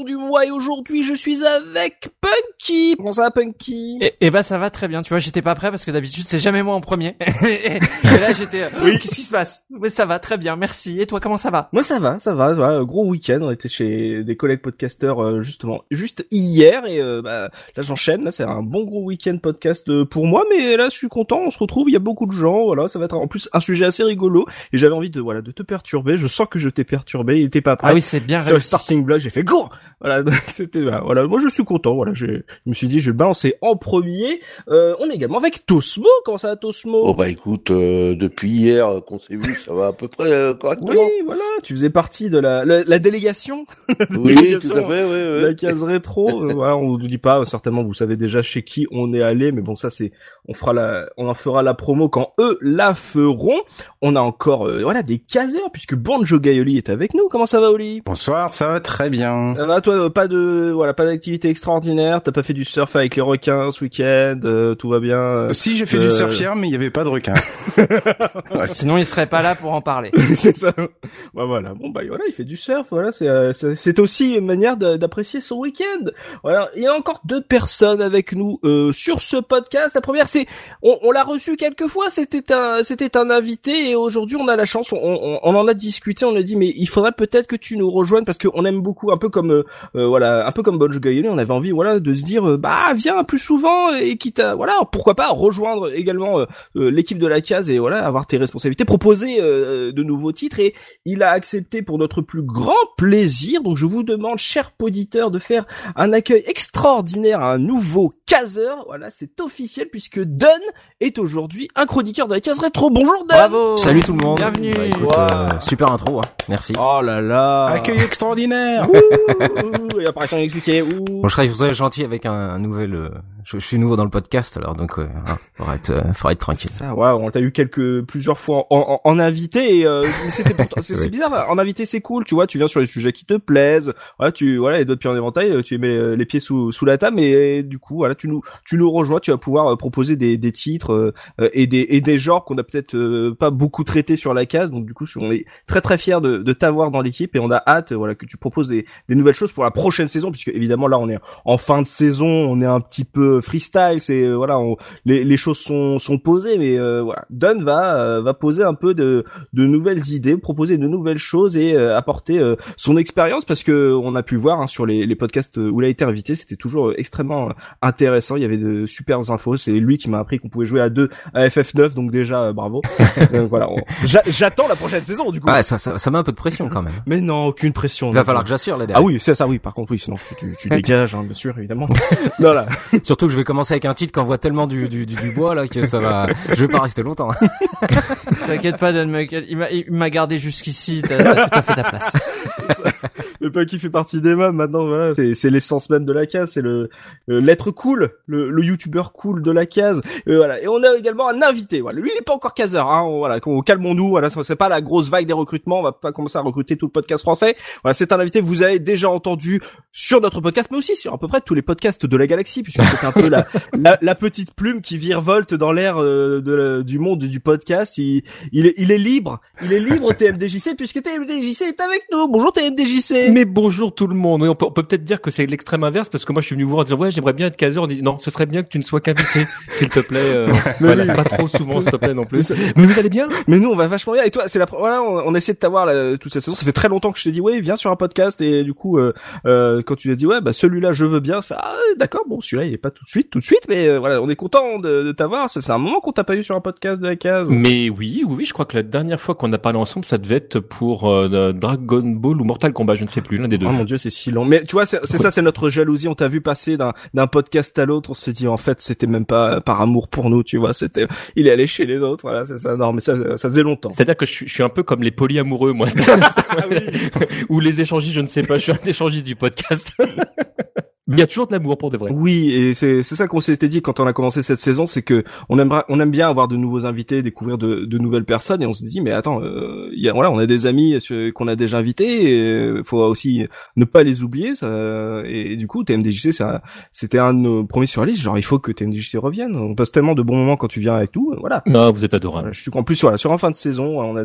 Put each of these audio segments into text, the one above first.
Du mois et aujourd'hui je suis avec Punky. Comment ça va Punky Et, et bah ça va très bien, tu vois, j'étais pas prêt parce que d'habitude c'est jamais moi en premier. et là j'étais, oui. qu'est-ce qui se passe? Mais ça va très bien, merci. Et toi comment ça va? Moi ça va, ça va, ouais, gros week-end, on était chez des collègues podcasteurs euh, justement juste hier et euh, bah, là j'enchaîne, là c'est un bon gros week-end podcast euh, pour moi mais là je suis content, on se retrouve, il y a beaucoup de gens, voilà, ça va être en plus un sujet assez rigolo et j'avais envie de voilà de te perturber, je sens que je t'ai perturbé, il était pas prêt. Ah oui, c'est bien sur le starting block, j'ai fait go. Voilà, c'était bah, voilà, moi je suis content. Voilà, je, je me suis dit je vais le balancer en premier. Euh, on est également avec Tosmo. Comment ça va Tosmo? Oh bah écoute, euh, depuis hier euh, qu'on s'est vu, ça va à peu près euh, Oui, correctement. voilà, tu faisais partie de la la, la délégation. Oui, délégation, tout à fait, oui, oui. La case rétro. Euh, voilà, on vous dit pas certainement, vous savez déjà chez qui on est allé, mais bon ça c'est, on fera la, on en fera la promo quand eux la feront. On a encore euh, voilà des caseurs puisque Banjo Gaioli est avec nous. Comment ça va Oli? Bonsoir, ça va très bien. Ça va toi pas de voilà pas d'activité extraordinaire? T'as pas fait du surf avec les requins ce week-end euh, tout va bien euh, Si j'ai fait euh, du surf hier, mais il y avait pas de requin. Ouais, c'est- Sinon il serait pas là pour en parler. c'est ça bah voilà bon bah voilà il fait du surf voilà c'est euh, c'est aussi une manière d'apprécier son week-end voilà il y a encore deux personnes avec nous euh, sur ce podcast la première c'est on, on l'a reçu quelques fois c'était un c'était un invité et aujourd'hui on a la chance on, on, on en a discuté on a dit mais il faudrait peut-être que tu nous rejoignes parce qu'on aime beaucoup un peu comme euh, euh, voilà un peu comme Gaioli on avait envie voilà de se dire euh, bah viens plus souvent et quitte à voilà pourquoi pas rejoindre également euh, euh, l'équipe de la case et voilà avoir tes responsabilités proposer euh, de nouveaux titres et il a accepté pour notre plus grand plaisir donc je vous demande cher poditeur de faire un accueil extraordinaire à un nouveau caseur voilà c'est officiel puisque Dunn est aujourd'hui un chroniqueur de la case rétro bonjour Dunn Bravo. Salut tout le monde. Bienvenue. Bah, écoute, Wow. euh, super intro, hein. Merci. oh là là Accueil extraordinaire. Ouh, et apparition expliquée ouh. Bon, je serais, je serais gentil avec un, un nouvel. euh, je, je suis nouveau dans le podcast, alors donc, euh, hein, faudra être, euh, faudra être tranquille. Ça, ouais, on t'a eu quelques plusieurs fois en, en, en invité et euh, mais c'était pourtant c'est Oui. bizarre. En invité, c'est cool, tu vois. Tu viens sur les sujets qui te plaisent. Voilà, tu voilà, et d'autres pieds en éventail, euh, tu mets euh, les pieds sous sous la table et, du coup, voilà, tu nous tu nous rejoins. Tu vas pouvoir euh, proposer des des titres et des et des genres qu'on a peut-être euh, pas beaucoup traités sur la case. Donc du coup, on est très très fiers de, de t'avoir dans l'équipe et on a hâte, euh, voilà, que tu proposes des des nouvelles choses pour la prochaine saison, puisque évidemment là, on est en fin de saison, on est un petit peu freestyle. C'est euh, voilà, on, les, les choses sont, sont posées, mais euh, voilà, Don va euh, va poser un peu de, de nouvelles idées, proposer de nouvelles choses et euh, apporter euh, son expérience parce que on a pu le voir hein, sur les, les podcasts où il a été invité, c'était toujours extrêmement intéressant. Il y avait de super infos. C'est lui qui m'a appris qu'on pouvait jouer à deux à FF9, donc déjà bravo. donc voilà, on- j'attends la prochaine saison du coup. Ouais, ça, ça, ça met un peu de pression quand même. Mais non, aucune pression. Il va falloir que j'assure là Ah derrière. oui, c'est ça, oui. Par contre, oui, sinon tu, tu, tu dégages, hein, bien sûr, évidemment. non là. Surtout que je vais commencer avec un titre qu'on voit tellement du, du, du, du bois là que ça va. Je vais pas rester longtemps. hein. T'inquiète pas Dan Muckle, il m'a gardé jusqu'ici, t'as t'as tout à fait ta place. Le qui fait partie des maintenant voilà c'est l'essence même de la case c'est le l'être cool le, le youtubeur cool de la case. Et voilà. Et on a également un invité. Voilà. Lui il est pas encore caseur hein. Voilà calmons-nous. Voilà c'est pas la grosse vague des recrutements. On va pas commencer à recruter tout le podcast français. Voilà c'est un invité que vous avez déjà entendu sur notre podcast mais aussi sur à peu près tous les podcasts de la galaxie puisque c'est un peu la, la la petite plume qui virevolte dans l'air euh, du monde du podcast. Il il est il est libre. Il est libre TMDJC puisque TMDJC est avec nous. Bonjour TMDJC Mais bonjour tout le monde. Oui, on peut, on peut peut-être dire que c'est l'extrême inverse parce que moi je suis venu vous voir en disant ouais j'aimerais bien être caseur. On dit non, ce serait bien que tu ne sois qu'invité, s'il te plaît. Euh, voilà, pas trop souvent s'il te plaît non plus. Mais vous allez bien? Mais nous, on va vachement bien. Et toi, c'est la, voilà, on, on a essayé de t'avoir toute cette saison. Ça fait très longtemps que je t'ai dit, ouais, viens sur un podcast. Et du coup, euh, euh, quand tu as dit, ouais, bah celui-là, je veux bien. ah, d'accord, bon, celui-là, il est pas tout de suite, tout de suite, mais euh, voilà, on est content de, de t'avoir. Ça fait un moment qu'on t'a pas eu sur un podcast de la case. Mais oui, oui, oui, je crois que la dernière fois qu'on a parlé ensemble, ça devait être pour euh, Dragon Ball ou Mortal Kombat, je ne sais plus, l'un des deux. Oh mon dieu, c'est si long. Mais tu vois, c'est ça, c'est notre jalousie. On t'a vu passer d'un podcast à l'autre. On s'est dit, en fait, c'était même pas par amour pour nous, tu vois. C'était, il est allé chez les autres. Voilà, c'est ça. Non, mais ça, ça faisait longtemps. C'est-à-dire que je suis, je suis un peu comme les polyamoureux, moi. Ou les échangistes, je ne sais pas. Je suis un échangiste du podcast. Il y a toujours de l'amour pour de vrai. Oui, et c'est c'est ça qu'on s'était dit quand on a commencé cette saison, c'est que on aimerait on aime bien avoir de nouveaux invités, découvrir de, de nouvelles personnes, et on s'est dit mais attends, euh, il y a, voilà, on a des amis euh, qu'on a déjà invités, et faut aussi ne pas les oublier. Ça, et, du coup, TMDJC, ça, c'était un de nos premiers sur la liste. Genre, il faut que TMDJC revienne. On passe tellement de bons moments quand tu viens avec nous, voilà. Non, vous êtes adorable. Voilà, je suis en plus voilà sur un fin de saison, on a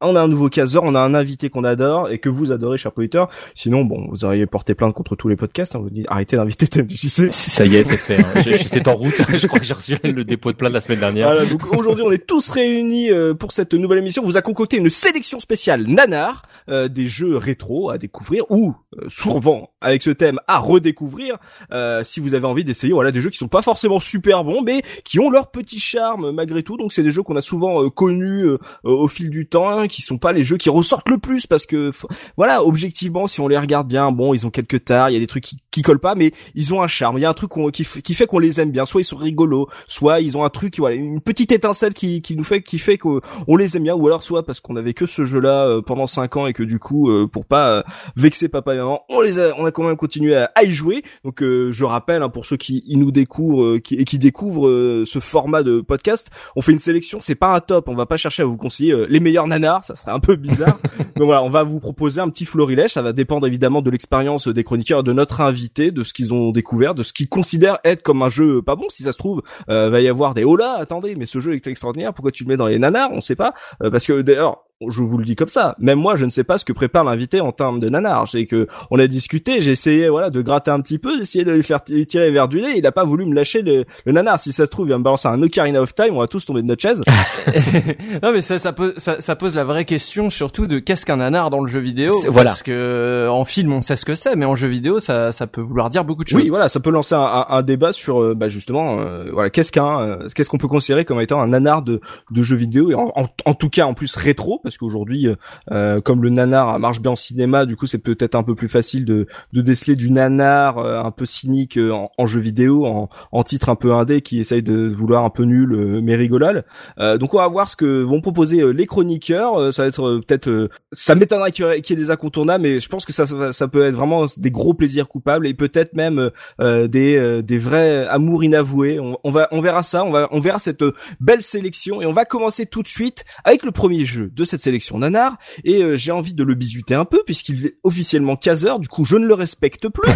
on a un nouveau caseur, on a un invité qu'on adore et que vous adorez, cher auditeur. Sinon, bon, vous auriez porté plainte contre tous les podcasts. Hein, vous dites arrêtez d'inviter TMDJC. Ça y est, c'est fait. hein. C'est en route. Je crois que j'ai reçu le dépôt de plainte la semaine dernière. Voilà, donc aujourd'hui on est tous réunis euh, pour cette nouvelle émission. On vous a concocté une sélection spéciale nanar, euh, des jeux rétro à découvrir ou euh, souvent avec ce thème à redécouvrir. euh, si vous avez envie d'essayer, voilà des jeux qui sont pas forcément super bons, mais qui ont leur petit charme malgré tout. Donc c'est des jeux qu'on a souvent euh, connus euh, au fil du temps, hein, qui sont pas les jeux qui ressortent le plus parce que voilà objectivement si on les regarde bien, bon ils ont quelques tares, il y a des trucs qui, qui collent pas, mais ils ont un charme. Il y a un truc qu'on- qui, qui fait qu'on les aime bien. Soit ils sont rigolos, soit ils ont un truc, voilà, une petite étincelle qui, qui nous fait, qui fait qu'on on les aime bien, ou alors soit parce qu'on avait que ce jeu-là euh, pendant cinq ans et que du coup, euh, pour pas euh, vexer papa et maman, on les a, on a quand même continué à, à y jouer. Donc euh, je rappelle hein, pour ceux qui ils nous découvrent euh, qui, et qui découvrent euh, ce format de podcast, on fait une sélection. C'est pas un top, on va pas chercher à vous conseiller euh, les meilleurs nanars, ça serait un peu bizarre. Donc voilà, on va vous proposer un petit florilège. Ça va dépendre évidemment de l'expérience des chroniqueurs, de notre invité, de ce qu'ils ont découvert, de ce qu'ils considèrent être comme un jeu pas bon. Si ça se trouve, euh, va y avoir des oh là, attendez, mais ce jeu est extraordinaire. Pourquoi tu le mets dans les nanars? On sait pas. Euh, parce que d'ailleurs, je vous le dis comme ça. Même moi, je ne sais pas ce que prépare l'invité en termes de nanar. C'est que on a discuté, j'ai essayé voilà de gratter un petit peu, d'essayer de lui faire tirer vers du lait. Il a pas voulu me lâcher le, le nanar. Si ça se trouve, il va me balancer un Ocarina of Time. On va tous tomber de notre chaise. non mais ça, ça, pose, ça, ça pose la vraie question surtout de qu'est-ce qu'un nanar dans le jeu vidéo? Voilà. Parce que en film on sait ce que c'est, mais en jeu vidéo ça, ça peut vouloir dire beaucoup de choses. Oui, voilà, ça peut lancer un, un- un débat sur, euh, bah, justement, euh, voilà, qu'est-ce qu'un, euh, qu'est-ce qu'on peut considérer comme étant un nanar de, de jeux vidéo et en, en, en tout cas en plus rétro, parce qu'aujourd'hui, euh, euh, comme le nanar marche bien en cinéma, du coup, c'est peut-être un peu plus facile de, de déceler du nanar euh, un peu cynique euh, en, en jeu vidéo, en, en titre un peu indé qui essaye de vouloir un peu nul euh, mais rigolal. Euh, donc on va voir ce que vont proposer les chroniqueurs. Ça va être peut-être, ça m'étonnerait qu'il y, ait- des incontournables, mais je pense que ça, ça, peut être vraiment des gros plaisirs coupables et peut-être même des des vrais amours inavoués. On, on va on verra ça, on va on verra cette belle sélection et on va commencer tout de suite avec le premier jeu de cette sélection nanar et euh, j'ai envie de le bisuter un peu puisqu'il est officiellement caseur. Du coup, je ne le respecte plus.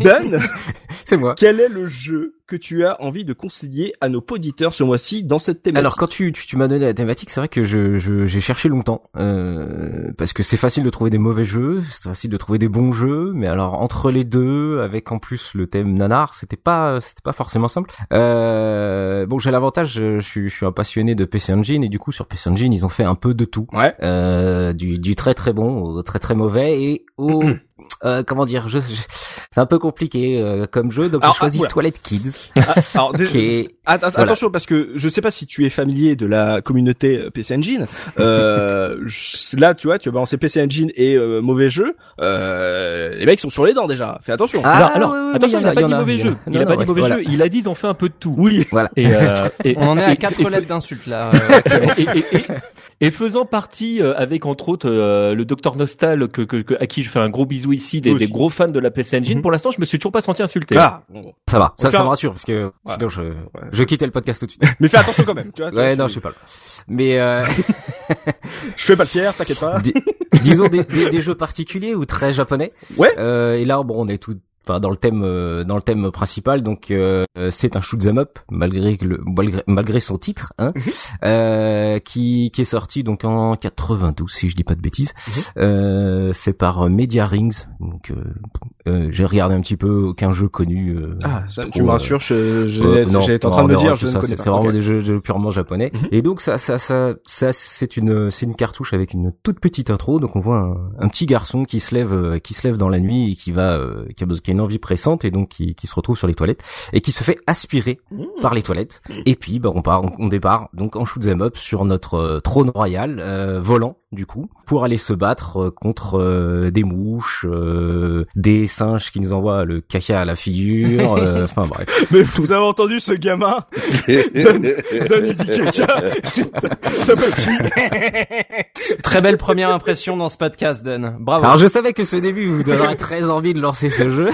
Dan, C'est moi. quel est le jeu que tu as envie de conseiller à nos auditeurs ce mois-ci dans cette thématique Alors quand tu, tu, tu m'as donné la thématique, c'est vrai que je, je- j'ai cherché longtemps euh, parce que c'est facile de trouver des mauvais jeux, c'est facile de trouver des bons jeux, mais alors entre les deux, avec en plus le thème nanar, c'était pas c'était pas forcément simple. Euh, bon, j'ai l'avantage, je, je suis je suis un passionné de PC Engine et du coup sur PC Engine ils ont fait un peu de tout, Ouais. euh, du, du très très bon au très très mauvais et au euh, comment dire, je, je- c'est un peu compliqué euh, comme jeu, donc Alors, j'ai choisi ah, Kids, Ah, alors déjà, qui est Att- att- Voilà. Attention parce que je sais pas si tu es familier de la communauté PC Engine. Euh, je- là, tu vois, tu vas balancer PC Engine et euh, mauvais jeu. Euh, les mecs sont sur les dents déjà. Fais attention. Ah, alors, alors, attention, il a il pas dit mauvais jeu. a. Il a pas dit mauvais voilà. jeu. Il a dit ils ont fait un peu de tout. Oui. voilà. Et, euh, et- On en est à quatre et- lettres d'insultes là. et, faisant partie euh, avec entre autres euh, le docteur Nostal que, que, que- à qui je fais un gros bisou ici des, gros fans de la PC Engine Mhm. pour l'instant je me suis toujours pas senti insulté Ah. bon. Ça va, ça, me rassure parce que sinon je, je quittais le podcast tout de suite. Mais fais attention quand même. Tu vois, Ouais, tu- non, je sais pas. Mais euh, je fais pas le fier, t'inquiète pas. di- disons des, des, des jeux particuliers ou très japonais. Ouais. Euh, et là, bon, on est tout enfin, dans le thème euh, dans le thème principal. Donc euh, c'est un shoot 'em up malgré le malgré, malgré son titre, hein, Mhm. euh, qui qui est sorti donc en 92 si je dis pas de bêtises, Mhm. euh, fait par Media Rings. Donc euh, euh, j'ai regardé un petit peu aucun jeu connu. euh, Ah, ça, tu me euh, rassures, euh, j'étais en train de me dire, je ne ça, connais c'est- pas. C'est vraiment des jeux, jeux purement japonais. Mhm. Et donc ça, ça, ça, ça, c'est une, c'est une cartouche avec une toute petite intro. Donc on voit un, un petit garçon qui se lève, euh, qui se lève dans la nuit et qui va, euh, qui a, besoin- une envie pressante et donc qui, qui se retrouve sur les toilettes et qui se fait aspirer Mmh. par les toilettes. Et puis bah, on part, on, on départ donc en shoot 'em up sur notre euh, trône royal euh, volant du coup pour aller se battre euh, contre euh, des mouches, euh, des singes qui nous envoient le caca à la figure. euh, Enfin bref. Mais vous avez entendu ce gamin? Donne, il dit caca. Très belle première impression dans ce podcast, Dan. Bravo. Alors je savais que ce début vous donnerait très envie de lancer ce jeu.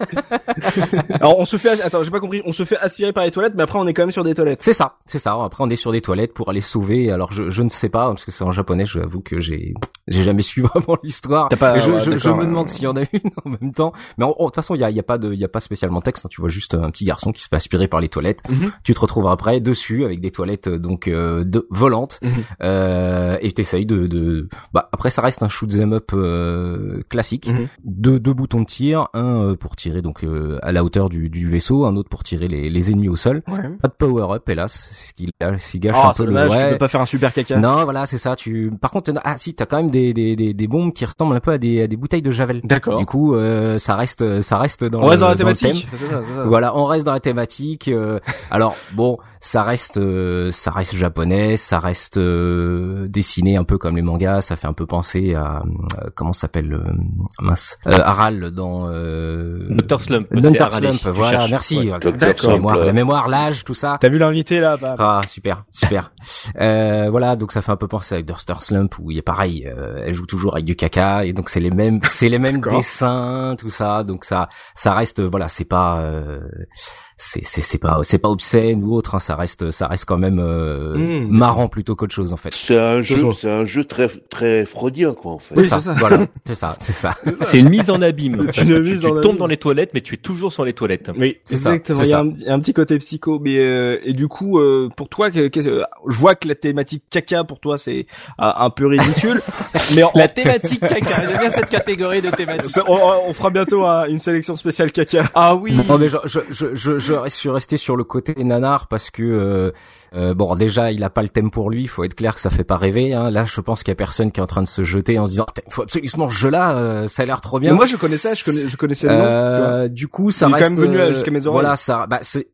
Alors on se fait, attends, j'ai pas compris, on se fait aspirer par les toilettes, mais après on est quand même sur des toilettes. C'est ça, c'est ça. Après on est sur des toilettes pour aller sauver. Alors je, je ne sais pas parce que c'est en japonais. Je avoue que j'ai j'ai jamais su vraiment l'histoire. T'as pas- Mais je, ouais, je, je me demande s'il y en a une en même temps. Mais de toute façon il y a, il y a pas de il y a pas spécialement texte. hein. Tu vois juste un petit garçon qui se fait aspirer par les toilettes. Mhm. Tu te retrouves après dessus avec des toilettes euh, donc euh, de, volantes Mhm. euh, et t'essayes de, de bah après ça reste un shoot 'em up euh, classique. Mhm. deux, deux boutons de tir, un euh, pour tirer donc euh, à la hauteur du, du vaisseau, un autre pour tirer les, les ennemis au sol. Ouais. Pas de power up hélas, c'est ce qui, qui gâche Ah, un peu le dommage, tu ouais. peux pas faire un super caca. Non, voilà, c'est ça. Tu, par contre, ah si, t'as quand même des, des, des, des bombes qui ressemblent un peu à des, à des bouteilles de javel. D'accord. Du coup, euh, ça reste, ça reste dans, On reste le, dans la dans le thématique. C'est ça, c'est ça. Voilà, on reste dans la thématique. euh, alors bon, ça reste, euh, ça reste japonais, ça reste euh, dessiné un peu comme les mangas. Ça fait un peu penser à euh, comment s'appelle euh, mince, euh, Aral dans euh, Dr. Slump. Dr. Slump. Voilà, cherches. merci. Ouais. Voilà. Dr. La Slump, mémoire, là. la mémoire, l'âge, tout ça. T'as vu l'invité là bah, Ah super, super. Euh, voilà, donc ça fait un peu penser à Dr. Slump où il est pareil, euh, elle joue toujours avec du caca et donc c'est les mêmes, c'est les mêmes dessins, tout ça. Donc ça, ça reste, voilà, c'est pas, euh, c'est c'est c'est pas, c'est pas obscène ou autre. hein, ça reste, ça reste quand même euh, Mm. marrant plutôt qu'autre chose en fait. C'est un jeu, c'est un jeu très très freudien quoi en fait. Oui, C'est ça, c'est ça. voilà, c'est ça, c'est ça. C'est une mise en abîme. Une mise tu, en tu abîme. tombes dans les toilettes, mais tu es toujours sur les toilettes. Oui, C'est ça, exactement. Il y, a un, il y a un petit côté psycho, mais euh, et du coup, euh, pour toi, que, que- je vois que la thématique caca pour toi c'est euh, un peu ridicule, mais La thématique caca. J'aime bien cette catégorie de thématiques. on, on fera bientôt un- une sélection spéciale caca. Ah oui. Non mais je, je, je, je, je suis resté sur le côté nanar parce que euh, euh, bon déjà il a pas le thème pour lui, il faut être clair que ça fait pas rêver. Hein. Là je pense qu'il y a personne qui est en train de se jeter en se disant il faut absolument ce jeu là, euh, ça a l'air trop bien. Mais moi je connaissais, je, connais, je connaissais le nom. Euh, du coup, ça Il est quand même venu euh, jusqu'à mes oreilles. Voilà, ça, bah c'est.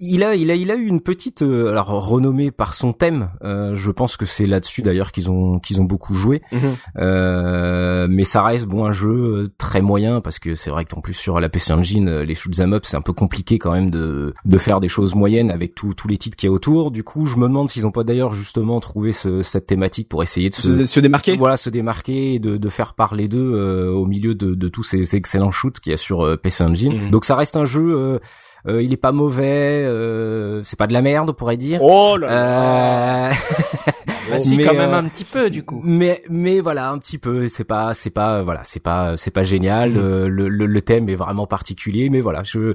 Il a, il a, il a eu une petite, euh, alors renommée par son thème. Euh, je pense que c'est là-dessus d'ailleurs qu'ils ont, qu'ils ont beaucoup joué. Mhm. Euh, mais ça reste bon un jeu euh, très moyen parce que c'est vrai qu'en plus sur la PC Engine, euh, les shoot 'em up c'est un peu compliqué quand même de, de faire des choses moyennes avec tous tous les titres qu'il y a autour. Du coup, je me demande s'ils ont pas d'ailleurs justement trouvé ce, cette thématique pour essayer de se, Se, se démarquer. voilà, se démarquer et de, de faire parler d'eux euh, au milieu de, de tous ces, ces excellents shoots qu'il y a sur PC Engine. Mhm. Donc ça reste un jeu, euh, il est pas mauvais, euh, c'est pas de la merde on pourrait dire. Oh là là. Euh, Bah si, mais, quand même euh, un petit peu du coup. mais mais voilà un petit peu c'est pas c'est pas voilà c'est pas c'est pas génial euh, le, le le thème est vraiment particulier mais voilà je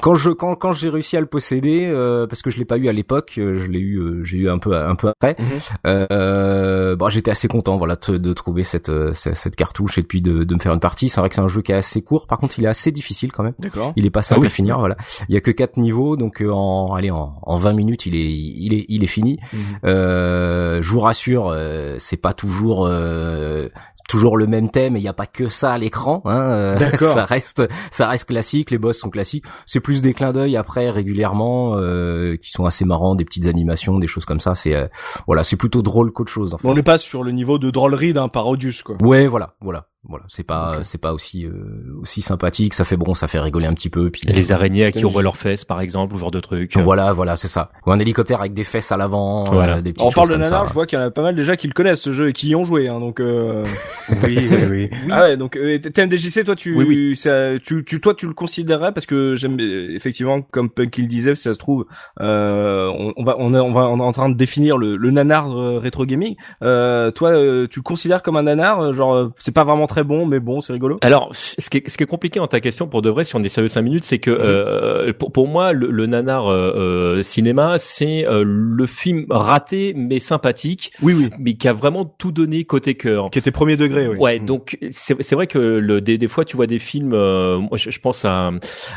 quand je quand quand j'ai réussi à le posséder euh, parce que je l'ai pas eu à l'époque euh, je l'ai eu euh, j'ai eu un peu un peu après Mhm. euh, bon j'étais assez content voilà de, de trouver cette, euh, cette cette cartouche et puis de de me faire une partie c'est vrai que c'est un jeu qui est assez court par contre il est assez difficile quand même D'accord. il est pas simple Ah oui. à finir voilà il y a que quatre niveaux donc euh, en allez en en 20 minutes il est il est il est fini Mhm. euh, je vous rassure, euh, c'est pas toujours euh, toujours le même thème et il y a pas que ça à l'écran. Hein, D'accord. ça reste ça reste classique, les boss sont classiques. C'est plus des clins d'œil après régulièrement euh, qui sont assez marrants, des petites animations, des choses comme ça. C'est euh, voilà, c'est plutôt drôle qu'autre chose. En fait. On n'est pas sur le niveau de drôlerie d'un Parodius quoi. Ouais, voilà, voilà, voilà. C'est pas Ok. c'est pas aussi euh, aussi sympathique. Ça fait bon, ça fait rigoler un petit peu. Puis Et les araignées à qui on voit leurs fesses, par exemple, ou ce genre de truc. Voilà, voilà, c'est ça. Ou un hélicoptère avec des fesses à l'avant, Voilà. euh, des petites On parle de nanar, je vois qu'il y en a pas mal déjà qui le connaissent ce jeu et qui y ont joué hein, donc euh... Oui, oui, oui. Ah ouais, donc euh, TMDJC, toi tu, Oui, ça- tu, tu, toi tu le considérerais parce que j'aime euh, effectivement, comme Punk il disait, si ça se trouve, euh, on, on va, on est, on va, on est en train de définir le, le nanar euh, rétro gaming. Euh, toi, euh, tu le considères comme un nanar, genre, c'est pas vraiment très bon, mais bon, c'est rigolo. Alors, ce qui, est, ce qui est compliqué en ta question, pour de vrai, si on est sérieux 5 minutes, c'est que euh, pour, pour moi, le, le nanar euh, euh, cinéma, c'est euh, le film raté mais sympathique, Oui, oui. mais qui a vraiment tout donné côté cœur. Qui était premier degré, oui. Ouais, donc c'est c'est vrai que le, des, des fois tu vois des films, euh, moi je, je pense à,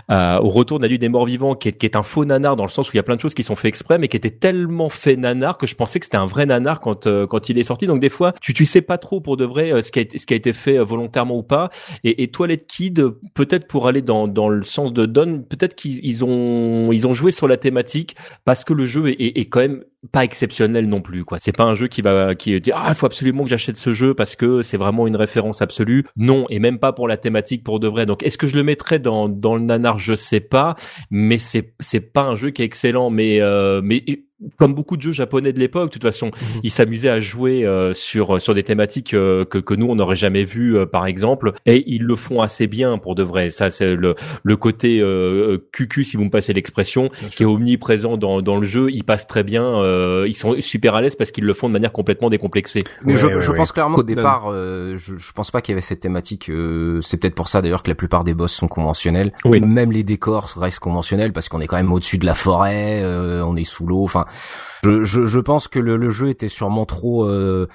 à- au Retour de la nuit des morts vivants, qui est, qui est un faux nanar dans le sens où il y a plein de choses qui sont fait exprès, mais qui était tellement fait nanar que je pensais que c'était un vrai nanar quand euh, quand il est sorti. Donc des fois tu tu sais pas trop pour de vrai ce qui a été ce qui a été fait volontairement ou pas. Et, et Toilette Kid, peut-être pour aller dans dans le sens de Don, peut-être qu'ils ils ont ils ont joué sur la thématique parce que le jeu est, est, quand même pas exceptionnel non plus quoi. C'est pas un jeu qui va qui dit ah faut absolument que j'achète ce jeu parce que c'est vraiment une référence absolue. Non et même pas pour la thématique pour de vrai. Donc est-ce que je le mettrais dans dans le nanar? Je sais pas, mais c'est c'est pas un jeu qui est excellent. Mais euh, mais comme beaucoup de jeux japonais de l'époque, de toute façon, ils s'amusaient à jouer euh, sur sur des thématiques euh, que que nous on n'aurait jamais vues euh, par exemple, et ils le font assez bien pour de vrai. Ça c'est le le côté euh, cucu si vous me passez l'expression, qui est omniprésent dans dans le jeu. Il passe très bien. euh, ils sont super à l'aise parce qu'ils le font de manière complètement décomplexée. Mais Ouais, je, ouais, je ouais. pense clairement qu'au départ, euh, je, je pense pas qu'il y avait cette thématique. euh, c'est peut-être pour ça d'ailleurs que la plupart des boss sont conventionnels. Oui. Même les décors restent conventionnels parce qu'on est quand même au-dessus de la forêt, euh, on est sous l'eau. Enfin, je, je, je pense que le, le jeu était sûrement trop. euh,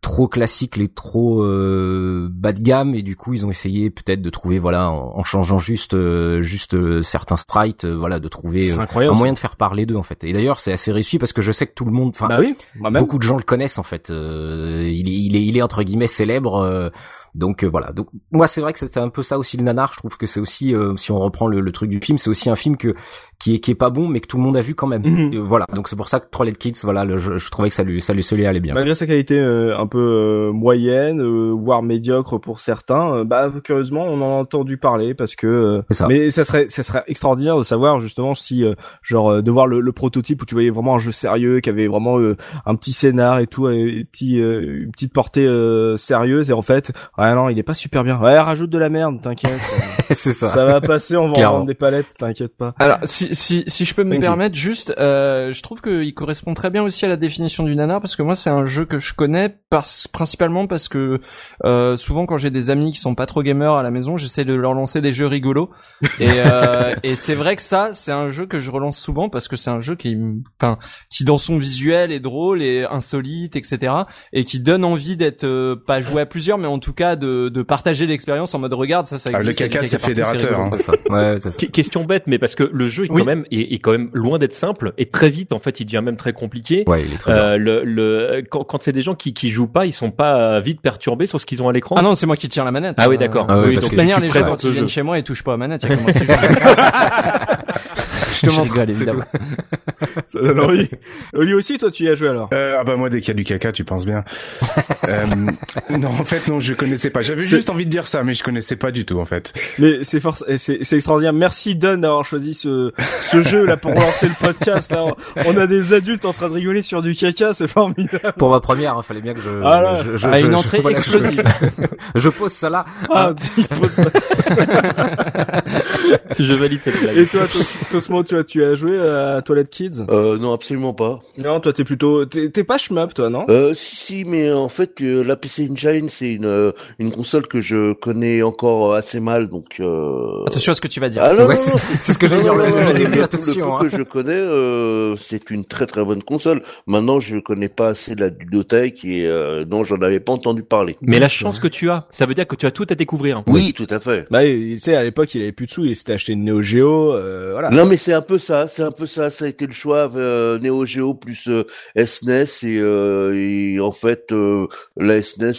trop classique, les trop euh, bas de gamme et du coup ils ont essayé peut-être de trouver voilà en, en changeant juste euh, juste euh, certains sprites voilà de trouver euh, un moyen de faire parler d'eux en fait. Et d'ailleurs c'est assez réussi parce que je sais que tout le monde, enfin Bah oui, beaucoup de gens le connaissent en fait. Euh, il, est, il est, il est entre guillemets célèbre. Donc euh, voilà. Donc moi c'est vrai que c'était un peu ça aussi le nanar. Je trouve que c'est aussi, euh, si on reprend le, le truc du film, c'est aussi un film que qui est qui est pas bon, mais que tout le monde a vu quand même. Mhm. Euh, voilà. Donc c'est pour ça que Trolley Kids, voilà, le, je, je trouvais que ça lui ça lui lui allait bien. Malgré sa qualité euh, un peu euh, moyenne, euh, voire médiocre pour certains, bah curieusement on en a entendu parler parce que. ça. mais ça serait, ça serait extraordinaire de savoir justement si, euh, genre, euh, de voir le, le prototype où tu voyais vraiment un jeu sérieux, qui avait vraiment euh, un petit scénar et tout, et euh, une petite portée euh, sérieuse, et en fait, ouais non, il est pas super bien. Ouais, rajoute de la merde, t'inquiète. c'est ça. ça va passer, on va en vendre des palettes, t'inquiète pas. Alors, si, si, si je peux me Thank you. permettre, juste, euh, je trouve qu'il correspond très bien aussi à la définition du nanar, parce que moi, c'est un jeu que je connais parce, principalement parce que euh, souvent, quand j'ai des amis qui sont pas trop gamers à la maison, j'essaie de leur lancer des jeux rigolos. Et, euh, et c'est vrai que ça, c'est un jeu que je relance souvent parce que c'est un jeu qui, enfin, qui dans son visuel est drôle et insolite, etc. Et qui donne envie d'être euh, pas joué à plusieurs, mais en tout cas de, de partager l'expérience en mode regarde, ça, ça Ah, existe. le il y a caca, c'est fédérateur, rigolo. hein. C'est ça. Ouais, c'est ça. Qu- Question bête, mais parce que le jeu est Oui. quand même est, est quand même loin d'être simple et très vite en fait il devient même très compliqué. Ouais, il est très bien. Euh, le, le quand, quand c'est des gens qui qui jouent pas, ils sont pas vite perturbés sur ce qu'ils ont à l'écran. Ah non, c'est moi qui tiens la manette. Ah oui, Euh, d'accord. Ah ouais, oui, parce donc De toute manière, les gens quand ils le viennent chez moi, ils touchent pas à manette. je te montre, rigole, évidemment. Ça donne envie. Oli aussi, toi, tu y as joué alors? Euh, ah bah moi dès qu'il y a du caca tu penses bien. euh, non en fait non je connaissais pas. J'avais juste envie de dire ça mais je connaissais pas du tout en fait. Mais c'est force, c'est c'est extraordinaire. Merci Don d'avoir choisi ce ce jeu là pour lancer le podcast. Là, on a des adultes en train de rigoler sur du caca, c'est formidable. Pour ma première, il fallait bien que je. Ah là, je, je, une je- entrée voilà, explosive. Je, pose ça là. Ah, tu poses ça. Je valide cette blague. Et toi, Tos- Tosmo, tu as tu as joué à Toilette Kids? Euh, non, absolument pas. Non, toi t'es plutôt t'es t'es pas shmup toi, non? Euh, si, si, mais en fait, que la PC Engine, c'est une, euh, une console que je connais encore assez mal, donc... Euh... Attention à ce que tu vas dire. Ah non, Ouais, non, non, c'est c'est ce que j'allais dire. non, Le, non, le non, début, le- attention. Le hein. peu que je connais, euh, c'est une très très bonne console. Maintenant, je connais pas assez la ludothèque et euh, non, j'en avais pas entendu parler. Mais la chance que tu as, ça veut dire que tu as tout à découvrir. Oui, tout à fait. Bah, tu sais, à l'époque, il avait plus de sous, il s'était acheté une Neo Geo, euh, voilà. Non, mais c'est un peu ça, c'est un peu ça. Ça a été le choix euh, Neo Geo plus euh, SNES et, euh, et en fait euh, la SNES,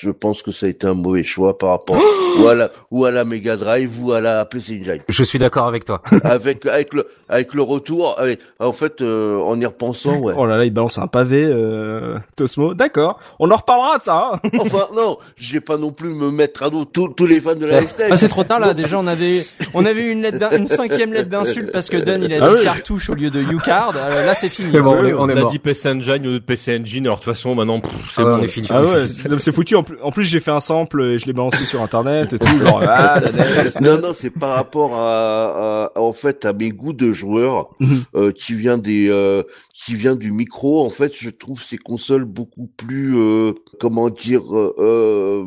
je pense que ça a été un mauvais choix par rapport ou à la ou à la Mega Drive ou à la PC Engine. Je suis d'accord avec toi. avec avec le avec le retour, avec- en fait, euh, en y repensant, ouais. Oh là là, il balance un pavé, euh, Tosmo. D'accord. On en reparlera de ça. Hein Enfin non, je vais pas non plus me mettre à dos tous tous les fans de la SNES. Ah, c'est trop tard là. Déjà, on avait, on avait eu une lettre, d'in- une cinquième lettre d'insulte parce que Dan il a dit Ah oui. cartouche au lieu de U-card, euh, là c'est fini. C'est bon, Ouais, on est- on est a mort. dit PC Engine ou PC Engine. Alors de toute façon, maintenant, pff, c'est Ah bon. on est fini. Ah ouais, c'est foutu. En plus, en plus j'ai fait un sample et je l'ai balancé sur internet et tout. Genre, ah, la NES, la SNES. Non, non, c'est par rapport à, à- en fait à mes goûts de joueur Mhm. euh, qui vient des euh, qui vient du micro. En fait, je trouve ces consoles beaucoup plus euh, comment dire euh, euh,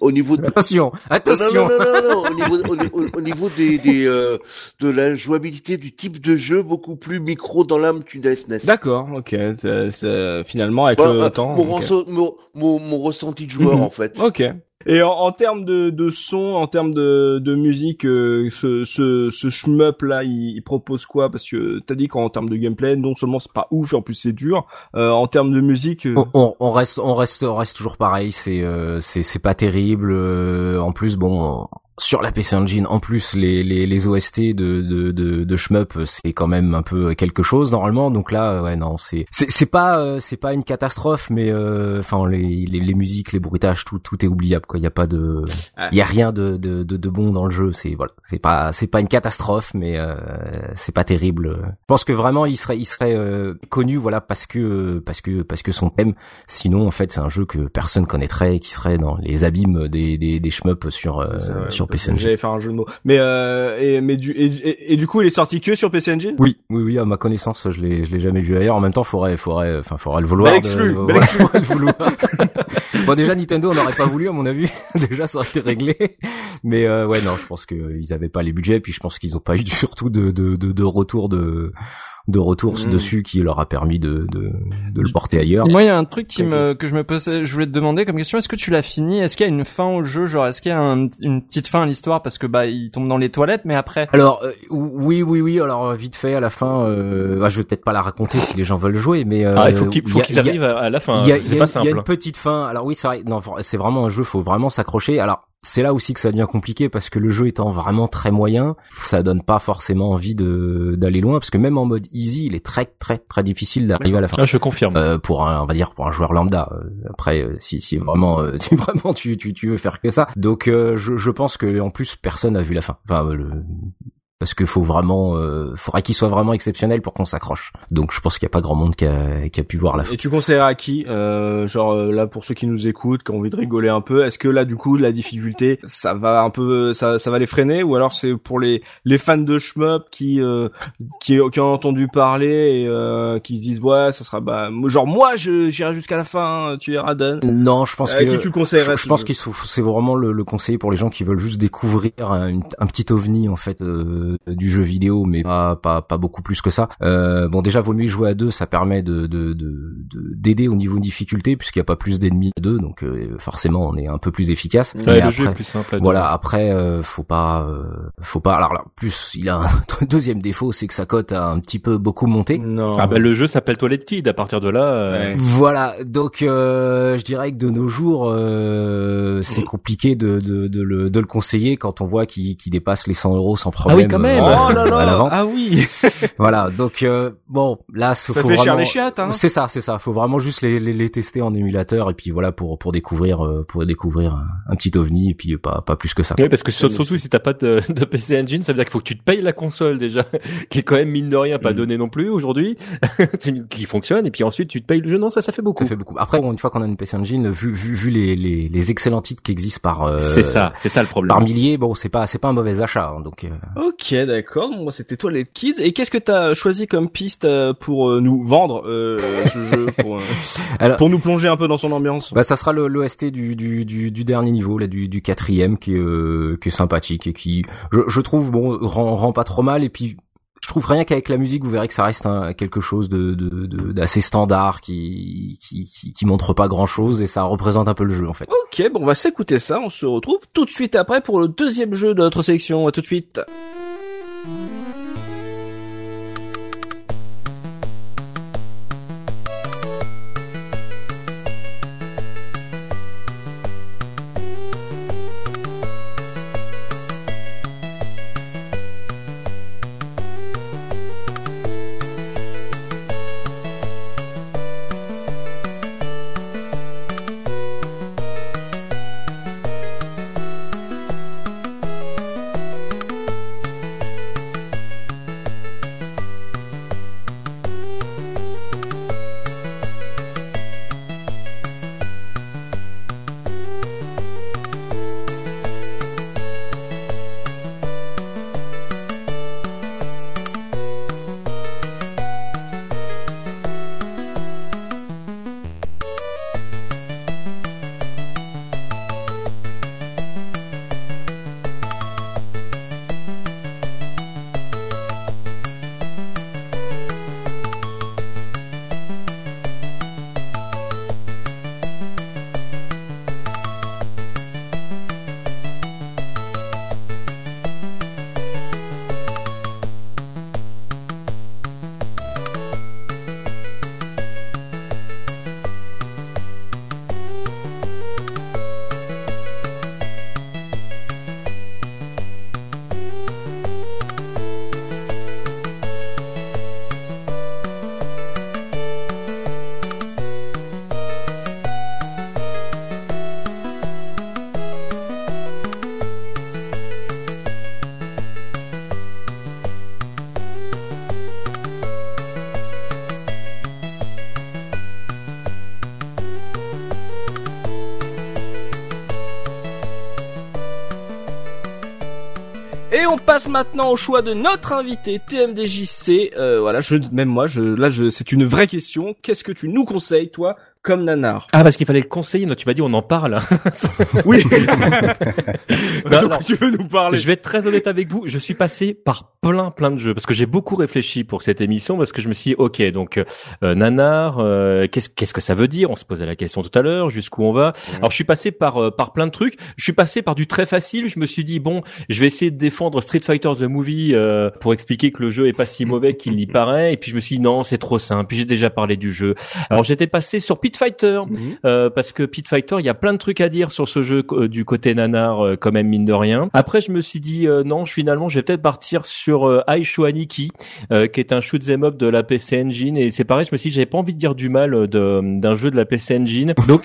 au niveau de Attention, non, attention. non, non, non, non, au niveau, au, au- au niveau des, des euh, de la jouabilité du type de jeu beaucoup plus micro dans l'âme qu'une SNES. D'accord, ok. C'est- c'est- finalement, avec Bah, le euh, temps. mon, ok. Mon, mon, ressenti de joueur Mhm. en fait. Ok. Et en, en termes de, de son, en termes de, de musique, euh, ce, ce, ce shmup là, il, il propose quoi? Parce que t'as dit qu'en termes de gameplay, non seulement c'est pas ouf, et en plus c'est dur. Euh, en termes de musique, euh, On, on- on reste, on reste, on reste toujours pareil. C'est, euh, c'est, c'est pas terrible. euh, en plus, bon, sur la PC Engine, en plus les, les, les OST de, de, de, de shmup, c'est quand même un peu quelque chose normalement. Donc là, euh, ouais, non, c'est, c'est, c'est pas, euh, c'est pas une catastrophe, mais euh, enfin les, les, les musiques, les bruitages, tout, tout est oubliable. Quoi, il y a pas de, il y a rien de, de, de, de bon dans le jeu. C'est voilà, c'est pas, c'est pas une catastrophe, mais euh, c'est pas terrible. Je pense que vraiment, il serait, il serait euh, connu, voilà, parce que, parce que, parce que son thème Sinon, en fait, c'est un jeu que personne connaîtrait qui serait dans les abîmes des, des, des shmups sur, euh, ça, ouais, sur parce PC Engine. Un jeu de mots. Mais euh, et mais du et, et, et du coup, il est sorti que sur PC Engine Oui, oui, oui, à ma connaissance, je l'ai, je l'ai jamais vu ailleurs. En même temps, faudrait, faudrait, enfin, faudrait le vouloir. De- exclu, voilà, bel exclu. faudrait le vouloir. bon, déjà, Nintendo n'aurait pas voulu, à mon avis. déjà, ça aurait été réglé. Mais euh, ouais, non, je pense que euh, ils avaient pas les budgets, puis je pense qu'ils ont pas eu surtout de, de, de, de retour de, de retour Mhm. dessus qui leur a permis de, de, de le porter ailleurs. Moi, il y a un truc qui me que je me posais, je voulais te demander comme question. Est-ce que tu l'as fini? Est-ce qu'il y a une fin au jeu? Genre, est-ce qu'il y a un- une petite fin à l'histoire Parce que bah, il tombe dans les toilettes, mais après. Alors euh, oui oui oui alors euh, vite fait à la fin euh, bah, je vais peut-être pas la raconter si les gens veulent jouer mais euh, Ah, il faut qu'ils arrivent à, la fin. il y a, C'est il y une petite fin. Alors oui, c'est vrai. Non, c'est vraiment un jeu. Faut vraiment s'accrocher. Alors c'est là aussi que ça devient compliqué parce que le jeu étant vraiment très moyen, ça donne pas forcément envie de d'aller loin parce que même en mode easy, il est très très très difficile d'arriver à la fin. Ah, je confirme. Euh, pour un, on va dire pour un joueur lambda. Euh, Après, euh, si si vraiment, euh, si vraiment tu tu tu veux faire que ça. Donc euh, je je pense que en plus personne n'a vu la fin. Enfin le parce qu'il faut vraiment, euh, faudrait qu'il soit vraiment exceptionnel pour qu'on s'accroche. Donc je pense qu'il y a pas grand monde qui a, qui a pu voir la fin. Et tu conseillerais à qui euh, Genre euh, là pour ceux qui nous écoutent, qui ont envie de rigoler un peu, est-ce que là du coup la difficulté, ça va un peu, ça, ça va les freiner ou alors c'est pour les les fans de shmup qui euh, qui, qui ont entendu parler et euh, qui se disent ouais ça sera bah genre moi je j'irai jusqu'à la fin, tu verras Dan. Non, je pense que qui tu le conseillerais je, je pense qu'il c'est vraiment le, le conseiller pour les gens qui veulent juste découvrir un, un petit ovni en fait euh, du jeu vidéo, mais pas pas pas beaucoup plus que ça. Euh, bon, déjà vaut mieux jouer à deux, ça permet de de de- de- d'aider au niveau de difficulté puisqu'il n'y a pas plus d'ennemis à deux, donc euh, forcément on est un peu plus efficace. Ouais, Mais le jeu est plus simple. à deux. voilà, après euh, faut pas euh, faut pas alors là, plus il a un deuxième défaut, c'est que sa cote a un petit peu beaucoup monté. Non. Ah bah le jeu s'appelle Toilette Kid. À partir de là, euh, Ouais. Voilà, donc euh, je dirais que de nos jours, euh, c'est compliqué de, de, de, le, de le conseiller quand on voit qu'il qu'il dépasse les 100 euros sans problème. oui, quand même. Oh là là. Ah oui. Voilà, donc euh, bon, là, Ça faut fait cher vraiment... les chiottes hein. C'est ça, c'est ça. Faut vraiment juste les, les, les tester en émulateur et puis voilà pour pour découvrir euh, pour découvrir un, un petit ovni et puis pas pas plus que ça. Oui, parce que sur- surtout si t'as pas de, de PC Engine, ça veut dire qu'il faut que tu te payes la console déjà, qui est quand même mine de rien pas Mm. donnée non plus aujourd'hui, qui fonctionne, et puis ensuite tu te payes le jeu. Non, ça, ça fait beaucoup. Ça fait beaucoup. Après, bon, une fois qu'on a une PC Engine, vu vu, vu les, les les excellents titres qui existent par euh, C'est ça, c'est ça le problème. par milliers, bon, c'est pas c'est pas un mauvais achat. hein, donc euh, Ok, d'accord. Bon, Moi, c'était toi les kids. Et qu'est-ce que t'as choisi comme piste euh, pour euh, nous vendre euh, ce jeu, pour, euh, Alors- pour nous plonger un peu dans son ambiance? Bah ça sera l'OST du, du, du, du dernier niveau là du, du quatrième qui est euh, qui est sympathique et qui je, je trouve bon rend, rend pas trop mal et puis je trouve rien qu'avec la musique vous verrez que ça reste un- quelque chose de de- de- d'assez standard qui, qui qui qui montre pas grand chose et ça représente un peu le jeu en fait. Ok, bon, on va s'écouter ça. On se retrouve tout de suite après pour le deuxième jeu de notre sélection. À tout de suite. Et passe maintenant au choix de notre invité TMDJC. Euh, voilà, je, même moi, je, là, je, c'est une vraie question. Qu'est-ce que tu nous conseilles, toi, comme nanar. Ah parce qu'il fallait le conseiller, non, tu m'as dit on en parle. Oui. Bah, Donc, alors, tu veux nous parler. je vais être très honnête avec vous, je suis passé par plein plein de jeux parce que j'ai beaucoup réfléchi pour cette émission parce que je me suis dit ok donc euh, nanar euh, qu'est-ce qu'est-ce que ça veut dire? On se posait la question tout à l'heure, jusqu'où on va? Alors je suis passé par euh, par plein de trucs, je suis passé par du très facile, je me suis dit bon, je vais essayer de défendre Street Fighter the Movie euh, pour expliquer que le jeu est pas si mauvais qu'il y paraît. Et puis je me suis dit non, c'est trop simple. Puis j'ai déjà parlé du jeu. Alors j'étais passé sur Pit Fighter Mhm. euh, parce que Pit Fighter, il y a plein de trucs à dire sur ce jeu euh, du côté nanar euh, quand même mine de rien. Après je me suis dit euh, non, finalement je vais peut-être partir sur Aisho Aniki euh, qui est un shoot 'em up de la PC Engine et c'est pareil, je me suis dit j'avais pas envie de dire du mal d'un jeu de la PC Engine. Donc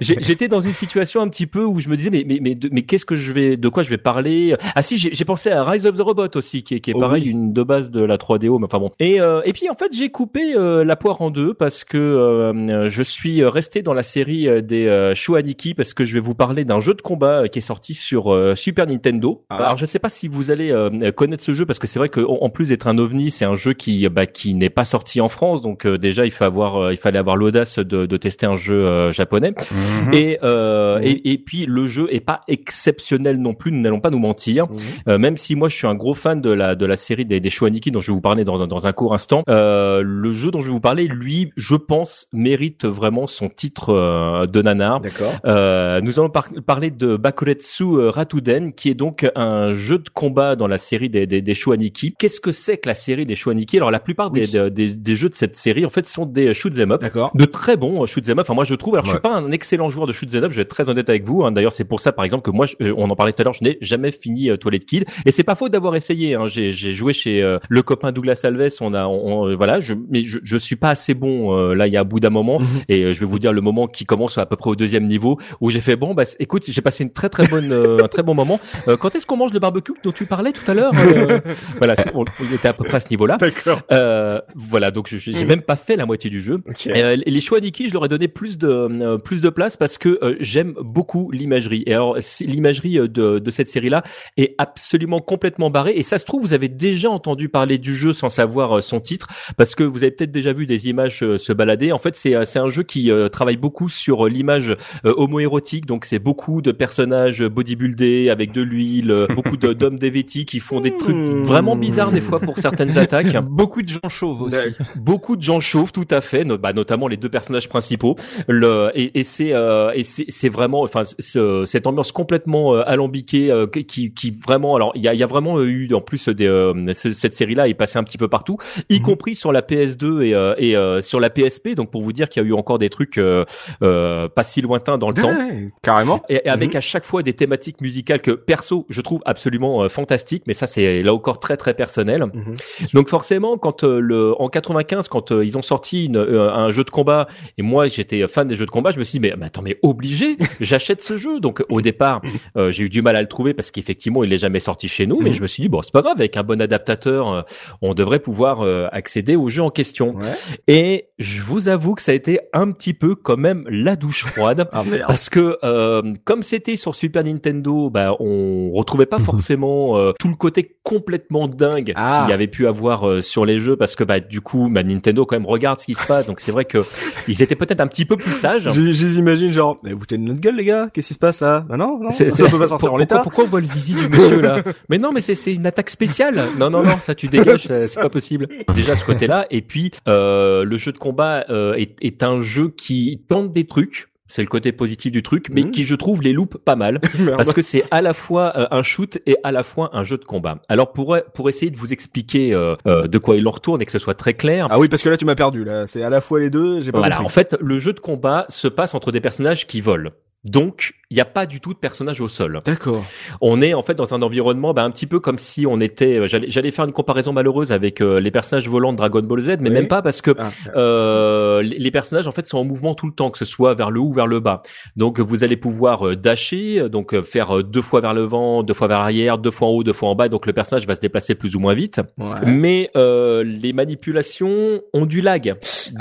j'étais dans une situation un petit peu où je me disais mais mais mais, mais qu'est-ce que je vais de quoi je vais parler? Ah si, j'ai pensé à Rise of the Robot aussi qui est qui est Oh pareil oui. une de base de la 3DO mais enfin bon. Et et puis en fait, j'ai coupé la poire en deux parce que je suis resté dans la série euh, des euh, Shuaniki parce que je vais vous parler d'un jeu de combat euh, qui est sorti sur euh, Super Nintendo. Ah. Alors je ne sais pas si vous allez euh, connaître ce jeu parce que c'est vrai qu'en en plus d'être un ovni, c'est un jeu qui bah, qui n'est pas sorti en France donc euh, déjà il faut avoir euh, il fallait avoir l'audace de, de tester un jeu euh, japonais. Mhm. Et, euh, Mhm. et et puis le jeu est pas exceptionnel non plus, nous n'allons pas nous mentir. Euh, même si moi je suis un gros fan de la de la série des, des Shuaniki dont je vais vous parler dans, dans un court instant, euh, le jeu dont je vais vous parler, lui, je pense, mérite vraiment son titre euh, de nanar. D'accord. Euh, nous allons par- parler de Bakuretsu euh, Ratuden, qui est donc un jeu de combat dans la série des, des, des Shuaniki. Qu'est-ce que c'est que la série des Shuaniki Alors la plupart des, Oui. des, des jeux de cette série, en fait, sont des shoot 'em up D'accord. de très bons euh, shoot 'em up. Enfin moi je trouve. Alors je suis Ouais. pas un excellent joueur de shoot 'em up. Je vais être très honnête avec vous. hein. D'ailleurs c'est pour ça par exemple que moi je- euh, on en parlait tout à l'heure. Je n'ai jamais fini euh, Toilet Kid et c'est pas faute d'avoir essayé. Hein. J'ai joué chez euh, le copain Douglas Alves. On a on- on- euh, voilà. Je mais je, je suis pas assez bon euh, là. Il y a un bout d'un moment Mhm. et euh, je vais vous dire le moment qui commence à peu près au deuxième niveau où j'ai fait bon bah écoute j'ai passé une très très bonne euh, un très bon moment. Euh, quand est-ce qu'on mange le barbecue dont tu parlais tout à l'heure Euh, Voilà on, on était à peu près à ce niveau là. D'accord. Euh, voilà donc je- j'ai j'ai même pas fait la moitié du jeu. Et, euh, les choix Niki, je leur ai donné plus de euh, plus de place parce que euh, j'aime beaucoup l'imagerie. Et alors si- l'imagerie de, de cette série-là est absolument complètement barrée. Et ça se trouve, vous avez déjà entendu parler du jeu sans savoir euh, son titre, parce que vous avez peut-être déjà vu des images euh, se balader. En fait, c'est euh, c'est un jeu qui euh, travaille beaucoup sur euh, l'image euh, homoérotique. Donc c'est beaucoup de personnages bodybuildés avec de l'huile, beaucoup d'hommes dévêtis qui font des trucs Hmm. vraiment bizarres des fois pour certaines attaques. Beaucoup de gens chauves aussi. Beaucoup de gens chauves, tout à fait, bah, notamment les deux personnages principaux. Le, et et c'est euh, et c'est c'est vraiment, enfin, ce- cette ambiance complètement euh, alambiquée euh, qui, qui vraiment, alors il y a, y a vraiment eu en plus des, euh, ce- cette série-là est passée un petit peu partout, y Mhm. compris sur la PS2 et, euh, et euh, sur la PSP. Donc pour vous dire qu'il y a eu encore des trucs euh, euh, pas si lointains dans le temps. Ouais, carrément. Et, et avec à chaque fois des thématiques musicales que perso je trouve absolument euh, fantastiques, mais ça c'est là encore très très personnel. Mhm. Donc forcément, quand le en 95, quand ils ont sorti une, un jeu de combat, et moi j'étais fan des jeux de combat, je me suis dit mais, mais attends mais obligé, j'achète ce jeu. Donc au départ, j'ai eu du mal à le trouver parce qu'effectivement il est jamais sorti chez nous, mais Mhm. je me suis dit bon c'est pas grave, avec un bon adaptateur, on devrait pouvoir accéder au jeu en question. Ouais. Et je vous avoue que ça a été un petit peu quand même la douche froide. Ah. Parce que euh, comme c'était sur Super Nintendo, bah, on retrouvait pas forcément euh, tout le côté complètement dingue Ah. qu'il y avait pu avoir euh, sur les jeux, parce que bah, du coup, bah, Nintendo quand même regarde ce qui se passe, donc c'est vrai que ils étaient peut-être un petit peu plus sages. J'imagine genre, mais vous tenez notre gueule les gars, qu'est-ce qui se passe là? Bah non, non, ça, ça peut pas sortir Pour- en l'état. Pourquoi, pourquoi on voit le zizi du monsieur là? Mais non, mais c'est une attaque spéciale. Non, non, non, ça tu dégages, c'est pas possible. Déjà ce côté-là, et puis euh, le jeu de combat euh, est, est un jeu qui tente des trucs. C'est le côté positif du truc, mais Mhm. qui je trouve les loupe pas mal. Parce que c'est à la fois euh, un shoot et à la fois un jeu de combat. Alors pour pour essayer de vous expliquer euh, euh, de quoi il en retourne et que ce soit très clair. Ah oui, parce que là tu m'as perdu là. C'est à la fois les deux. J'ai pas voilà, en fait, le jeu de combat se passe entre des personnages qui volent. Donc, il n'y a pas du tout de personnages au sol. D'accord. On est en fait dans un environnement bah, un petit peu comme si on était. euh, J'allais j'allais faire une comparaison malheureuse avec euh, les personnages volants de Dragon Ball Z, mais Oui. même pas parce que Ah, euh, les personnages en fait sont en mouvement tout le temps, que ce soit vers le haut ou vers le bas. Donc vous allez pouvoir euh, dasher, donc euh, faire deux fois vers le vent, deux fois vers l'arrière, deux fois en haut, deux fois en bas. Donc le personnage va se déplacer plus ou moins vite. ouais. Mais euh, les manipulations ont du lag.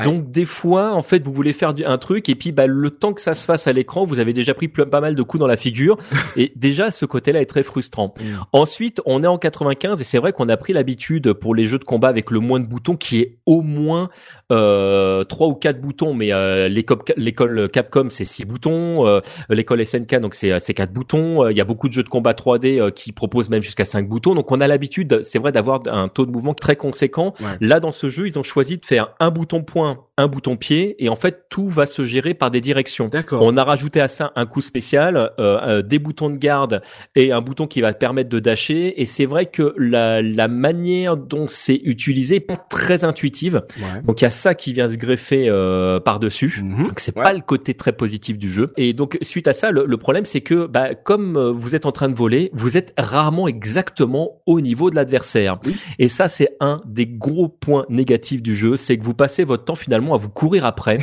Donc des fois, en fait, vous voulez faire un truc et puis bah, le temps que ça se fasse à l'écran, vous avez déjà pris plein- pas mal de coups dans la figure. et déjà, ce côté-là est très frustrant. Mm. Ensuite, on est en 95 et c'est vrai qu'on a pris l'habitude pour les jeux de combat avec le moins de boutons, qui est au moins euh, trois ou quatre boutons, mais euh, l'école Capcom c'est six boutons, euh, l'école SNK donc c'est c'est quatre boutons. Euh, Il y a beaucoup de jeux de combat 3D euh, qui proposent même jusqu'à cinq boutons. Donc on a l'habitude, c'est vrai, d'avoir un taux de mouvement très conséquent. Ouais. Là dans ce jeu, ils ont choisi de faire un bouton point, un bouton pied, et en fait tout va se gérer par des directions. D'accord. On a rajouté à ça un coup spécial, euh, euh, des boutons de garde et un bouton qui va te permettre de dasher. Et c'est vrai que la, la manière dont c'est utilisé est pas très intuitive. Ouais. Donc il y a ça qui vient se greffer euh, par dessus. Mhm. Donc c'est Ouais. pas le côté très positif du jeu. Et donc suite à ça, le, le problème c'est que bah, comme vous êtes en train de voler, vous êtes rarement exactement au niveau de l'adversaire. Oui. Et ça c'est un des gros points négatifs du jeu, c'est que vous passez votre temps finalement à vous courir après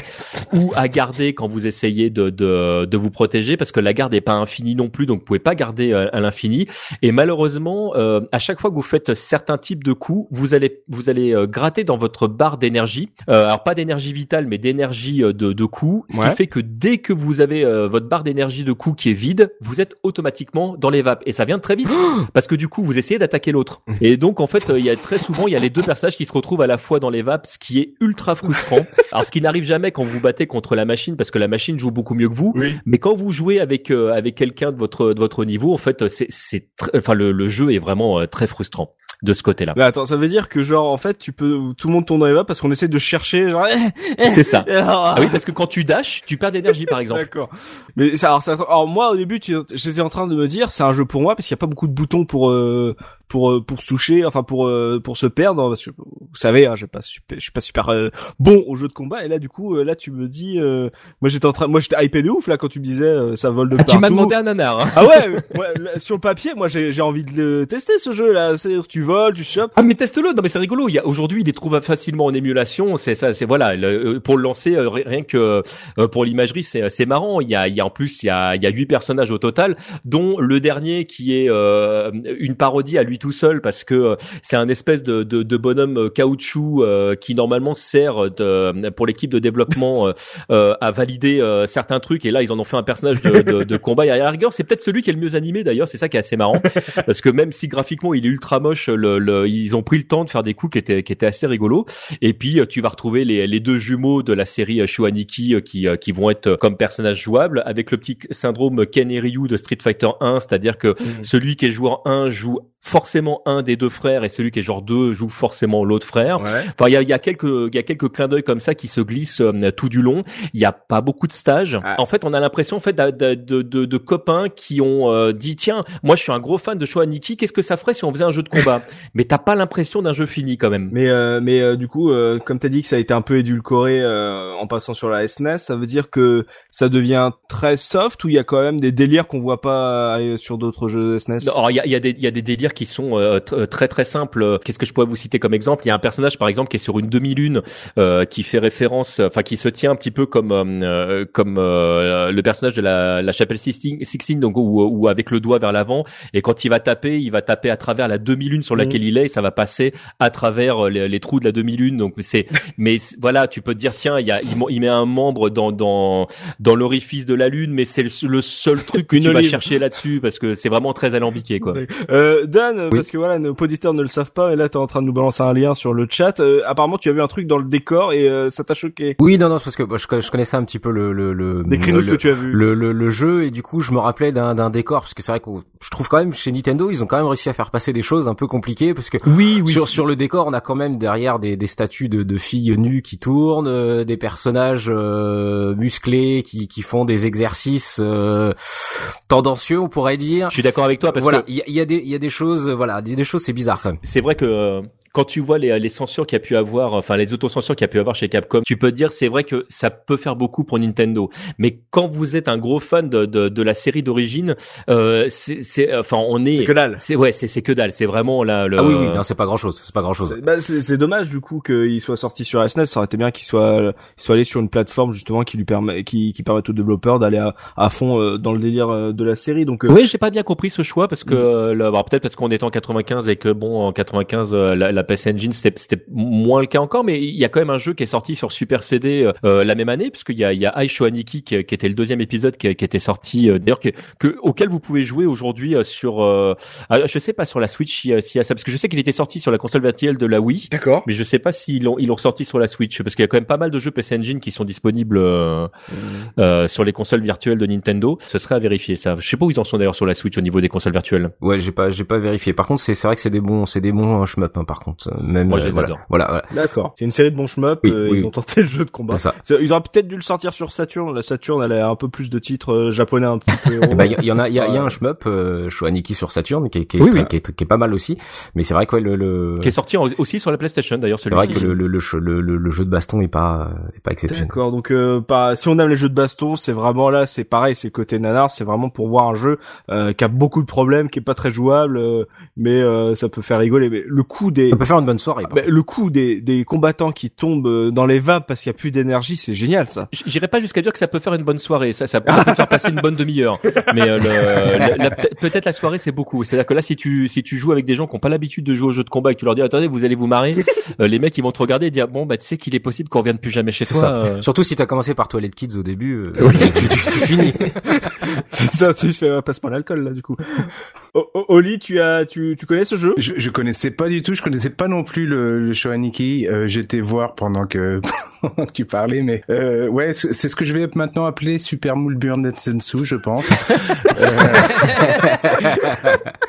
ou à garder quand vous essayez de, de, de vous protéger parce que la garde n'est pas infinie non plus, donc vous pouvez pas garder euh, à l'infini. Et malheureusement, euh, à chaque fois que vous faites certains types de coups, vous allez vous allez euh, gratter dans votre barre d'énergie. Euh, alors pas d'énergie vitale, mais d'énergie euh, de, de coups, ce Ouais. qui fait que dès que vous avez euh, votre barre d'énergie de coups qui est vide, vous êtes automatiquement dans les vapes et ça vient très vite parce que du coup vous essayez d'attaquer l'autre. Et donc en fait, il y a très souvent il y a les deux personnages qui se retrouvent à la fois dans les vapes, ce qui est ultra frustrant. Alors ce qui n'arrive jamais quand vous battez contre la machine parce que la machine joue beaucoup mieux que vous. Oui. Mais quand vous jouez avec euh, avec quelqu'un de votre de votre niveau, en fait, c'est enfin le, le jeu est vraiment euh, très frustrant de ce côté-là. Mais attends, ça veut dire que genre en fait tu peux tout le monde tourne dans les vapes parce qu'on essaie de chercher genre C'est ça. Ah Ah oui, parce que quand tu dashes, tu perds d'énergie par exemple. D'accord. Mais ça, alors, ça, alors moi au début, j'étais en train de me dire, c'est un jeu pour moi parce qu'il y a pas beaucoup de boutons pour euh, pour euh, pour se toucher, enfin pour euh, pour se perdre. Parce que, vous savez, hein, j'ai pas super, je suis pas super euh, bon au jeu de combat. Et là, du coup, euh, là, tu me dis, euh, moi j'étais en train, moi j'étais hypé de ouf là quand tu me disais euh, ça vole de Ah, partout. tu m'as demandé un nanar. hein. Ah ouais, ouais, sur le papier, moi j'ai j'ai envie de le tester ce jeu là. Tu voles, tu chopes. Ah mais teste-le, non mais c'est rigolo. Il y a aujourd'hui, il est trouvable facilement en émulation. C'est ça, c'est voilà. le- euh, pour le lancer, euh, ri- rien que euh, pour l'imagerie, c'est c'est marrant. Il y a, il y a en plus, il y a il y a huit personnages au total, dont le dernier qui est euh, une parodie à lui tout seul parce que c'est un espèce de, de, de bonhomme caoutchouc euh, qui normalement sert de, pour l'équipe de développement euh, à valider certains trucs. Et là, ils en ont fait un personnage de, de, de combat. Et à la rigueur, c'est peut-être celui qui est le mieux animé d'ailleurs. C'est ça qui est assez marrant parce que même si graphiquement il est ultra moche, le, le- ils ont pris le temps de faire des coups qui étaient qui étaient assez rigolos. Et puis euh, tu vas retrouver les, les deux jumeaux de la série euh, Shuaniki euh, qui qui vont être comme personnages jouables avec le petit syndrome Ken et Ryu de Street Fighter 1, c'est-à-dire que celui qui est joueur 1 joue forcément un des deux frères et celui qui est genre 2 joue forcément l'autre frère. Ouais. Enfin, il y a, y a quelques, il y a quelques clins d'œil comme ça qui se glissent euh, tout du long. Il n'y a pas beaucoup de stages. Ah. En fait, on a l'impression en fait d'a- de, de, de copains qui ont euh, dit tiens, moi je suis un gros fan de Shoaniki, qu'est-ce que ça ferait si on faisait un jeu de combat? Mais t'as pas l'impression d'un jeu fini quand même. Mais euh, mais euh, du coup, euh, comme t'as dit que ça a été un peu édulcoré euh, en passant sur la SNES, ça veut dire que ça devient très soft ou il y a quand même des délires qu'on voit pas euh, sur d'autres jeux SNES. Alors il y a, y, a des- il y a des délires qui sont euh, tr- très très simples. Qu'est-ce que je pourrais vous citer comme exemple? Il y a un personnage par exemple qui est sur une demi-lune, euh, qui fait référence, enfin qui se tient un petit peu comme euh, comme euh, le personnage de la, la chapelle Sixtine, Sixtine, donc où, où avec le doigt vers l'avant. Et quand il va taper, il va taper à travers la demi-lune sur laquelle il est, et ça va passer à travers les, les trous de la demi-lune. Donc c'est, mais voilà, tu peux te dire tiens, il y a, il, il met un membre dans dans dans l'orifice de la lune, mais c'est le, le seul truc que tu vas olive. chercher là-dessus parce que c'est vraiment très alambiqué quoi. Euh, Dan, Oui. parce que voilà, nos auditeurs ne le savent pas, et là t'es en train de nous balancer un lien sur le chat. Euh, apparemment, tu as vu un truc dans le décor et euh, ça t'a choqué. Oui, non, non, c'est parce que bah, je, je connaissais un petit peu le le le le, que tu as vu. le, le, le jeu et du coup je me rappelais d'un d'un décor parce que c'est vrai que je trouve quand même chez Nintendo ils ont quand même réussi à faire passer des choses un peu compliquées parce que Oui, oui. sur sur le décor on a quand même derrière des des statues de, de filles nues qui tournent euh, des personnages euh, musclés qui qui font des exercices euh, tendancieux on pourrait dire Je suis d'accord avec toi parce voilà que il y a, il y a des il y a des choses voilà des, des choses c'est bizarre quand même c'est vrai que euh, quand tu vois les, les censures qu'il y a pu avoir, enfin les autocensures qu'il y a pu avoir chez Capcom, tu peux te dire c'est vrai que ça peut faire beaucoup pour Nintendo. Mais quand vous êtes un gros fan de, de, de la série d'origine, euh, c'est, c'est, enfin on est, C'est que dalle. c'est ouais, c'est, c'est que dalle. C'est vraiment là le. ah oui oui non c'est pas grand chose c'est pas grand chose C'est bah, c'est- c'est dommage du coup qu'il soit sorti sur SNES. Ça aurait été bien qu'il soit, il soit allé sur une plateforme justement qui lui permet, qui, qui permette aux développeurs d'aller à, à fond euh, dans le délire euh, de la série. Donc euh, Oui, j'ai pas bien compris ce choix parce que euh, alors peut-être parce qu'on était en 95 et que bon en 95 euh, la, la PS Engine, c'était moins le cas encore, mais il y a quand même un jeu qui est sorti sur Super CD euh, la même année, puisqu'il y a, il y a Aisho Aniki qui, qui était le deuxième épisode qui, qui était sorti, euh, d'ailleurs que, que, auquel vous pouvez jouer aujourd'hui euh, sur, euh, ah, je sais pas sur la Switch s'il y, s'il y a ça, parce que je sais qu'il était sorti sur la console virtuelle de la Wii. D'accord. Mais je sais pas s'ils l'ont ils l'ont ressorti sur la Switch parce qu'il y a quand même pas mal de jeux PC Engine qui sont disponibles euh, euh, sur les consoles virtuelles de Nintendo. Ce serait à vérifier ça. Je sais pas où ils en sont d'ailleurs sur la Switch au niveau des consoles virtuelles. Ouais, j'ai pas, j'ai pas vérifié. Par contre, c'est, vrai que c'est des bons, c'est des bons euh, shmup, hein, par contre. Même, Moi, je euh, les voilà. adore. voilà, voilà. D'accord. C'est une série de bons shmup. Oui, euh, oui. Ils ont tenté le jeu de combat. Ça. Ils auraient peut-être dû le sortir sur Saturn. La Saturn, elle a un peu plus de titres euh, japonais un petit peu. Bah, il y, en a, il y a, il y a un shmup, euh, Shoaniki sur Saturn, qui est, qui qui est, qui est pas mal aussi. Mais c'est vrai que ouais, le, le, Qui est sorti aussi sur la PlayStation d'ailleurs c'est vrai celui-ci. que le, le, le, le, jeu de baston est pas, est pas exceptionnel. D'accord, donc euh, pas, si on aime les jeux de baston, c'est vraiment là, c'est pareil, c'est côté nanar, c'est vraiment pour voir un jeu euh, qui a beaucoup de problèmes, qui est pas très jouable, euh, mais euh, ça peut faire rigoler. Mais le coup des, Ça peut faire une bonne soirée. bah, le coup des, des combattants qui tombent euh, dans les vapes parce qu'il y a plus d'énergie, c'est génial ça. J'irai pas jusqu'à dire que ça peut faire une bonne soirée, ça, ça, ça peut faire passer une bonne demi-heure. Mais euh, le, la- la- peut- peut-être la soirée c'est beaucoup. C'est-à-dire que là, si tu si tu joues avec des gens qui ont pas l'habitude de jouer aux jeux de combat et que tu leur dis attendez, vous allez vous marrer, euh, les mecs ils vont te regarder et dire bon bah tu sais qu'il est possible qu'on revienne plus jamais chez C'est toi. ça. euh. Surtout si t'as commencé par Toilette Kids au début, euh, tu, tu, tu finis. c'est ça, tu fais euh, passe-moi l'alcool là du coup. O- O- Oli, tu as, tu, tu connais ce jeu? Je, je connaissais pas du tout, je connaissais pas non plus le, le Shoaniki. Euh, J'étais voir pendant que, tu parlais, mais euh, ouais, c'est c'est ce que je vais maintenant appeler Super Moulburn Netsensu, je pense. Euh,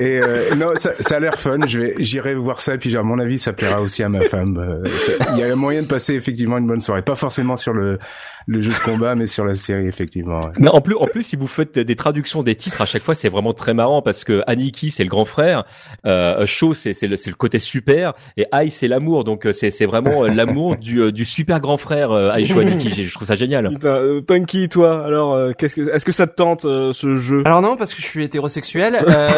et euh, non, ça, ça a l'air fun. Je vais, j'irai voir ça, et puis à mon avis, ça plaira aussi à ma femme. Euh, Il y a moyen de passer effectivement une bonne soirée, pas forcément sur le, le jeu de combat, mais sur la série effectivement. ouais. Mais en plus, en plus, si vous faites des traductions des titres à chaque fois, c'est vraiment très marrant parce que Aniki c'est le grand frère, euh, Sho c'est c'est le c'est le côté super et Ai c'est l'amour. Donc euh, c'est c'est vraiment euh, l'amour du euh, du super grand frère euh, Aisho Aniki. Je trouve ça génial. Putain, euh, Punky, toi, alors, euh, qu'est-ce que, est-ce que ça te tente euh, ce jeu? Alors non, parce que je suis hétérosexuel. Euh...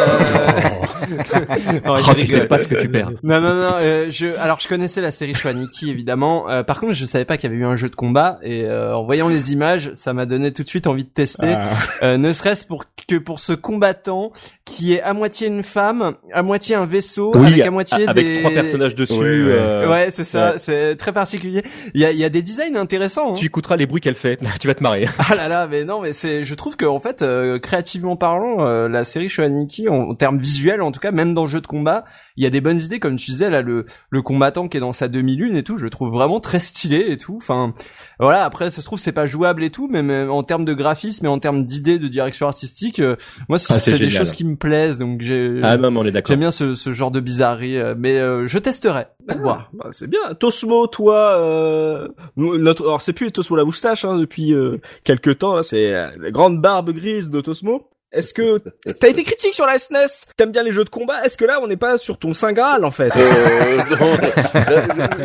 non, je Oh, tu sais pas ce que tu perds. Non, non, non. euh, je, alors, je connaissais la série Shwaniki, évidemment. Euh, par contre, je savais pas qu'il y avait eu un jeu de combat. Et euh, en voyant les images, ça m'a donné tout de suite envie de tester. Ah. Euh, ne serait-ce pour que pour ce combattant qui est à moitié une femme, à moitié un vaisseau, avec à moitié avec des trois personnages dessus. Ouais, ouais. euh, Ouais, c'est ça. ouais. C'est très particulier. Il y a, il y a des designs intéressants. hein. Tu écouteras les bruits qu'elle fait. tu vas te marrer. Ah là là, mais non, mais c'est, je trouve que en fait, euh, créativement parlant, euh, la série Shoaniki, en, en termes visuels, en tout cas, même dans le jeu de combat, il y a des bonnes idées, comme tu disais là, le le combattant qui est dans sa demi-lune et tout, je le trouve vraiment très stylé et tout. Enfin, voilà. Après, ça se trouve c'est pas jouable et tout, mais même en termes de graphisme et en termes d'idées de direction artistique, euh, moi, c'est Ah, c'est des choses qui me plaisent, donc j'ai. Ah non, mais on est d'accord. J'aime bien ce, ce genre de bizarrerie, euh, mais euh, je testerai. Ah, voir. bah, c'est bien. Tosmo, toi, euh, notre, alors c'est plus Tosmo la moustache hein, depuis euh, quelques temps. Là, c'est euh, la grande barbe grise de Tosmo. Est-ce que t'as été critique sur la SNES T'aimes bien les jeux de combat? Est-ce que là, on n'est pas sur ton saint graal en fait? Euh, non,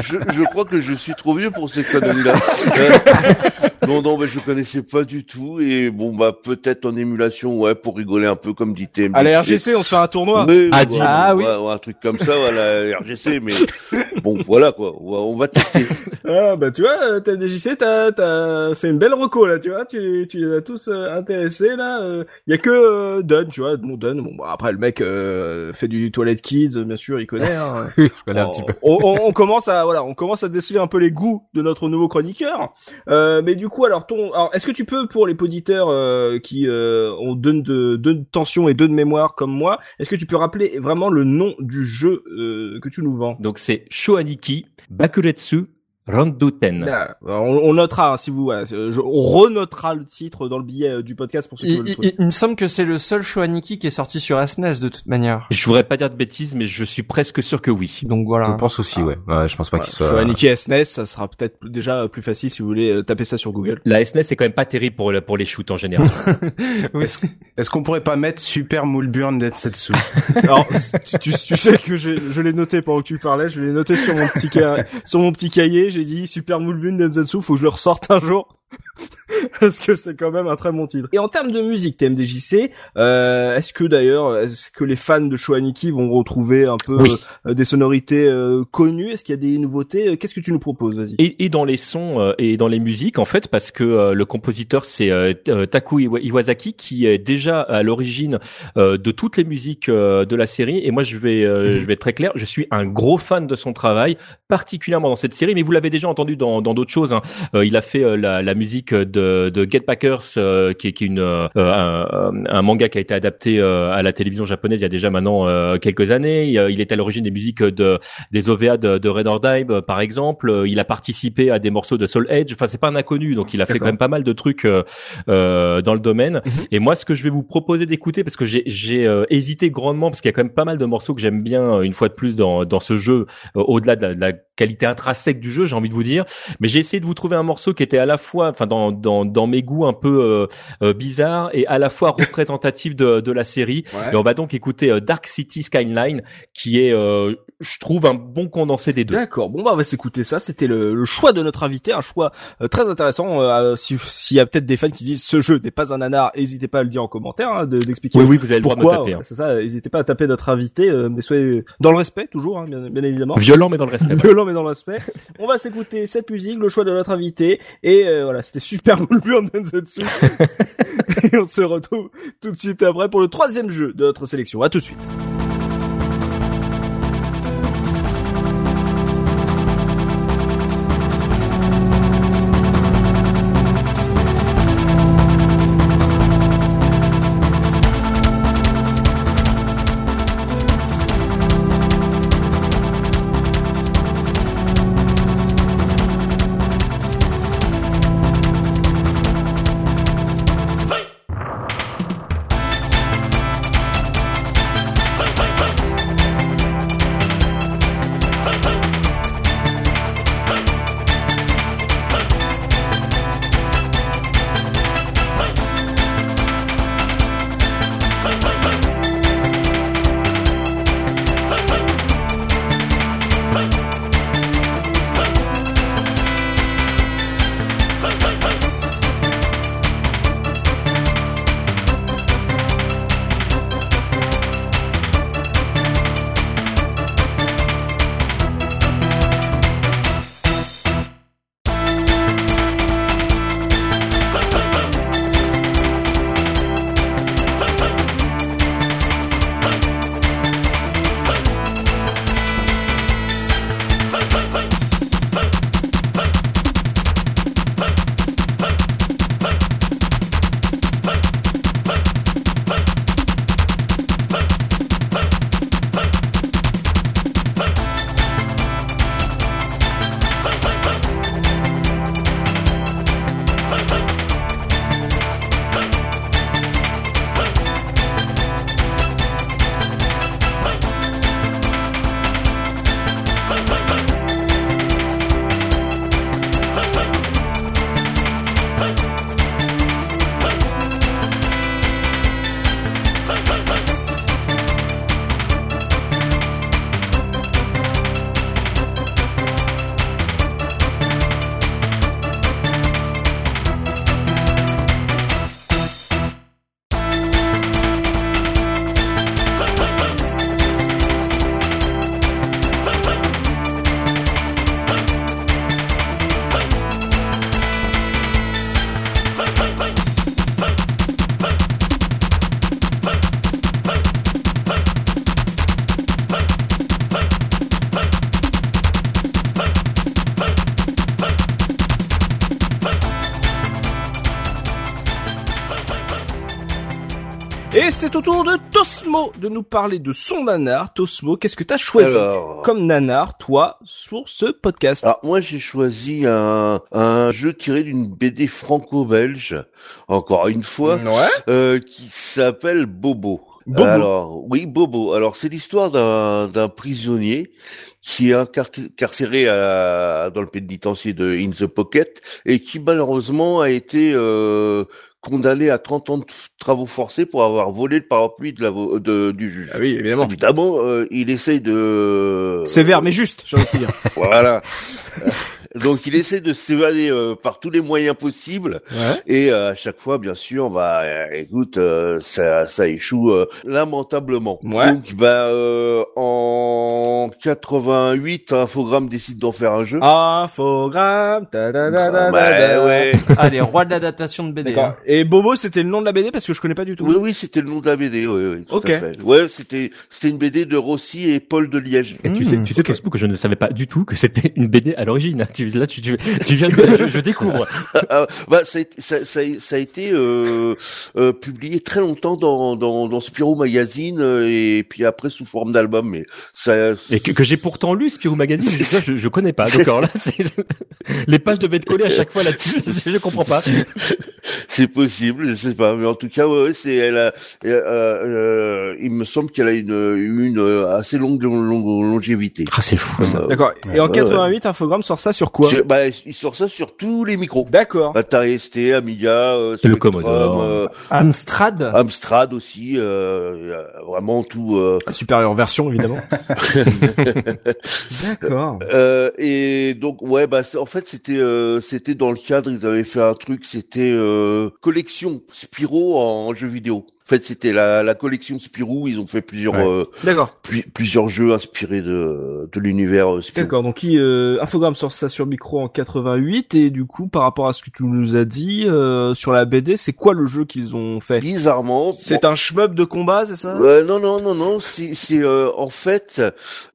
je, je crois que je suis trop vieux pour ces conneries-là. Euh, non, non, mais je connaissais pas du tout et bon bah peut-être en émulation, ouais, pour rigoler un peu comme dit TMDJC. Allez, RGC, on se fait un tournoi. Mais, Ah, ouais, dis- ouais, ouais, ouais, un truc comme ça, voilà, RGC, mais bon, voilà quoi, on va, on va tester. Ah bah tu vois, euh, t'as DJC, t'as t'as fait une belle reco là, tu vois, tu tu les as tous euh, intéressés là. Il y a que euh, Dunn, tu vois, bon Dunn, bon bah, après le mec euh, fait du Toilet Kids, bien sûr, il connaît. Hein. Oui, je connais un Oh, petit peu. On, on- on commence à voilà, on commence à déceler un peu les goûts de notre nouveau chroniqueur. Euh, mais du coup, alors ton, alors est-ce que tu peux pour les auditeurs euh, qui euh, ont deux de de tension et deux de mémoire comme moi, est-ce que tu peux rappeler vraiment le nom du jeu euh, que tu nous vends? Donc c'est Shoaniki Bakuretsu Randuten. Là, on, on notera hein, si vous, c'est- je- on renotera le titre dans le billet euh, du podcast pour ceux qui Il, veulent le il- trouver. il me semble que c'est le seul Shoaniki qui est sorti sur SNES de toute manière. Je voudrais pas dire de bêtises, mais je suis presque sûr que oui. Donc voilà. Je pense aussi, ouais. ouais je pense pas qu'il soit. sur Aniki SNES, ça sera peut-être déjà plus facile si vous voulez euh, taper ça sur Google. La SNES c'est quand même pas terrible pour, le- pour les shoots en général. Oui. Est-ce est-ce qu'on pourrait pas mettre Super Moulburn Netsetsu Alors, tu, tu, tu sais que je, je l'ai noté pendant que tu parlais, je l'ai noté sur mon petit sur mon petit cahier, j'ai dit Super Moulbun Denzetsu, faut que je le ressorte un jour. parce que c'est quand même un très bon titre. Et en termes de musique, TMDJC, euh, est-ce que d'ailleurs, est-ce que les fans de Shoaniki vont retrouver un peu Oui. euh, des sonorités euh, connues? Est-ce qu'il y a des nouveautés? Qu'est-ce que tu nous proposes? Vas-y. Et, et dans les sons euh, et dans les musiques en fait parce que euh, le compositeur c'est euh, euh, Taku Iwa- Iwasaki qui est déjà à l'origine euh, de toutes les musiques euh, de la série et moi je vais euh, Mhm. je vais être très clair je suis un gros fan de son travail particulièrement dans cette série mais vous l'avez déjà entendu dans dans d'autres choses hein. Euh, il a fait euh, la, la musique de, de Get Backers euh, qui est qui est une euh, un, un manga qui a été adapté euh, à la télévision japonaise il y a déjà maintenant euh, quelques années il, il est à l'origine des musiques de des OVA de, de Red or Die, euh, par exemple. Euh, Il a participé à des morceaux de Soul Edge. Enfin, c'est pas un inconnu, donc il a fait quand même pas mal de trucs euh, euh, dans le domaine. Mhm. Et moi, ce que je vais vous proposer d'écouter, parce que j'ai euh, hésité grandement, parce qu'il y a quand même pas mal de morceaux que j'aime bien, euh, une fois de plus, dans, dans ce jeu, euh, au-delà de, la- de la qualité intrinsèque du jeu, j'ai envie de vous dire. Mais j'ai essayé de vous trouver un morceau qui était à la fois, enfin, dans, dans, dans mes goûts un peu euh, euh, bizarres et à la fois représentatif de, de la série. Et on va donc écouter euh, Dark City Skyline, qui est, euh, je trouve, un bon condensé des deux. D'accord. Bon bah on va s'écouter ça. C'était le, le choix de notre invité, un choix euh, très intéressant. Euh, si- S'il y a peut-être des fans qui disent ce jeu n'est pas un nanar, n'hésitez pas à le dire en commentaire, hein, de- d'expliquer Oui, oui, vous avez le droit de taper. hein. C'est ça. N'hésitez pas à taper notre invité, euh, mais soyez dans le respect toujours, hein, bien, bien évidemment. Violent mais dans le respect. Violent mais dans le respect. On va s'écouter cette musique, le choix de notre invité. Et euh, voilà, c'était super Bullburn Densetsu. et on se retrouve tout de suite après pour le troisième jeu de notre sélection. À tout de suite. Tour de Tosmo de nous parler de son nanar. Tosmo, qu'est-ce que t'as choisi Alors, comme nanar, toi, sur ce podcast alors moi j'ai choisi un, un jeu tiré d'une BD franco-belge, encore une fois, Ouais. euh, qui s'appelle Bobo. Bobo. Alors oui, Bobo. Alors c'est l'histoire d'un prisonnier qui est incarcéré à- dans le pénitencier de In the Pocket et qui malheureusement a été euh, condamné à 30 ans de travaux forcés pour avoir volé le parapluie de la de, du juge. Ah oui, évidemment. Évidemment, euh, il essaye de Sévère mais juste, j'ai envie de dire. voilà. Donc il essaie de s'évader euh, par tous les moyens possibles Ouais. et euh, à chaque fois, bien sûr, bah euh, écoute, euh, ça, ça échoue euh, lamentablement. Ouais. Donc bah euh, en 88, Infogrames décide d'en faire un jeu. Infogramme. ta da da da da Bah, ouais. Allez, roi de l'adaptation de BD. Hein. Et Bobo, c'était le nom de la BD parce que je connais pas du tout. Oui, oui, c'était le nom de la BD. Oui, oui, tout Ok. à fait. Ouais, c'était c'était une BD de Rossi et Paul de Liège. Et tu sais, Mmh, tu sais, ok. Tospo, que je ne savais pas du tout que c'était une BD à l'origine. Tu, là, tu, tu, tu viens de, je, je découvre. Ah, bah, ça, a été- ça, ça, a- ça a été euh, euh, publié très longtemps dans, dans, dans Spirou Magazine euh, et puis après sous forme d'album. Mais ça, Et que, que j'ai pourtant lu Spirou Magazine, ça, je, je connais pas. Alors là, c'est, les pages devaient être collées à chaque fois là-dessus. Je, comprends pas. c'est possible, je sais pas. Mais en tout cas, ouais, ouais, c'est elle a, euh, euh, il me semble qu'elle a une, une euh, assez longue, longue, longévité. Ah, c'est fou ça. D'accord. Et en Ouais, 88, Infogramme sort ça sur quoi c'est- bah, il sort ça sur tous les micros. D'accord. Atari ST, Amiga, euh, le Commodore. euh, Amstrad. Amstrad aussi, euh, a vraiment tout. Euh, La supérieure version, évidemment. D'accord. Euh, et donc ouais bah en fait c'était euh, c'était dans le cadre ils avaient fait un truc c'était euh, collection Spirou en jeu vidéo. En fait c'était la, la collection Spirou ils ont fait plusieurs Ouais. euh, plusieurs jeux inspirés de de l'univers euh, Spirou. D'accord. Donc, il, euh, Infogramme sort ça sur micro en 88 et du coup, par rapport à ce que tu nous as dit euh, sur la BD, c'est quoi le jeu qu'ils ont fait? Bizarrement C'est un shmup de combat, c'est ça? Euh, non non non non c'est c'est euh, en fait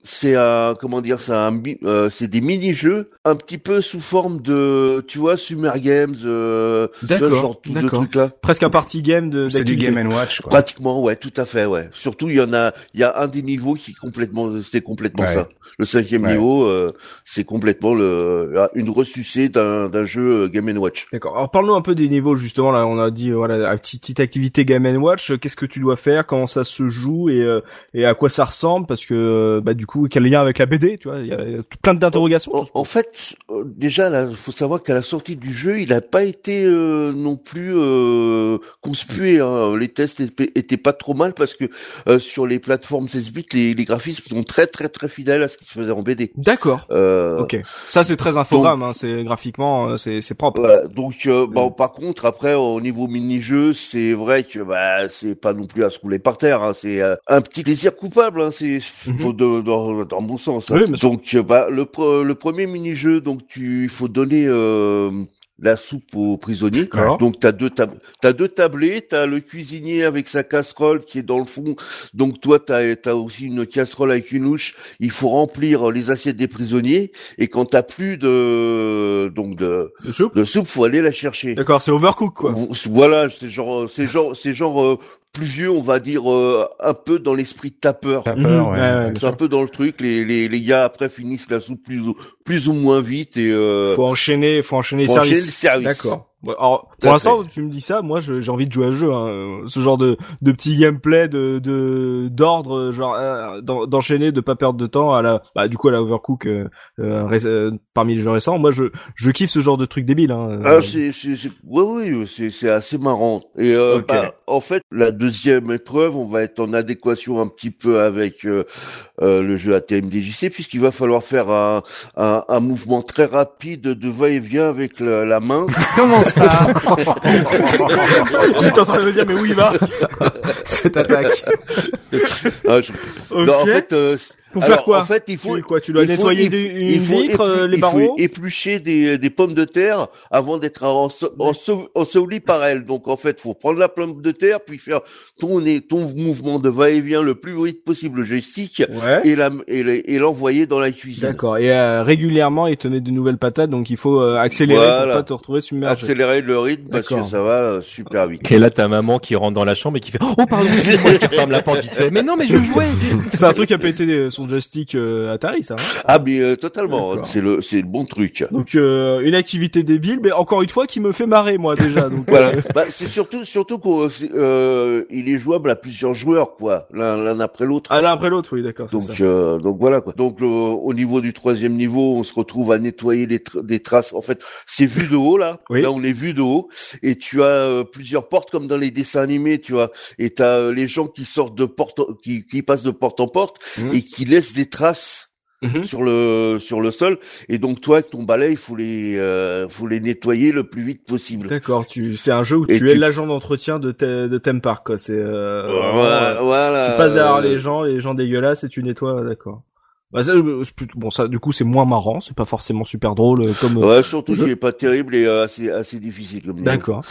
c'est un comment dire c'est un mi- euh, c'est des mini jeux un petit peu sous forme de tu vois Summer Games euh, tu vois, ce D'accord. genre de D'accord. trucs là Presque un party game de. C'est du. Game and Watch, quoi. Pratiquement, ouais, tout à fait, ouais. Surtout, il y en a, il y a un des niveaux qui complètement, c'était complètement Ouais. ça. Le cinquième Ouais. niveau, euh, c'est complètement le, une ressucée d'un, d'un jeu euh, Game Watch. D'accord. Alors parle-nous un peu des niveaux justement. Là, on a dit euh, voilà, petite, petite activité Game Watch. Qu'est-ce que tu dois faire? Comment ça se joue? Et euh, et à quoi ça ressemble? Parce que euh, bah du coup, quel lien avec la BD Tu vois, il y a il y a plein d'interrogations. En, en fait, euh, déjà, là, faut savoir qu'à la sortie du jeu, il n'a pas été euh, non plus euh, conspué. Hein. Les tests étaient, étaient pas trop mal parce que euh, sur les plateformes 16 bits, les, les graphismes sont très très très fidèles à ce qui se faisait en BD. D'accord. Euh, Ok. Ça c'est très infogramme. Hein. C'est graphiquement, euh, c'est c'est propre. Voilà, donc euh, bon, par contre après au niveau mini-jeu, c'est vrai que bah c'est pas non plus à se rouler par terre, hein, c'est euh, un petit plaisir coupable, hein, c'est faut de- dans, dans mon sens. hein. Oui, donc euh, bah le pre- le premier mini-jeu, donc tu il faut donner euh, la soupe aux prisonniers. Donc t'as deux tab t'as deux tablés, t'as le cuisinier avec sa casserole qui est dans le fond. Donc toi t'as as aussi une casserole avec une louche. Il faut remplir les assiettes des prisonniers et quand t'as plus de donc de De soupe de soupe, faut aller la chercher. D'accord, c'est overcook quoi. Vo- Voilà, c'est genre, c'est genre, c'est genre euh, plus vieux, on va dire euh, un peu dans l'esprit tapeur. Mhm, ouais. C'est un peu dans le truc. Les, les, les gars après finissent la soupe plus ou, plus ou moins vite et euh, Faut enchaîner, faut enchaîner les faut enchaîner services. le service. D'accord. Bon, alors, pour l'instant, tu me dis ça, moi, j'ai envie de jouer à ce jeu, hein. ce genre de, de petit gameplay, de, de, d'ordre, genre euh, d'en- d'enchaîner, de pas perdre de temps à la, bah, du coup, à la Overcook, euh, euh, euh, parmi les jeux récents. Moi, je, je kiffe ce genre de truc débile. Hein. Ah, c'est, c'est, c'est- ouais, oui, c'est, c'est assez marrant. Et euh, Ok. bah, en fait, la deuxième épreuve, on va être en adéquation un petit peu avec euh, euh, le jeu ATMDJC, puisqu'il va falloir faire un, un, un mouvement très rapide de va-et-vient avec la, la main. Comment ça train de me dire, mais où il va? Cette attaque. Ah, je- Ok. Non, en fait, euh, Pour alors, faire quoi En fait, il faut, Tu- quoi, tu dois il faut- nettoyer des- il faut vitre, éplu- euh, les il faut barreaux éplucher des, des pommes de terre avant d'être ense- ense- enseveli par elles. Donc en fait, faut prendre la pomme de terre puis faire ton ton mouvement de va-et-vient le plus vite possible le joystick Ouais. et la l'envoyer dans la cuisine. D'accord. Et euh, régulièrement, il te met de nouvelles patates, donc il faut euh, accélérer Voilà. pour pas te retrouver submergé. Accélérer le rythme parce que ça va euh, super vite. Et là, ta maman qui rentre dans la chambre et qui fait Oh, pardon, c'est moi qui ferme la porte vite fait. Mais non, mais je jouais. C'est un truc qui a pété euh, son joystick euh, Atari, ça. hein Ah mais euh, totalement, c'est le c'est le bon truc. donc euh, une activité débile, mais encore une fois qui me fait marrer moi déjà. Donc, Voilà. euh, bah, c'est surtout surtout qu'il euh, il est jouable à plusieurs joueurs quoi, l'un après l'autre. ah, l'un après l'autre, oui, d'accord. Donc, ça. euh, donc voilà quoi. Donc au niveau du troisième niveau, on se retrouve à nettoyer les tra- des traces. En fait, c'est vu de haut là. Oui. Là, on est vu de haut et tu as euh, plusieurs portes comme dans les dessins animés, tu vois. Et t'as euh, les gens qui sortent de porte, qui, qui passent de porte en porte Mhm. et qui laissent des traces Mhm. sur le sur le sol et donc toi avec ton balai il faut les euh, faut les nettoyer le plus vite possible. D'accord, tu c'est un jeu où tu es l'agent d'entretien de, te- de theme park quoi. C'est euh, Voilà, vraiment, voilà. tu passes derrière euh, les gens, les gens dégueulasses et tu nettoies. D'accord. Bah, ça, euh, c'est plutôt- bon ça du coup c'est moins marrant, c'est pas forcément super drôle euh, comme. Ouais, surtout qu'il est pas terrible et euh, assez assez difficile comme. D'accord.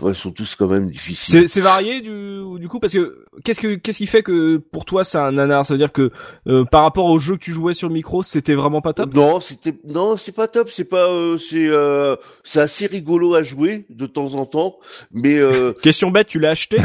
Ouais, ils sont tous quand même difficiles. C'est varié du du coup parce que qu'est-ce que qu'est-ce qui fait que pour toi c'est un nanar? Ça veut dire que euh, par rapport au jeu que tu jouais sur le micro, c'était vraiment pas top? Non, c'était non, c'est pas top, c'est pas euh, c'est euh, c'est assez rigolo à jouer de temps en temps, mais euh, Question bête, tu l'as acheté?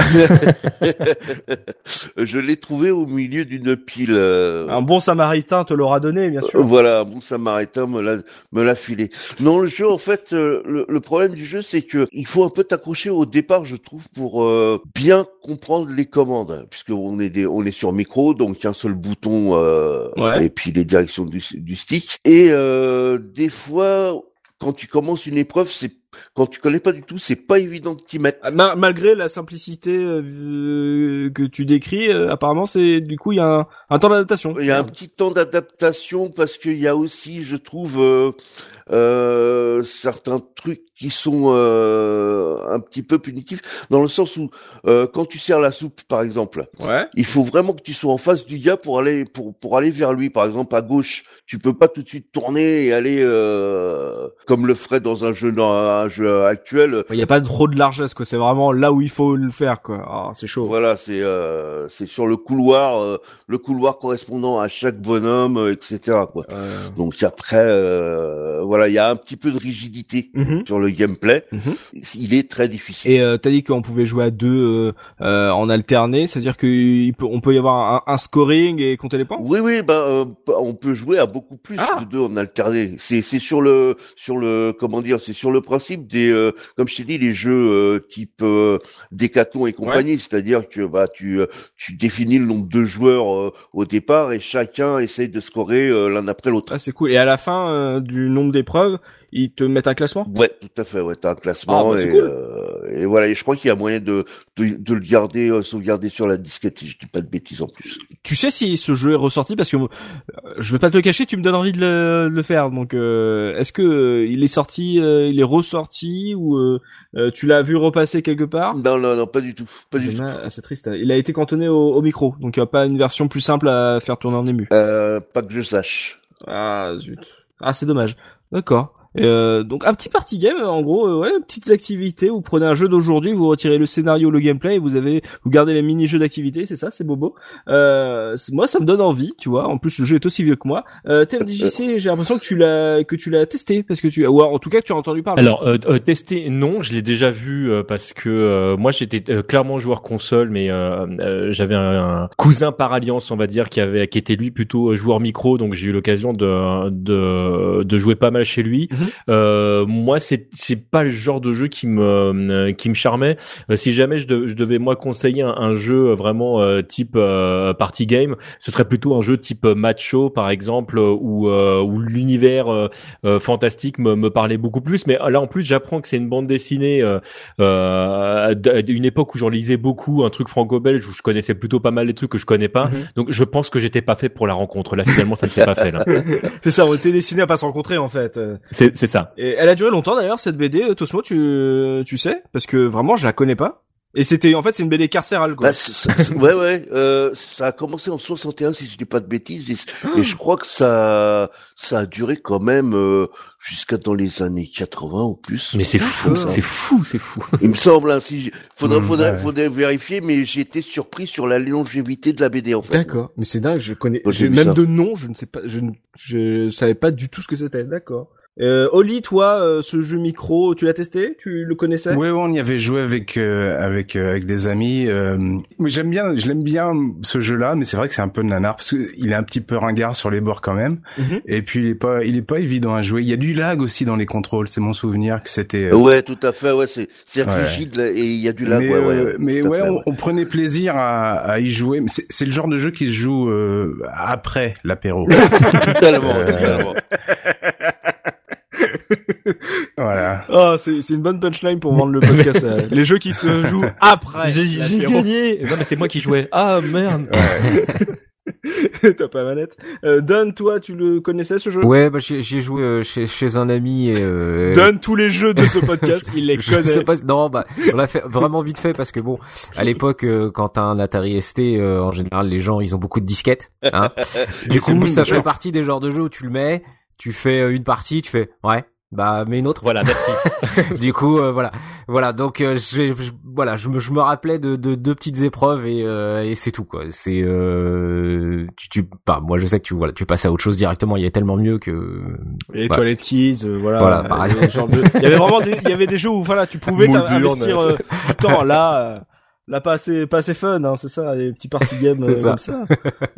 Je l'ai trouvé au milieu d'une pile. euh, Un bon samaritain te l'aura donné, bien Euh, sûr. Voilà, un bon samaritain me l'a me l'a filé. Non, le jeu en fait, euh, le, le problème du jeu c'est que il faut un peu t'accrocher au départ, je trouve, pour euh, bien comprendre les commandes, puisque on est des, on est sur micro, donc un seul bouton euh, Ouais. et puis les directions du, du stick. Et euh, des fois, quand tu commences une épreuve, c'est quand tu connais pas du tout, c'est pas évident de t'y mettre. Ah, ma- malgré la simplicité euh, que tu décris, euh, apparemment c'est du coup il y a un, un temps d'adaptation. Il y a un petit temps d'adaptation parce qu'il y a aussi, je trouve, euh, euh, certains trucs qui sont euh, un petit peu punitifs, dans le sens où euh, quand tu sers la soupe, par exemple, Ouais. il faut vraiment que tu sois en face du gars pour aller pour pour aller vers lui. Par exemple, à gauche, tu peux pas tout de suite tourner et aller euh, comme le ferait dans un jeu dans jeu actuel. Il y a pas trop de largesse quoi. C'est vraiment là où il faut le faire quoi. Ah, c'est chaud. Voilà, c'est euh, c'est sur le couloir, euh, le couloir correspondant à chaque bonhomme, euh, etc. Quoi. Euh, Donc après, euh, voilà, il y a un petit peu de rigidité mhm. sur le gameplay. Mhm. Il est très difficile. Et euh, t'as dit qu'on pouvait jouer à deux euh, euh, en alterné, c'est-à-dire qu'il peut, on peut y avoir un, un scoring et compter les points? Oui, oui, bah, euh, bah, on peut jouer à beaucoup plus Ah. de deux en alterné. C'est c'est sur le sur le comment dire, c'est sur le principe des euh, comme je t'ai dit les jeux euh, type euh, Décathlon et compagnie, c'est-à-dire que bah tu euh, tu définis le nombre de joueurs au départ et chacun essaye de scorer l'un après l'autre. Ah, c'est cool. Et à la fin du nombre d'épreuves, ils te mettent un classement? Ouais, tout à fait. Ouais, t'as un classement Ah, bah, et, cool. euh, et voilà. Et je crois qu'il y a moyen de de, de le garder euh, sauvegarder sur la disquette. Si je dis pas de bêtises en plus. Tu sais si ce jeu est ressorti? Parce que euh, je vais pas te le cacher, tu me donnes envie de le, de le faire. Donc euh, est-ce que euh, il est sorti, il est ressorti ou tu l'as vu repasser quelque part? Non, non, non, pas du tout, pas du tout. C'est triste. Il a été cantonné au, au micro, donc il n'y a pas une version plus simple à faire tourner en ému. Euh, pas que je sache. Ah zut. Ah c'est dommage. D'accord. Euh, donc un petit party game en gros euh, ouais petites activités. Vous prenez un jeu d'aujourd'hui vous retirez le scénario le gameplay et vous avez vous gardez les mini jeux d'activité c'est ça c'est bobo. Euh, moi ça me donne envie tu vois. En plus le jeu est aussi vieux que moi. Euh, TMDJC j'ai l'impression que tu l'as que tu l'as testé parce que tu ou en tout cas que tu as entendu parler. Alors euh, euh, tester non, je l'ai déjà vu euh, parce que euh, moi j'étais euh, clairement joueur console, mais euh, euh, j'avais un, un cousin par alliance, on va dire, qui avait qui était lui plutôt euh, joueur micro, donc j'ai eu l'occasion de, de de jouer pas mal chez lui. Euh, moi c'est c'est pas le genre de jeu qui me euh, qui me charmait. Euh, si jamais je, de- je devais moi conseiller un, un jeu vraiment euh, type euh, party game, ce serait plutôt un jeu type macho par exemple, où euh, où l'univers euh, euh, fantastique me, me parlait beaucoup plus. Mais là, en plus, j'apprends que c'est une bande dessinée euh, euh, d'une époque où j'en lisais beaucoup, un truc franco-belge où je connaissais plutôt pas mal les trucs que je connais pas. Mhm. Donc, je pense que j'étais pas fait pour la rencontre. Là, finalement, ça ne s'est pas fait. Là, c'est ça on était destiné à pas se rencontrer en fait c'est c'est ça. et elle a duré longtemps d'ailleurs cette BD euh, Tosmo tu tu sais? Parce que vraiment je la connais pas et c'était en fait c'est une BD carcérale quoi Bah, c'est- c'est- c'est- ouais, ouais. Euh, ça a commencé en 61, si je dis pas de bêtises, et, et je crois que ça, ça a duré quand même euh, jusqu'à dans les années 80 ou plus. Mais c'est fou, ça. c'est fou, c'est fou. Il me semble. Hein, si faudrait, Mmh, faudrait, ouais. faudrait vérifier, mais j'ai été surpris sur la longévité de la BD en fait. D'accord, mais c'est dingue, je connais, Moi, même ça. de nom, je ne sais pas, je ne je savais pas du tout ce que c'était. D'accord. Euh, Oli, toi, euh, ce jeu micro, tu l'as testé? Tu le connaissais? Ouais, ouais, on y avait joué avec euh, avec euh, avec des amis. euh, mais j'aime bien, je l'aime bien ce jeu-là, mais c'est vrai que c'est un peu de nanar parce qu'il est un petit peu ringard sur les bords quand même. Mhm. Et puis il est pas, il est pas évident à jouer. Il y a du lag aussi dans les contrôles. C'est mon souvenir que c'était. euh, Ouais, tout à fait. Ouais, c'est c'est Ouais. rigide là, et il y a du lag. mais ouais, euh, ouais, mais tout à ouais, fait, on, on prenait plaisir à, à y jouer. Mais C'est c'est le genre de jeu qui se joue euh, après l'apéro. Totalement, Euh, totalement. voilà. Ah, c'est c'est une bonne punchline pour vendre le podcast. euh, les jeux qui se jouent après. J'ai gagné. Non, mais c'est moi qui jouais. Ah merde. T'as pas manette. Euh, Don, toi, tu le connaissais ce jeu? Ouais, bah j'ai j'ai joué euh, chez chez un ami et euh, Don tous les jeux de ce podcast, il les je connaît. sais pas, non, bah, on l'a fait vraiment vite fait parce que bon, à l'époque, euh, quand t'as un Atari ST, euh, en général, les gens, ils ont beaucoup de disquettes. Hein du coup, ça fait partie des genres de jeux où tu le mets, tu fais euh, une partie, tu fais, ouais, bah, mets une autre. Voilà, merci. du coup, euh, voilà, voilà. Donc, euh, j'ai, je- voilà, je me, je me rappelais de, de deux petites épreuves et, euh, et c'est tout quoi. C'est, euh, tu, tu, bah, moi, je sais que tu, voilà, tu passes à autre chose directement. Il y a tellement mieux que. Les Bah. Toilet Kids, euh, voilà. Voilà, Euh, pareil. ce genre de- Il y avait vraiment des, il y avait des jeux où voilà, tu pouvais investir euh, euh, du temps. Là, là pas assez, pas assez fun, hein, c'est ça, les petits party games C'est euh, ça. comme ça.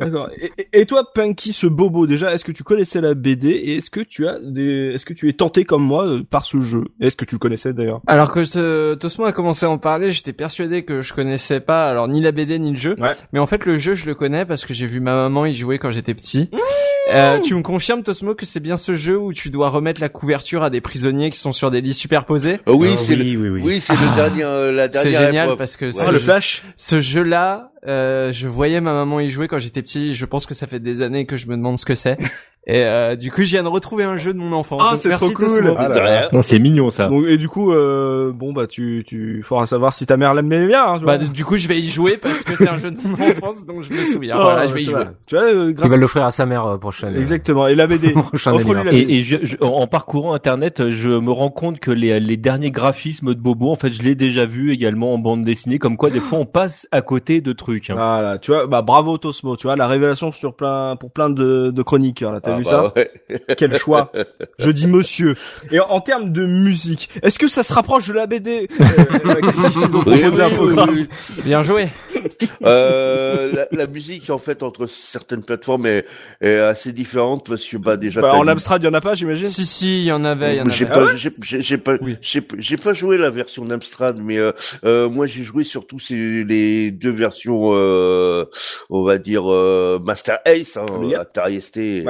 D'accord. Et, toi, Punky, ce bobo, déjà, est-ce que tu connaissais la BD et est-ce que tu as des, est-ce que tu es tenté comme moi euh, par ce jeu? Est-ce que tu le connaissais d'ailleurs? Alors que je- Tosmo a commencé à en parler, j'étais persuadé que je connaissais pas alors ni la BD ni le jeu. Ouais. Mais en fait le jeu je le connais parce que j'ai vu ma maman y jouer quand j'étais petit. Euh, tu me confirmes Tosmo que c'est bien ce jeu où tu dois remettre la couverture à des prisonniers qui sont sur des lits superposés? Euh, oui, Ah, c'est oui, le, oui, oui. oui, c'est le dernier, euh, la C'est dernière génial épreuve. parce que Ouais. ce, Ah, le jeu- Ce jeu-là, euh, je voyais ma maman y jouer quand j'étais petit. Je pense que ça fait des années que je me demande ce que c'est. Et euh, du coup, je viens de retrouver un jeu de mon enfance. Ah, c'est trop cool. Ah c'est mignon ça. Donc, et du coup, euh, bon bah tu, tu, faudra savoir si ta mère l'aimait bien. Hein, tu Bah, vois. du coup, je vais y jouer parce que c'est un jeu de mon enfance, donc je me souviens. Oh, voilà, je vais y jouer. Tu vois, euh, Il grâce va l'offrir à sa mère euh, prochaine. Exactement. Et la BD. La. BD. Et, et je- je- en parcourant internet, je me rends compte que les, les derniers graphismes de Bobo, en fait, je l'ai déjà vu également en bande dessinée, comme quoi des fois on passe à côté de trucs. hein. Voilà, tu vois, bah bravo Tosmo, tu vois, la révélation sur plein pour plein de, de chroniqueurs, là, t'as Ah, vu bah, ça? ouais. Quel choix Je dis monsieur. Et en, en termes de musique, est-ce que ça se rapproche de la BD euh, oui. Bien joué. Euh, la, la musique en fait entre certaines plateformes est, est assez différente parce que bah déjà Bah, En Amstrad, il y en a pas, j'imagine? Si, si, il y en avait, il y en j'ai pas, Ah ouais? j'ai, pas, Oui. j'ai, pas joué la version d'Amstrad, mais euh, euh, moi j'ai joué surtout c'est les deux versions, euh, on va dire euh, Master Ace, hein, Amiga. Atari ST Ouais.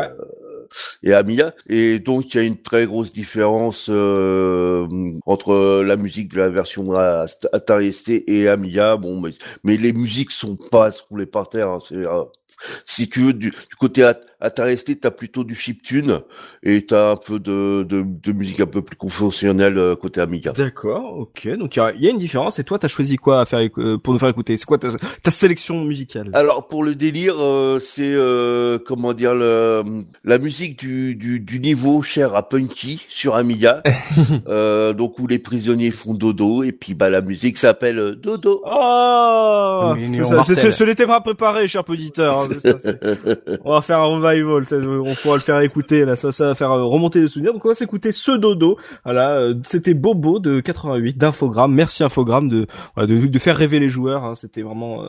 Et Amiga, et donc il y a une très grosse différence euh, entre la musique de la version Atari ST et Amiga. Bon, mais, les musiques sont pas rouler par terre. si tu veux, du, du côté At- Atari ST, t'as plutôt du chiptune et t'as un peu de, de, de musique un peu plus conventionnelle euh, côté Amiga. D'accord, ok. Donc il y a, il y a une différence. Et toi, t'as choisi quoi à faire euh, pour nous faire écouter? C'est quoi ta, ta sélection musicale? Alors pour le délire, euh, c'est euh, comment dire le, la musique du, du, du niveau cher à Punky sur Amiga, euh, donc où les prisonniers font dodo et puis bah la musique s'appelle euh, Dodo. Oh. C'est ça, c'est- Mortel. ce n'était pas préparé, cher auditeur. hein, c'est ça, c'est- on va faire un ça, on pourra le faire écouter là, ça, ça va faire euh, remonter les souvenirs. Donc on va s'écouter ce dodo. Voilà, euh, c'était Bobo de 88 d'Infogrames. Merci Infogrames de, de de faire rêver les joueurs. hein. C'était vraiment, euh,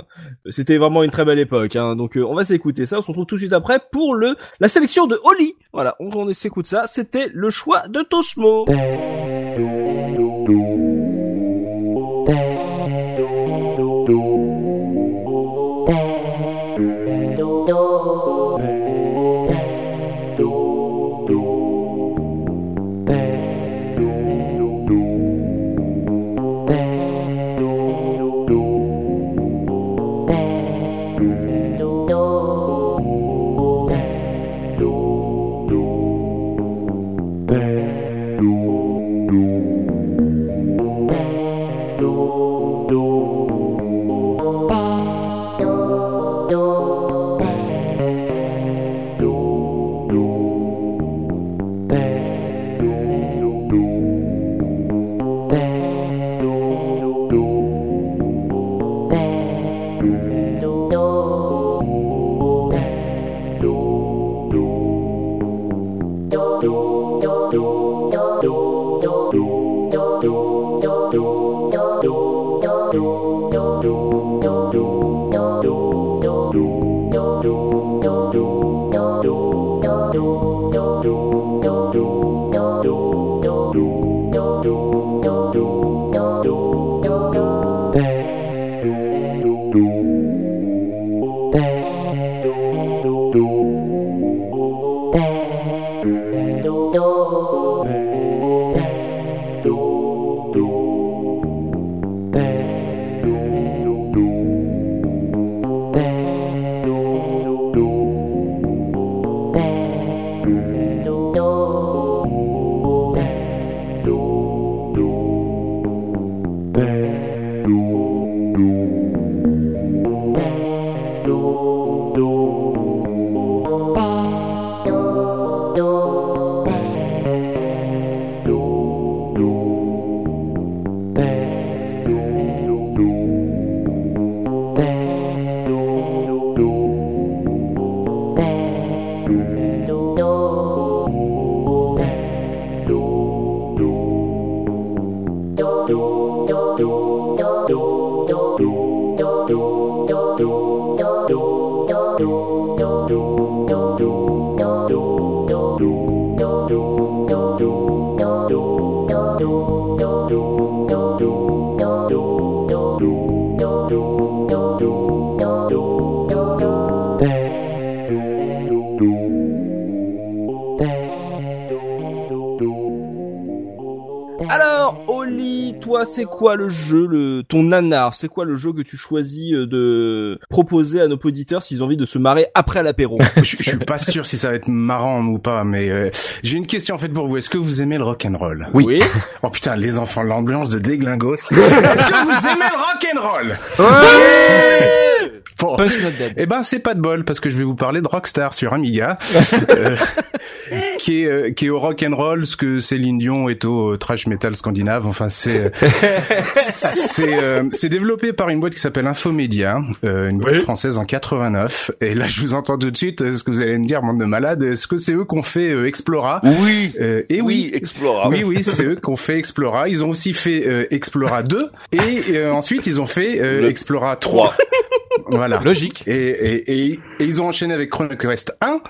c'était vraiment une très belle époque. hein. Donc euh, on va s'écouter ça. On se retrouve tout de suite après pour le la sélection de Oli. Voilà, on, on s'écoute ça. C'était le choix de Tosmo. Quoi le jeu, le ton nanar? C'est quoi le jeu que tu choisis euh, de proposer à nos auditeurs s'ils ont envie de se marrer après l'apéro? Je, je suis pas sûr si ça va être marrant ou pas, mais euh, j'ai une question en fait pour vous. Est-ce que vous aimez le rock and roll Oui. Oh putain, les enfants, l'ambiance de déglingos. Est-ce que vous aimez le rock and roll Bon. Punk's not dead. Eh ben c'est pas de bol parce que je vais vous parler de Rockstar sur Amiga, euh, qui est euh, qui est au rock and roll ce que Céline Dion est au trash metal scandinave. Enfin c'est c'est euh, c'est développé par une boîte qui s'appelle Infomedia, euh, une boîte Oui. française en 89. Et là je vous entends tout de suite euh, ce que vous allez me dire, bande de malades. Est-ce que c'est eux qu'on fait euh, Explora? Oui. Euh, Et oui, oui. Explora. Oui, oui, c'est eux qui ont fait Explora. Ils ont aussi fait euh, Explora 2 et euh, ensuite ils ont fait euh, Explora 3. Voilà. Logique. Et, et, et, et ils ont enchaîné avec Chrono Quest 1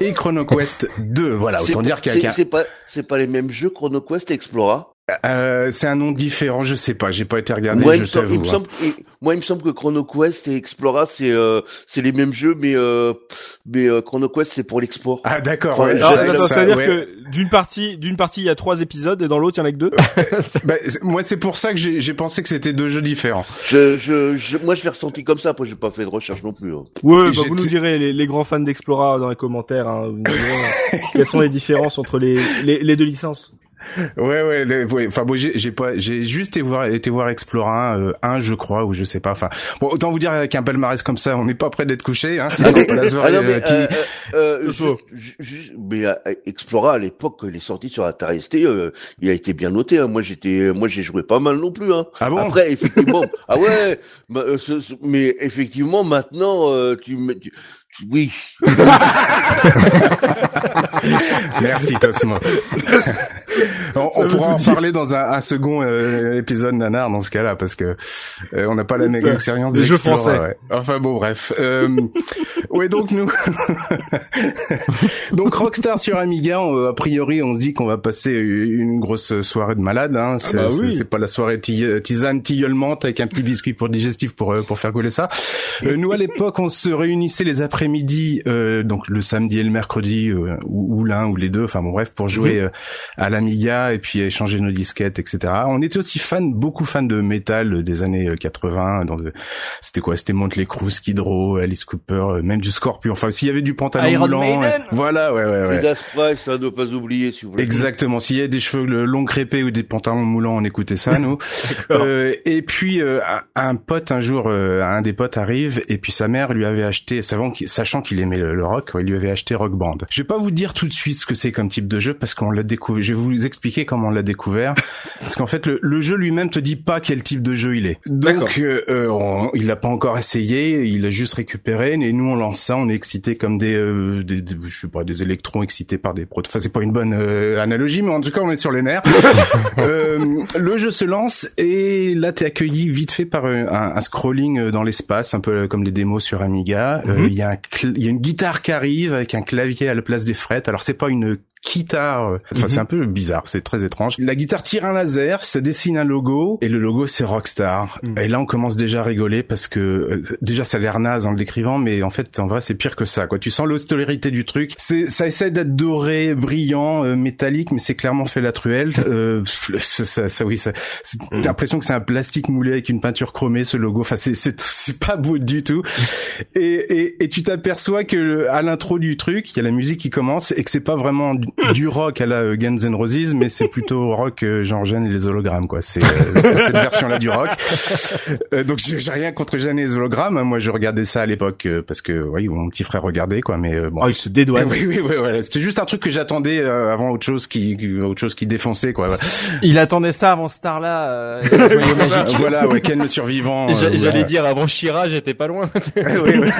et Chrono Quest 2. Voilà, autant dire qu'il y a- c'est- pas, c'est pas les mêmes jeux Chrono Quest et Explora. Euh, c'est un nom différent, je sais pas, j'ai pas été regardé, Moi, il je me semble, il t'avoue. me hein. semble, il- moi, il me semble que Chrono Quest et Explora, c'est, euh, c'est les mêmes jeux, mais, euh, mais euh, Chrono Quest, c'est pour l'export. Ah d'accord. Ouais, Alors, ça- attends, ça- ça veut dire ouais. que d'une partie, d'une partie, il y a trois épisodes et dans l'autre, il y en a que deux. Bah, moi c'est pour ça que j'ai j'ai pensé que c'était deux jeux différents. Je, je, je, moi, je l'ai ressenti comme ça. Après, j'ai pas fait de recherche non plus. hein. Ouais, bah, vous nous direz, les, les grands fans d'Explora dans les commentaires, hein, vous nous direz, euh, quelles sont les différences entre les, les, les deux licences. Ouais ouais, ouais. Enfin bon, j'ai pas, j'ai juste été voir été voir Explora 1, euh, 1, je crois ou je sais pas. Enfin bon, autant vous dire qu'un palmarès comme ça, on n'est pas prêt d'être couché. Hein, c'est Ah, mais- la soirée, ah non, mais, euh, qui- euh, euh, euh, juste- juste- mais euh, Explora à l'époque, il est sorti sur Atari ST, euh, il a été bien noté. Hein. Moi, j'étais, moi, j'ai joué pas mal non plus. Hein. Ah bon? Après, effectivement, ah ouais, bah, ce- ce- mais effectivement, maintenant, euh, tu, me- tu, tu- oui, Merci Tosmo. on on pourra en dire. parler dans un, un second euh, épisode nanar dans ce cas-là parce que euh, on n'a pas la même expérience des jeux français. ouais. Enfin bon bref. Euh, ouais donc nous donc Rockstar sur Amiga on- a priori on se dit qu'on va passer une grosse soirée de malade hein. C'est bah c'est- oui. c'est pas la soirée ti- tisane tilleulmente avec un petit biscuit pour digestif pour euh, pour faire coller ça. Euh, nous à l'époque on se réunissait les après-midi euh, donc le samedi et le mercredi ou, ou l'un ou les deux enfin bon bref pour jouer euh, à l'Amiga et puis échanger nos disquettes etc. On était aussi fans beaucoup fans de métal euh, des années euh, 80 dans de- c'était quoi? C'était Motley Crue, Skid Row, Alice Cooper, euh, même du Scorpion enfin s'il y avait du pantalon Iron moulant Maiden. euh, voilà ouais ouais ouais. Judas Priest, à ne pas oublier, si vous voulez. Exactement. S'il y a des cheveux longs crépés ou des pantalons moulants, on écoutait ça, nous. Euh, et puis euh, un, pote un jour, euh, un des potes arrive et puis sa mère lui avait acheté, sachant qu'il aimait le, le rock, il lui avait acheté Rock Band. Je vais pas vous dire tout de suite ce que c'est comme type de jeu parce qu'on l'a découvert. Je vais vous expliquer comment on l'a découvert. Parce qu'en fait, le, le jeu lui-même te dit pas quel type de jeu il est. Donc, euh, euh, on- il l'a pas encore essayé, il a juste récupéré. Et nous, on lance ça, on est excités comme des, euh, des, des- je sais pas, des électrons excités par des protes. Enfin, c'est pas une bonne euh, analogie, mais en tout cas, on est sur les nerfs. Euh, le jeu se lance et là, t'es accueilli vite fait par euh, un, un scrolling dans l'espace, un peu comme les démos sur Amiga. Mhm. Il y y a une guitare qui arrive avec un clavier à la place des frettes. Alors, c'est pas une guitare. euh, Enfin, c'est un peu bizarre, c'est très étrange. La guitare tire un laser, ça dessine un logo, et le logo c'est Rockstar. Et là, on commence déjà à rigoler parce que euh, déjà ça a l'air naze en l'écrivant, mais en fait, en vrai, c'est pire que ça. Quoi, tu sens l'austérité du truc. C'est, ça essaie d'être doré, brillant, euh, métallique, mais c'est clairement fait la truelle. Euh, ça, ça, ça- oui, ça, c'est- t'as l'impression que c'est un plastique moulé avec une peinture chromée, ce logo. Enfin, c'est, c'est, pas beau du tout. Et, et, et tu t'aperçois que le- à l'intro du truc, il y a la musique qui commence et que c'est pas vraiment du rock à la euh, Guns N' Roses, mais c'est plutôt rock euh, Jean Gênes et les hologrammes, quoi. C'est euh, c'est cette version-là du rock. Euh, donc j'ai rien contre Gênes et les hologrammes. hein. Moi, je regardais ça à l'époque euh, parce que, oui, mon petit frère regardait, quoi. Mais euh, bon. Oh, il se dédouane. Oui, oui, oui, voilà. C'était juste un truc que j'attendais euh, avant autre chose qui, autre chose qui défonçait, quoi. Il attendait ça avant Starla. Euh, voilà, ouais, Ken le survivant. J'a- J'allais voilà. dire avant Shira, j'étais pas loin. Oui, oui.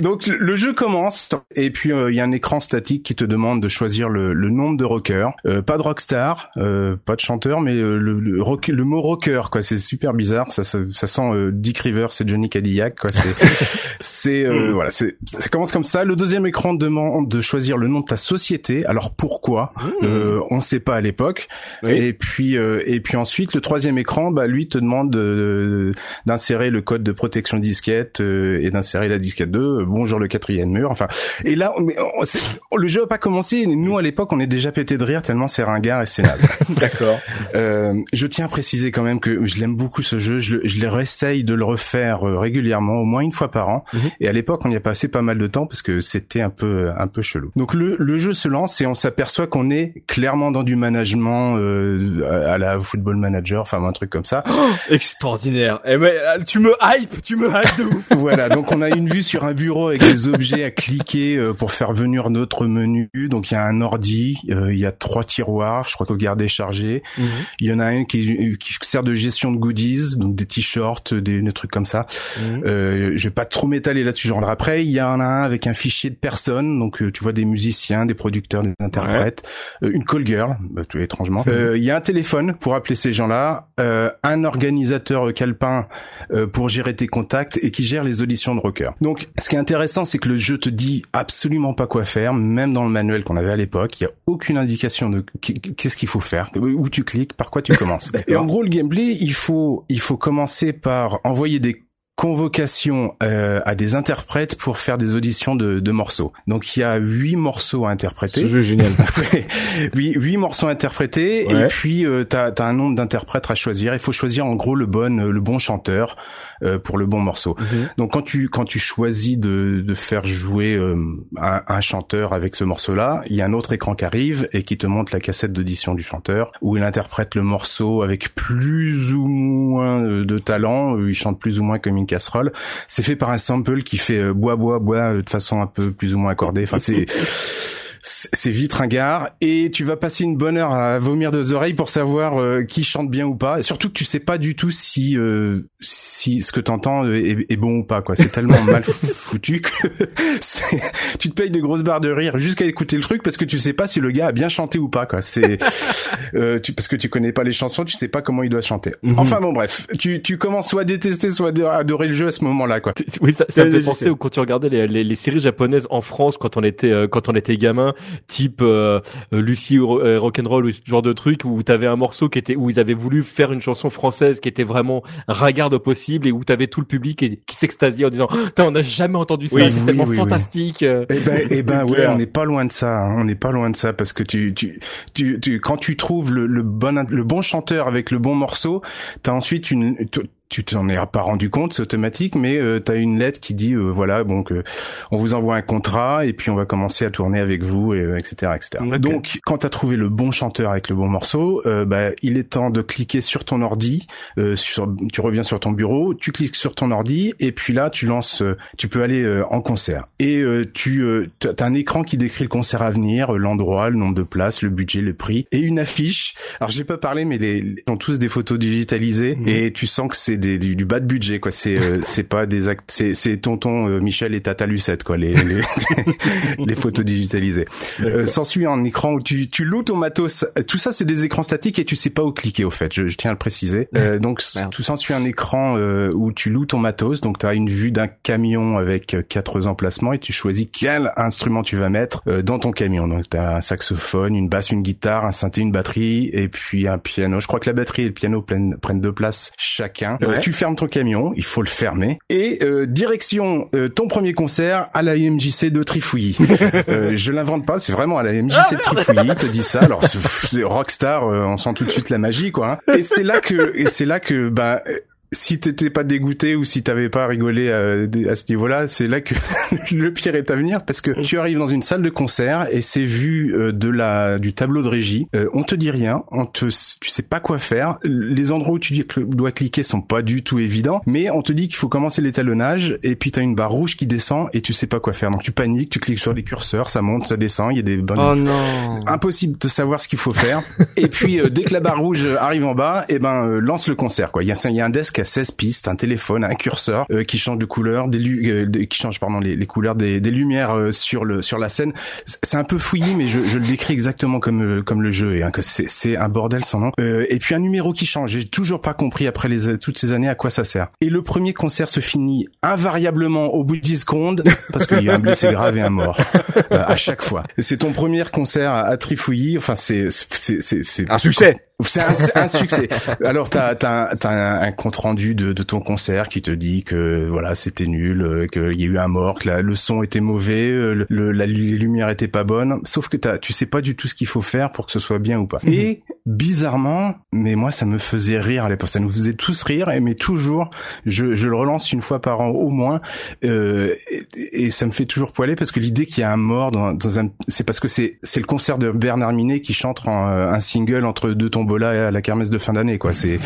Donc le- jeu commence et puis euh, il y a un écran statique qui te demande de choisir le, le nombre de rockers. Euh, pas de rockstar, euh, pas de chanteur, mais euh, le, le, rock- le mot rocker quoi. C'est super bizarre. Ça, ça, ça sent euh, Dick Rivers et Johnny Cadillac quoi. C'est c'est euh, voilà. C'est ça commence comme ça. Le deuxième écran demande de choisir le nom de ta société. Alors pourquoi? Euh, On sait pas à l'époque. Oui. Et puis euh, et puis ensuite le troisième écran, bah lui te demande de- d'insérer le code de protection disquette euh, et d'insérer la disquette 2. euh, bonjour le quatrième mur. Enfin et là mais, on- c'est- le jeu a pas commencé. Nous à l'époque on est déjà pété de rire tellement c'est ringard et c'est naze. D'accord. Euh, je tiens à préciser quand même que je l'aime beaucoup ce jeu. Je, le- je le réessaye de le refaire euh, régulièrement, au moins une fois par an. Mhm. Et à l'époque, on y a passé pas mal de temps parce que c'était un peu un peu chelou. Donc le, le jeu se lance et on s'aperçoit qu'on est clairement dans du management euh, à la Football Manager, enfin un truc comme ça. Extraordinaire. Eh ben, euh, tu me hype, tu me hype de ouf. voilà, donc on a une vue sur un bureau avec des objets à cliquer euh, pour faire venir notre menu. Donc il y a un ordi, euh, il y a trois tiroirs, je crois qu'au garde chargé. Il y en a un qui, qui sert de gestion de goodies, donc des t-shirts, des, des trucs comme ça. Euh, je vais pas trop m'étaler là-dessus. Genre après, il y en a un avec un fichier de personnes, donc euh, tu vois des musiciens, des producteurs, des interprètes, euh, une call girl, bah, tout étrangement. Euh, Il y a un téléphone pour appeler ces gens-là, euh, un organisateur calepin euh, pour gérer tes contacts et qui gère les auditions de rockers. Donc, ce qui est intéressant, c'est que le jeu te dit absolument pas quoi faire, même dans le manuel qu'on avait à l'époque, il y a aucune indication de qu- qu'est-ce qu'il faut faire, où tu cliques, par quoi tu commences. et en gros, le gameplay, il faut il faut commencer par envoyer des convocations euh, à des interprètes pour faire des auditions de, de morceaux. Donc il y a huit morceaux à interpréter. Ce jeu est génial. Huit, huit morceaux interprétés Ouais. et puis euh, t'as as un nombre d'interprètes à choisir. Il faut choisir en gros le bon le bon chanteur euh, pour le bon morceau. Donc quand tu quand tu choisis de, de faire jouer euh, un, un chanteur avec ce morceau-là, il y a un autre écran qui arrive et qui te montre la cassette d'audition du chanteur où il interprète le morceau avec plus ou moins euh, de talent. Euh, Il chante plus ou moins comme une casserole. C'est fait par un sample qui fait euh, bois bois bois euh, de façon un peu plus ou moins accordée. Enfin c'est c'est vite ringard et tu vas passer une bonne heure à vomir deux oreilles pour savoir euh, qui chante bien ou pas. Et surtout que tu sais pas du tout si euh, si ce que t'entends est, est bon ou pas quoi. C'est tellement mal foutu que tu te payes des grosses barres de rire jusqu'à écouter le truc parce que tu sais pas si le gars a bien chanté ou pas quoi. C'est euh, tu, parce que tu connais pas les chansons, tu sais pas comment il doit chanter. Enfin bon bref, tu tu commences soit à détester soit à adorer le jeu à ce moment-là quoi. Oui, ça, ça me fait penser quand tu regardais les, les, les séries japonaises en France quand on était euh, quand on était gamin, type euh, Lucie ou euh, Rock'n'Roll ou ce genre de truc où t'avais un morceau qui était où ils avaient voulu faire une chanson française qui était vraiment ragarde au possible et où t'avais tout le public qui, qui s'extasiait en disant on n'a jamais entendu ça, Oui, c'est oui, tellement oui, fantastique. Eh ben, eh ben, ouais, on n'est pas loin de ça. hein. On n'est pas loin de ça parce que tu, tu, tu, tu quand tu trouves le, le bon, le bon chanteur avec le bon morceau, t'as ensuite une, tu- tu t'en es pas rendu compte, c'est automatique, mais euh, t'as une lettre qui dit, euh, voilà, bon, que on vous envoie un contrat et puis on va commencer à tourner avec vous, et, euh, etc., etc. Ok. Donc, quand t'as trouvé le bon chanteur avec le bon morceau, euh, bah, il est temps de cliquer sur ton ordi, euh, sur, tu reviens sur ton bureau, tu cliques sur ton ordi et puis là, tu lances, euh, tu peux aller euh, en concert. Et euh, tu, euh, t'as t'as un écran qui décrit le concert à venir, euh, l'endroit, le nombre de places, le budget, le prix, et une affiche. Alors, j'ai pas parlé, mais les, les- ils ont tous des photos digitalisées Mhm. et tu sens que c'est des, du, du bas de budget, quoi. C'est, euh, c'est pas des actes, c'est, c'est tonton euh, Michel et Tata Lucette, quoi, les, les, les photos digitalisées. Euh, S'ensuit un écran où tu, tu loues ton matos. Tout ça, c'est des écrans statiques et tu sais pas où cliquer, au fait. Je, je tiens à le préciser. Euh, donc, Merde. tout s'ensuit un écran euh, où tu loues ton matos. Donc, tu as une vue d'un camion avec quatre emplacements et tu choisis quel instrument tu vas mettre euh, dans ton camion. Donc, tu as un saxophone, une basse, une guitare, un synthé, une batterie et puis un piano. Je crois que la batterie et le piano prennent, prennent deux places chacun. Euh, Ouais. tu fermes ton camion, il faut le fermer. Et euh, direction euh, ton premier concert à la IMJC de Trifouilly. Euh, je l'invente pas, c'est vraiment à la MJC de Trifouilly, il te dit ça. Alors c'est rockstar, euh, on sent tout de suite la magie, quoi. hein. Et c'est là que, et c'est là que, bah, si t'étais pas dégoûté ou si t'avais pas rigolé euh, à, ce niveau-là, c'est là que le pire est à venir parce que tu arrives dans une salle de concert et c'est vu euh, de la du tableau de régie. Euh, on te dit rien, on te tu sais pas quoi faire. Les endroits où tu dis que dois cliquer sont pas du tout évidents, mais on te dit qu'il faut commencer l'étalonnage et puis t'as une barre rouge qui descend et tu sais pas quoi faire. Donc tu paniques, tu cliques sur les curseurs, ça monte, ça descend, il y a des bonnes... Oh non Impossible de savoir ce qu'il faut faire. et puis dès que la barre rouge arrive en bas, et eh ben lance le concert quoi. Il y a, il y a un desk 16 pistes, un téléphone, un curseur euh, qui change de couleur, des, euh, qui change pardon les, les couleurs des, des, lumières euh, sur le sur la scène. C'est un peu fouillis, mais je, je, le décris exactement comme comme le jeu et hein, que c'est c'est un bordel sans nom. et puis un numéro qui change. J'ai toujours pas compris après les toutes ces années à quoi ça sert. Et le premier concert se finit invariablement au bout de 10 secondes parce qu'il y a un blessé grave et un mort à chaque fois. C'est ton premier concert à, à Trifouillis. Enfin c'est c'est c'est un succès. C'est un, un, succès. Alors t'as as, as, un, un, compte rendu de, de, ton concert qui te dit que voilà c'était nul, euh, qu'il y a eu un mort, que le son était mauvais, euh, le, la lumière était pas bonne. Sauf que tu sais pas du tout ce qu'il faut faire pour que ce soit bien ou pas. Et bizarrement, mais moi ça me faisait rire à l'époque, ça nous faisait tous rire. Mais toujours, je, je le relance une fois par an au moins, euh, et, et, ça me fait toujours poiler parce que l'idée qu'il y a un mort dans, dans un, c'est parce que c'est c'est le concert de Bernard Minet qui chante en, euh, un single entre deux tombes à la kermesse de fin d'année, quoi. C'est,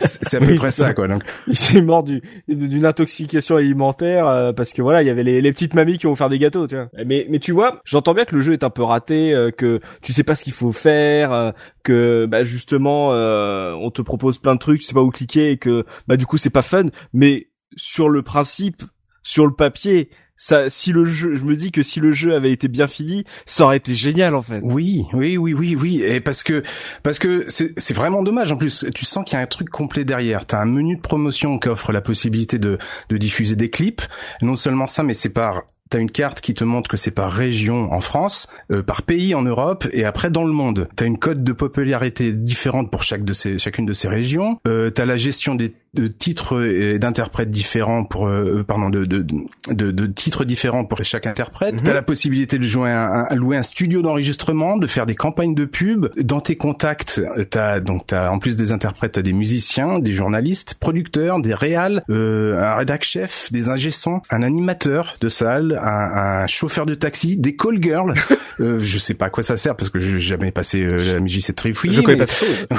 c'est à peu près ça, quoi. Donc, il s'est mort du, d'une intoxication alimentaire euh, parce que voilà, il y avait les, les, petites mamies qui vont faire des gâteaux, tu vois. Mais, mais tu vois, j'entends bien que le jeu est un peu raté, euh, que tu sais pas ce qu'il faut faire, euh, que bah, justement, on te propose plein de trucs, tu sais pas où cliquer et que bah du coup c'est pas fun. Mais sur le principe, sur le papier, ça, si le jeu, je me dis que si le jeu avait été bien fini, ça aurait été génial en fait. Oui, oui, oui, oui, oui, et parce que parce que c'est vraiment dommage en plus. Tu sens qu'il y a un truc complet derrière. T'as un menu de promotion qui offre la possibilité de de diffuser des clips. Non seulement ça, mais c'est par T'as une carte qui te montre que c'est par région en France, euh, par pays en Europe et après dans le monde. T'as une cote de popularité différente pour chaque de ces, chacune de ces régions. Euh, T'as la gestion des de titres et d'interprètes différents pour euh, pardon de, de, de, de, titres différents pour chaque interprète. T'as mhm. la possibilité de jouer un, un louer un studio d'enregistrement, de faire des campagnes de pub. Dans tes contacts, t'as donc t'as en plus des interprètes, t'as des musiciens, des journalistes, producteurs, des réals, euh, un rédac chef, des ingessons, un animateur de salle, un, un chauffeur de taxi, des call girls. euh, je sais pas à quoi ça sert parce que j'ai jamais passé euh, la MJ7 Trifouille. Je connais pas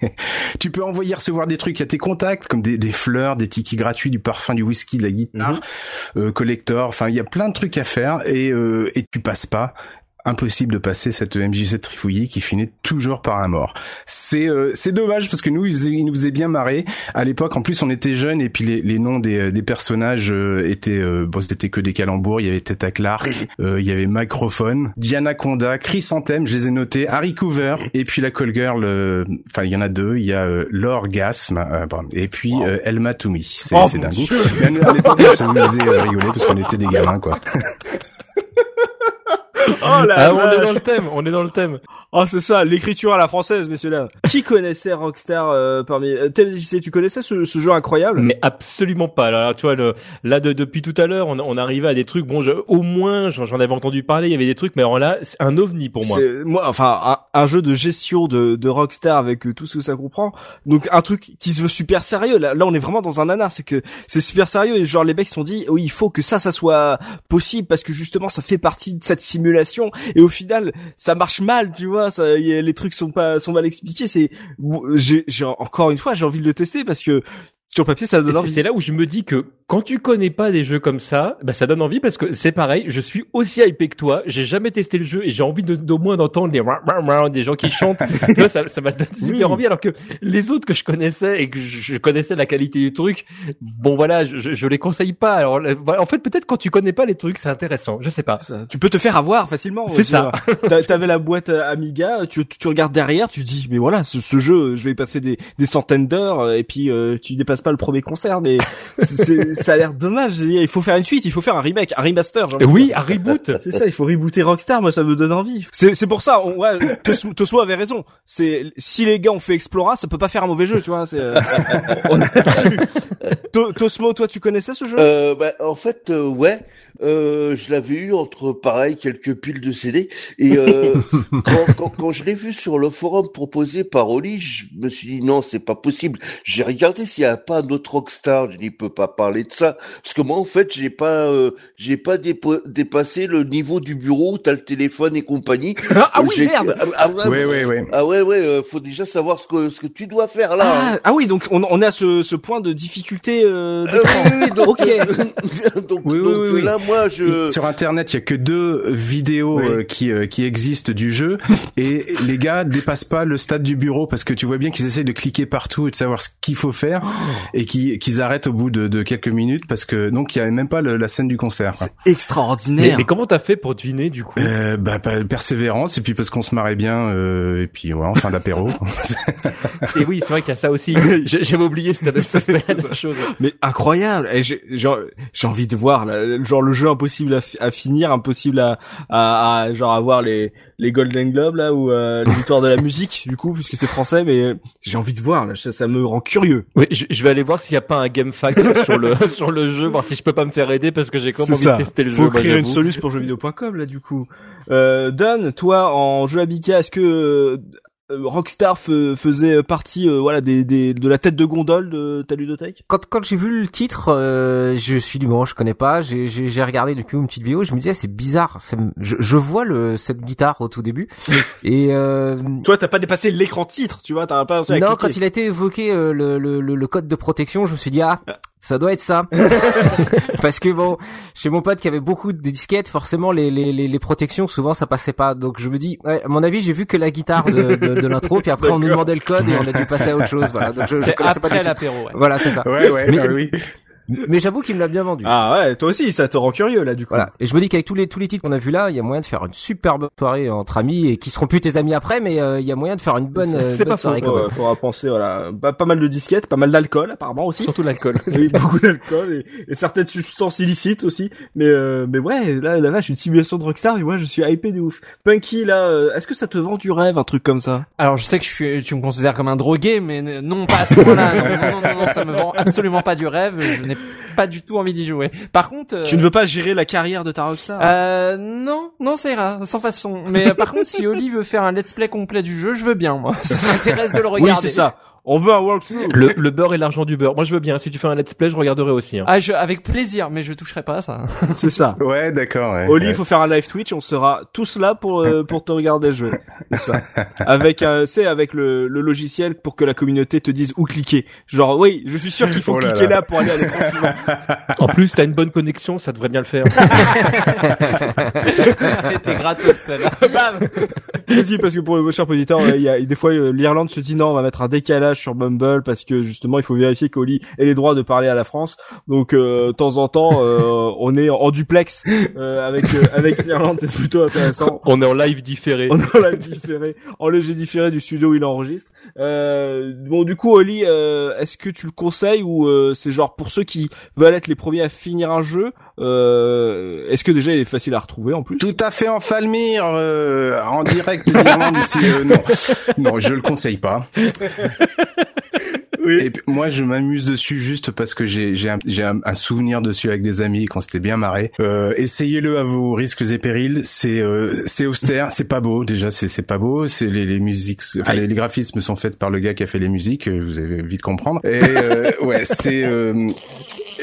tu peux envoyer recevoir des trucs à tes contacts comme des, des fleurs, des tickets gratuits, du parfum, du whisky, de la guitare, mhm. euh, collector. Enfin, il y a plein de trucs à faire et euh, et tu passes pas impossible de passer cette MJ7 trifouillis qui finit toujours par un mort. C'est euh, c'est dommage parce que nous il, nous faisait bien marrer à l'époque. En plus on était jeunes et puis les, les noms des, des personnages euh, étaient euh, bon c'était que des calembours. Il y avait Teta Clark, il y avait Microphone, Diana Conda, Chris Anthem, je les ai notés, Harry Coover et puis la call girl. Enfin il y en a deux. Il y a l'orgasme et puis Elma Toumi. C'est oh c'est dingue. à l'époque ça nous faisait rigoler parce qu'on était des gamins quoi. Oh là ah, on est dans le thème, on est dans le thème. Oh, c'est ça, l'écriture à la française, messieurs là. Qui connaissait Rockstar euh, parmi euh, tu connaissais ce, ce, jeu incroyable? Mais absolument pas. Alors, tu vois, le, là, de, depuis tout à l'heure, on, on arrivait à des trucs. Bon, je, au moins, j'en avais entendu parler. Il y avait des trucs, mais alors là, c'est un ovni pour moi. Moi, enfin, un, jeu de gestion de, de Rockstar avec euh, tout ce que ça comprend. Donc, un truc qui se veut super sérieux. Là, là on est vraiment dans un nanar. C'est que c'est super sérieux et genre les mecs se sont dit, oui, il faut que ça, ça soit possible parce que justement, ça fait partie de cette simulation. Et au final, ça marche mal, tu vois les trucs sont pas sont mal expliqués. C'est, j'ai encore une fois, j'ai envie de le tester parce que sur papier, ça donne envie. C'est là où je me dis que quand tu connais pas des jeux comme ça, bah ça donne envie parce que c'est pareil. Je suis aussi hypé que toi. J'ai jamais testé le jeu et j'ai envie d'au moins d'entendre les des gens qui chantent. tu ça, ça m'a donné super envie. Alors que les autres que je connaissais et que je connaissais la qualité du truc, bon voilà, je, je, les conseille pas. Alors en fait, peut-être quand tu connais pas les trucs, c'est intéressant. Je sais pas. tu peux te faire avoir facilement. C'est ça. T'avais la boîte Amiga, tu, tu regardes derrière, tu dis mais voilà, ce, ce jeu, je vais passer des, des centaines d'heures et puis euh, tu dépasses pas le premier concert, mais ça a l'air dommage. Il faut faire une suite, il faut faire un remake, un remaster. Oui, un reboot. C'est ça, il faut rebooter Rockstar. Moi, ça me donne envie. C'est pour ça. On, ouais, Tosmo avait raison. C'est si les gars ont fait Explora, ça peut pas faire un mauvais jeu, tu vois. C'est. Euh, Tosmo, toi, tu connaissais ce jeu? Euh, bah, en fait, euh, ouais. Euh, je l'avais eu entre pareil quelques piles de CD et euh, quand, quand, quand je l'ai vu sur le forum proposé par Oli, je me suis dit non c'est pas possible. J'ai regardé s'il y a pas un autre rockstar. Je il peut pas parler de ça parce que moi en fait j'ai pas euh, j'ai pas dépo- dépassé le niveau du bureau où t'as le téléphone et compagnie. ah oui J'ai- merde. Ah, ah, ouais, Ouais, ouais, ouais. ah ouais ouais euh, faut déjà savoir ce que ce que tu dois faire là. Ah, ah oui donc on, on est à ce, ce point de difficulté euh, Euh, oui, oui, donc, donc, Oui, oui, donc, oui, oui. là, moi, je. Sur internet, il y a que deux vidéos Oui. euh, qui euh, qui existent du jeu et les gars dépassent pas le stade du bureau parce que tu vois bien qu'ils essayent de cliquer partout et de savoir ce qu'il faut faire et qui- qu'ils arrêtent au bout de, de quelques minutes parce que donc il y a même pas le- la scène du concert. Mais, Extraordinaire. mais comment t'as fait pour deviner du coup? Euh, bah, bah, persévérance et puis parce qu'on se marrait bien euh, et puis ouais, enfin l'apéro. Et oui, c'est vrai qu'il y a ça aussi. J'ai- J'avais oublié cette la chose. Mais incroyable. Et j'ai envie de voir là, genre le jeu impossible à, à finir, impossible à, à, à genre avoir les les Golden Globes là ou euh, les victoires de la musique du coup puisque c'est français. Mais j'ai envie de voir là, ça, ça me rend curieux. Oui, je, je vais aller voir s'il n'y a pas un game fact sur le sur le jeu, voir si je peux pas me faire aider parce que j'ai quand même C'est envie ça. de tester le Faut jeu. moi, créer une soluce pour jeuxvideo.com là du coup. Euh, Don, toi en jeu Abika, est-ce que Rockstar fe- faisait partie euh, voilà des, des de la tête de gondole de ta ludothèque? Quand quand j'ai vu le titre, euh, je suis dit bon, je connais pas. J'ai j'ai j'ai regardé du coup une petite vidéo. Je me disais c'est bizarre. je, je vois le cette guitare au tout début et euh, Toi t'as pas dépassé l'écran titre, tu vois, t'as pas pensé à non cliquer. quand il a été évoqué euh, le, le, le, le code de protection, je me suis dit ah ça doit être ça parce que bon chez mon pote qui avait beaucoup de disquettes, forcément les les les, protections souvent ça passait pas. Donc je me dis ouais, à mon avis j'ai vu que la guitare de de, de l'intro puis après on nous demandait le code et on a dû passer à autre chose. Voilà donc je, je pas l'apéro. Ouais. Voilà c'est ça. ouais ouais Mais- oui. Mais j'avoue qu'il me l'a bien vendu. Ah ouais, toi aussi ça te rend curieux là du coup. Voilà. Et je me dis qu'avec tous les tous les titres qu'on a vus là, il y a moyen de faire une superbe soirée entre amis et qui seront plus tes amis après, mais euh, il y a moyen de faire une bonne, euh, c'est bonne pas soirée faux. quand même. faudra penser voilà, pas, pas mal de disquettes, pas mal d'alcool apparemment aussi. Surtout l'alcool. Oui, beaucoup d'alcool et, et certaines substances illicites aussi. Mais euh, mais ouais, là la vache, une simulation de Rockstar, et moi je suis hypé de ouf. Punky là, euh, est-ce que ça te vend du rêve un truc comme ça? Alors je sais que je suis, tu me considères comme un drogué, mais non pas à ce point-là. Non, non, non, ça me vend absolument pas du rêve. Je pas du tout envie d'y jouer. Par contre, euh, Tu ne veux pas gérer la carrière de ta Rockstar euh, non, non, ça ira, sans façon. Mais euh, par contre, si Oli veut faire un let's play complet du jeu, je veux bien, moi. Ça m'intéresse de le Oui, regarder. c'est ça. On veut un walkthrough. Le, le beurre et l'argent du beurre. Moi, je veux bien. Si tu fais un let's play, je regarderai aussi. hein. Ah, je, avec plaisir, mais je toucherai pas à ça. c'est ça. Ouais, d'accord. Ouais, Oli, il ouais. faut faire un live Twitch, on sera tous là pour euh, pour te regarder jouer. C'est ça. Avec un, c'est avec le, le logiciel pour que la communauté te dise où cliquer. Genre oui, je suis sûr qu'il faut Oh là cliquer là. là pour aller à l'écran suivant. En plus, t'as une bonne connexion, ça devrait bien le faire. C'était gratos, celle-là. Bam Aussi parce que pour vos chers auditeurs, euh, il y a des fois euh, l'Irlande se dit non, on va mettre un décalage sur Bumble parce que justement il faut vérifier qu'Oli ait les droits de parler à la France. Donc euh, de temps en temps, euh, on est en duplex euh, avec avec l'Irlande, c'est plutôt intéressant. On est en live différé. On est en live différé, en léger différé du studio où il enregistre. Bon, du coup, Oli, est-ce que tu le conseilles ou c'est genre pour ceux qui veulent être les premiers à finir un jeu euh, Est-ce que déjà il est facile à retrouver en plus? Tout à fait en Falmire, euh, en direct de euh, non, non, je le conseille pas. Oui. Et puis, moi, je m'amuse dessus juste parce que j'ai j'ai un, j'ai un, souvenir dessus avec des amis quand c'était bien marré. Euh, Essayez-le à vos risques et périls. C'est euh, c'est austère, c'est pas beau. Déjà, c'est c'est pas beau. C'est les, les musiques, enfin les, les graphismes sont faits par le gars qui a fait les musiques. euh, Vous allez vite comprendre. Et euh, ouais, c'est euh,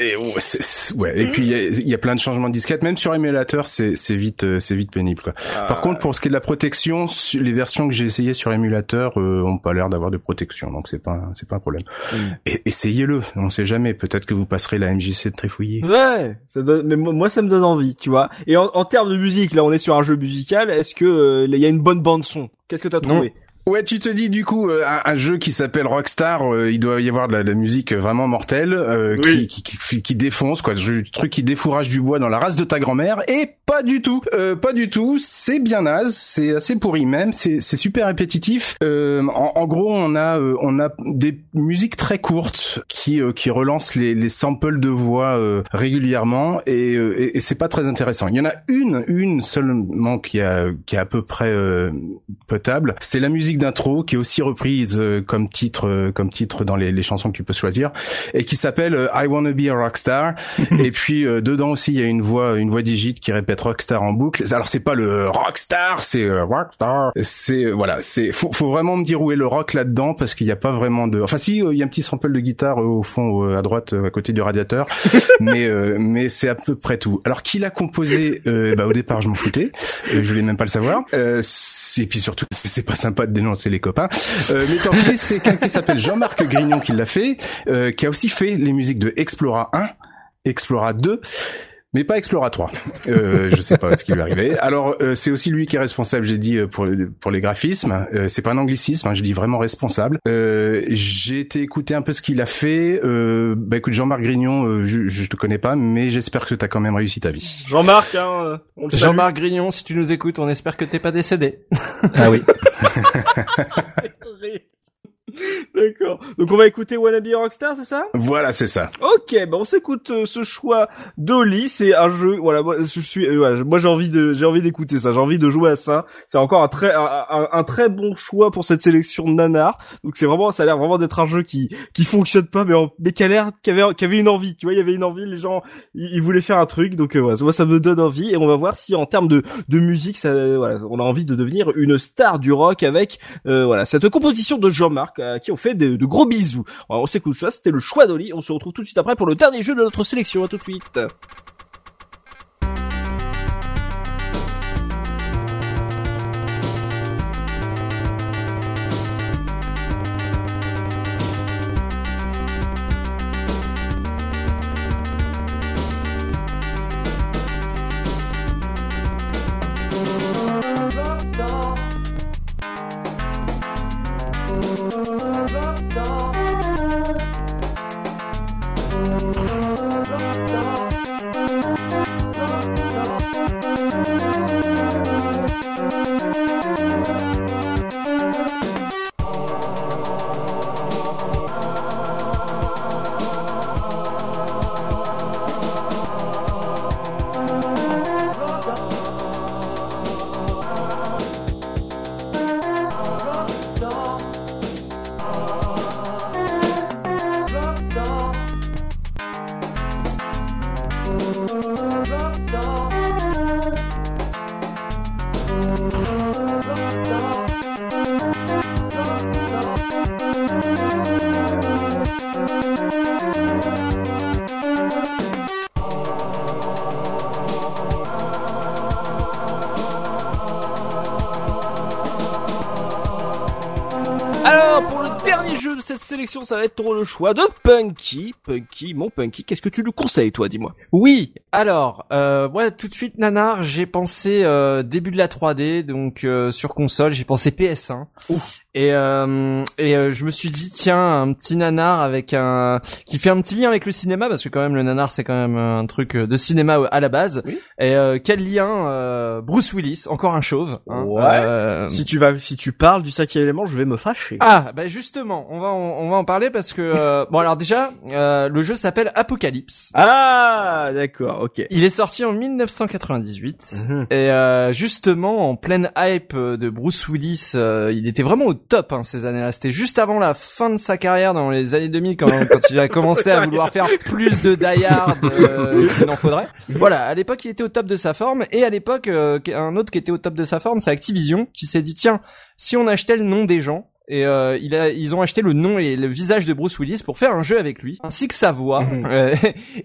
et ouais, c'est- ouais. Et puis il y a, il y a plein de changements de disquettes. Même sur émulateur, c'est c'est vite euh, c'est vite pénible. Quoi. Par contre, pour ce qui est de la protection, les versions que j'ai essayées sur émulateur euh, ont pas l'air d'avoir de protection, donc c'est pas c'est pas un problème. Et essayez-le, on sait jamais. Peut-être que vous passerez la MJC de Trifouiller. Ouais, ça donne, mais moi, moi, ça me donne envie, tu vois. Et en, en termes de musique, là on est sur un jeu musical, est-ce que euh, il y a une bonne bande son? Qu'est-ce que t'as trouvé? Ouais, tu te dis du coup euh, un, un jeu qui s'appelle Rockstar, euh, il doit y avoir de la, de la musique vraiment mortelle euh, Oui. qui, qui, qui, qui défonce quoi, du truc qui défourage du bois dans la race de ta grand-mère et pas du tout, euh, pas du tout, c'est bien naze, c'est assez pourri même, c'est super répétitif. Euh, en, en gros, on a euh, on a des musiques très courtes qui euh, qui relancent les, les samples de voix euh, régulièrement et, euh, et, et c'est pas très intéressant. Il y en a une une seulement qui a qui est à peu près euh, potable, c'est la musique musique d'intro qui est aussi reprise euh, comme titre euh, comme titre dans les, les, chansons que tu peux choisir et qui s'appelle euh, I Wanna Be a Rockstar. et puis dedans aussi il y a une voix une voix digite qui répète Rockstar en boucle. Alors c'est pas le Rockstar, c'est Rockstar. C'est voilà, c'est faut, faut vraiment me dire où est le rock là-dedans parce qu'il n'y a pas vraiment de. Enfin si, il y a un petit sample de guitare au fond à droite à côté du radiateur, mais mais c'est à peu près tout. Alors qui l'a composé bah, au départ je m'en foutais, je voulais même pas le savoir. et puis surtout c'est pas sympa de dénoncer les copains. Euh, mais tant pis, c'est quelqu'un qui s'appelle Jean-Marc Grignon qui l'a fait, euh, qui a aussi fait les musiques de Explora 1, Explora 2 mais pas Explora 3. Euh, je sais pas ce qui lui est arrivé. Alors euh, c'est aussi lui qui est responsable, j'ai dit euh, pour pour les graphismes. Euh, c'est pas un anglicisme, hein, je dis vraiment responsable. Euh, j'ai été écouter un peu ce qu'il a fait. Euh, bah écoute Jean-Marc Grignon, je, je te connais pas, mais j'espère que t'as quand même réussi ta vie. Jean-Marc, hein, Jean-Marc Grignon, si tu nous écoutes, on espère que t'es pas décédé. ah oui. D'accord. Donc on va écouter Wannabe Rockstar, c'est ça? Voilà, c'est ça. Ok, ben on s'écoute euh, ce choix d'Oli. C'est un jeu. Voilà, moi je suis. Euh, moi j'ai envie de, j'ai envie d'écouter ça. J'ai envie de jouer à ça. C'est encore un très, un, un, très bon choix pour cette sélection de nanar. Donc c'est vraiment, ça a l'air vraiment d'être un jeu qui, qui fonctionne pas, mais, mais qui a l'air, qui avait, qui avait une envie. Tu vois, il y avait une envie. Les gens, ils, voulaient faire un truc. Donc euh, voilà, moi ça me donne envie. Et on va voir si en termes de, de musique, ça, voilà, on a envie de devenir une star du rock avec, voilà, cette composition de Jean-Marc à qui on fait de, gros bisous. on s'écoute ça, c'était le choix d'Oli. On se retrouve tout de suite après pour le dernier jeu de notre sélection. À tout de suite. Sélection, ça va être le choix de Punky. Punky, mon Punky, qu'est-ce que tu nous conseilles, toi, dis-moi? Oui, alors, euh, moi, tout de suite, Nanar, j'ai pensé euh, début de la 3D, donc euh, sur console, j'ai pensé PS1. Ouf. Et, euh, et euh, je me suis dit tiens un petit nanar avec un qui fait un petit lien avec le cinéma parce que quand même le nanar c'est quand même un truc de cinéma à la base. Et euh, quel lien euh, Bruce Willis encore un chauve. Hein, ouais. si tu vas si tu parles du cinquième élément je vais me fâcher. Ah bah justement on va on, va en parler parce que bon alors déjà le jeu s'appelle Apocalypse. Ah d'accord ok. Il est sorti en 1998 mhm. et justement en pleine hype de Bruce Willis il était vraiment au top hein, ces années-là. C'était juste avant la fin de sa carrière dans les années 2000 quand, quand il a commencé à vouloir faire plus de die hard euh, qu'il n'en faudrait. Voilà, à l'époque il était au top de sa forme et à l'époque euh, un autre qui était au top de sa forme, c'est Activision qui s'est dit tiens, si on achetait le nom des gens et euh, il a, ils ont acheté le nom et le visage de Bruce Willis pour faire un jeu avec lui, ainsi que sa voix. Mhm. Euh,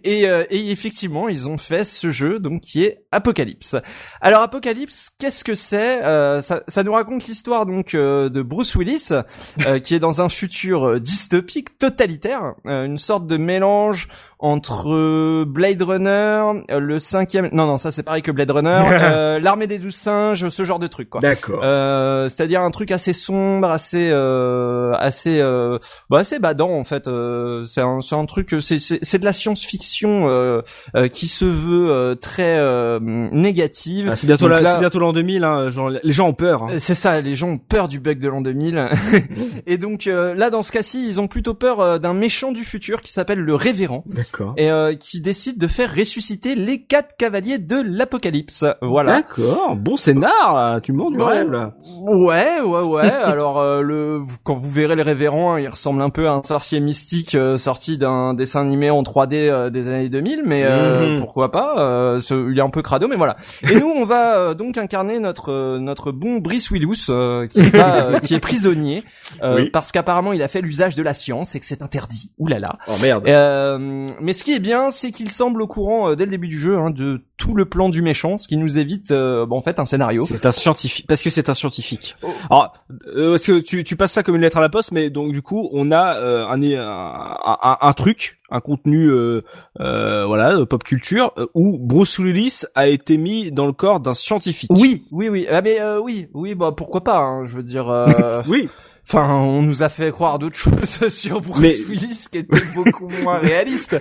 et, euh, et, effectivement, ils ont fait ce jeu donc qui est Apocalypse. Alors Apocalypse, qu'est-ce que c'est? Euh, ça, ça, nous raconte l'histoire donc de Bruce Willis, qui est dans un futur dystopique, totalitaire, une sorte de mélange entre Blade Runner, le cinquième, non non ça c'est pareil que Blade Runner, l'armée des douze singes, ce genre de truc quoi. D'accord. C'est-à-dire un truc assez sombre, assez euh, assez euh, bah assez badant en fait. Euh, c'est un c'est un truc c'est c'est c'est de la science-fiction euh, euh, qui se veut euh, très euh, négative. Ah, c'est bientôt Donc la- là- c'est bientôt l'an 2000 hein, genre, les gens ont peur. hein. C'est ça, les gens ont peur du bug de l'an 2000. et donc euh, là, dans ce cas-ci, ils ont plutôt peur euh, d'un méchant du futur qui s'appelle le Révérend D'accord. et euh, qui décide de faire ressusciter les quatre cavaliers de l'apocalypse. Voilà. D'accord, bon scénar, là. tu mens du rêve là. Ouais, ouais, ouais. Alors euh, le vous- quand vous verrez le révérend, il ressemble un peu à un sorcier mystique euh, sorti d'un dessin animé en 3D euh, des années 2000, mais euh, Mhm. pourquoi pas euh, ce- Il est un peu crado, mais voilà. Et nous, on va euh, donc incarner notre euh, notre bon Brice Willous euh, qui, va, euh, qui est prisonnier euh, Oui. parce qu'apparemment il a fait l'usage de la science et que c'est interdit. Ouh là là. Oh merde. Euh, mais ce qui est bien, c'est qu'il semble au courant euh, dès le début du jeu hein, de tout le plan du méchant, ce qui nous évite euh, bah, en fait un scénario. C'est un scientifique, parce que c'est un scientifique. Oh. Alors, euh, parce que tu, tu passes ça comme une lettre à la poste, mais donc du coup, on a euh, un, un, un, un truc, un contenu, euh, euh, voilà, euh, pop culture, où Bruce Willis a été mis dans le corps d'un scientifique. Oui, oui, oui. Ah, mais euh, oui, oui, bah pourquoi pas. hein, je veux dire. euh, Oui. Enfin, on nous a fait croire d'autres choses sur Bruce Mais- Willis qui étaient beaucoup moins réalistes,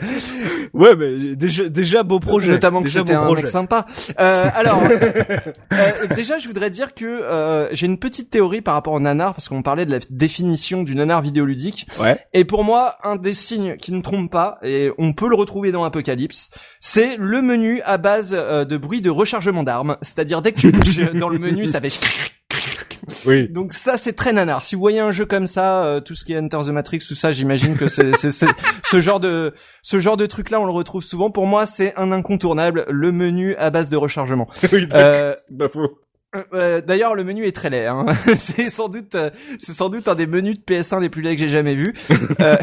Ouais, mais déjà, déjà beau projet. notamment que c'était un projet. mec sympa. Euh, alors, euh, déjà, je voudrais dire que euh, j'ai une petite théorie par rapport au nanar parce qu'on parlait de la définition du nanar vidéoludique. Ouais. Et pour moi, un des signes qui ne trompe pas, et on peut le retrouver dans Apocalypse, c'est le menu à base euh, de bruit de rechargement d'armes. C'est-à-dire dès que tu bouges dans le menu, ça fait Oui. Donc ça c'est très nanar. Si vous voyez un jeu comme ça, euh, tout ce qui est Enter the Matrix, tout ça, j'imagine que c'est ce genre de ce genre de truc là, on le retrouve souvent. Pour moi, c'est un incontournable, le menu à base de rechargement. oui, Euh, bah faux. euh, D'ailleurs, le menu est très laid. Hein. c'est sans doute, euh, c'est sans doute un des menus de PS1 les plus laids que j'ai jamais vu. Euh,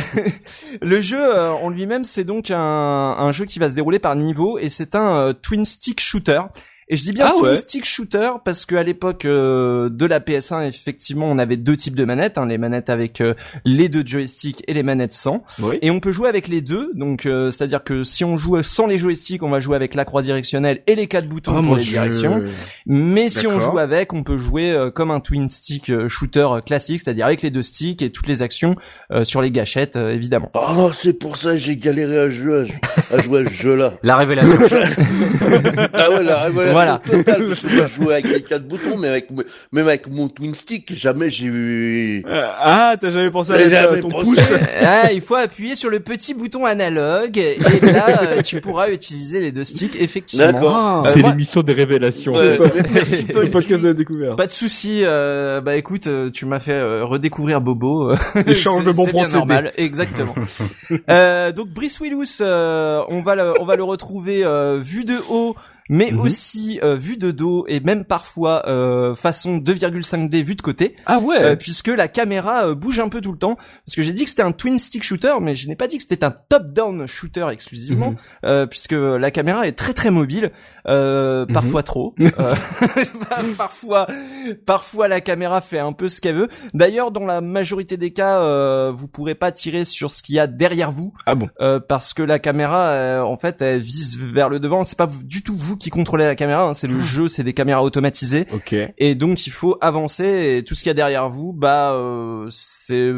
le jeu euh, en lui-même, c'est donc un, un jeu qui va se dérouler par niveau et c'est un euh, twin stick shooter. Et je dis bien Ah twin ouais. stick shooter parce qu'à l'époque euh, de la PS1, effectivement, on avait deux types de manettes, hein, les manettes avec euh, les deux joysticks et les manettes sans. Oui. Et on peut jouer avec les deux, donc euh, c'est-à-dire que si on joue sans les joysticks, on va jouer avec la croix directionnelle et les quatre boutons Oh, pour les Dieu. directions. Mais si on joue avec, on peut jouer euh, comme un twin stick euh, shooter euh, classique, c'est-à-dire avec les deux sticks et toutes les actions euh, sur les gâchettes, euh, évidemment. Oh, c'est pour ça que j'ai galéré à jouer à, à jouer à ce jeu-là. La révélation. Ah ouais, la révélation Voilà. totale. Parce que moi, je jouais avec les quatre boutons, mais avec, même avec mon twin stick, jamais j'ai eu... Euh, ah, t'as jamais pensé à Mais mettre j'avais euh, ton pensé. pouce Ah, il faut appuyer sur le petit bouton analogue et là euh, tu pourras utiliser les deux sticks effectivement. D'accord. Ah, C'est l'émission des révélations. Ouais, ça. mais merci, le podcast de la découverte. Pas de souci. euh, bah écoute, euh, tu m'as fait redécouvrir Bobo. Échange de c'est- bons c'est procédés. normal, exactement. euh, donc Brice Willous, euh, on va le, on va le retrouver euh, vu de haut. Mais Mhm. aussi euh, vu de dos et même parfois euh, façon 2,5D vu de côté, Ah ouais. euh, puisque la caméra euh, bouge un peu tout le temps. Parce que j'ai dit que c'était un twin stick shooter, mais je n'ai pas dit que c'était un top-down shooter exclusivement, euh, puisque la caméra est très très mobile, euh, Mhm. parfois trop. Euh, parfois, parfois la caméra fait un peu ce qu'elle veut. D'ailleurs, dans la majorité des cas, euh, vous pourrez pas tirer sur ce qu'il y a derrière vous, Ah bon. euh, parce que la caméra, euh, en fait, elle vise vers le devant. C'est pas du tout vous qui contrôlez la caméra, hein, c'est le jeu, c'est des caméras automatisées. Ok. Et donc il faut avancer et tout ce qu'il y a derrière vous, bah euh, c'est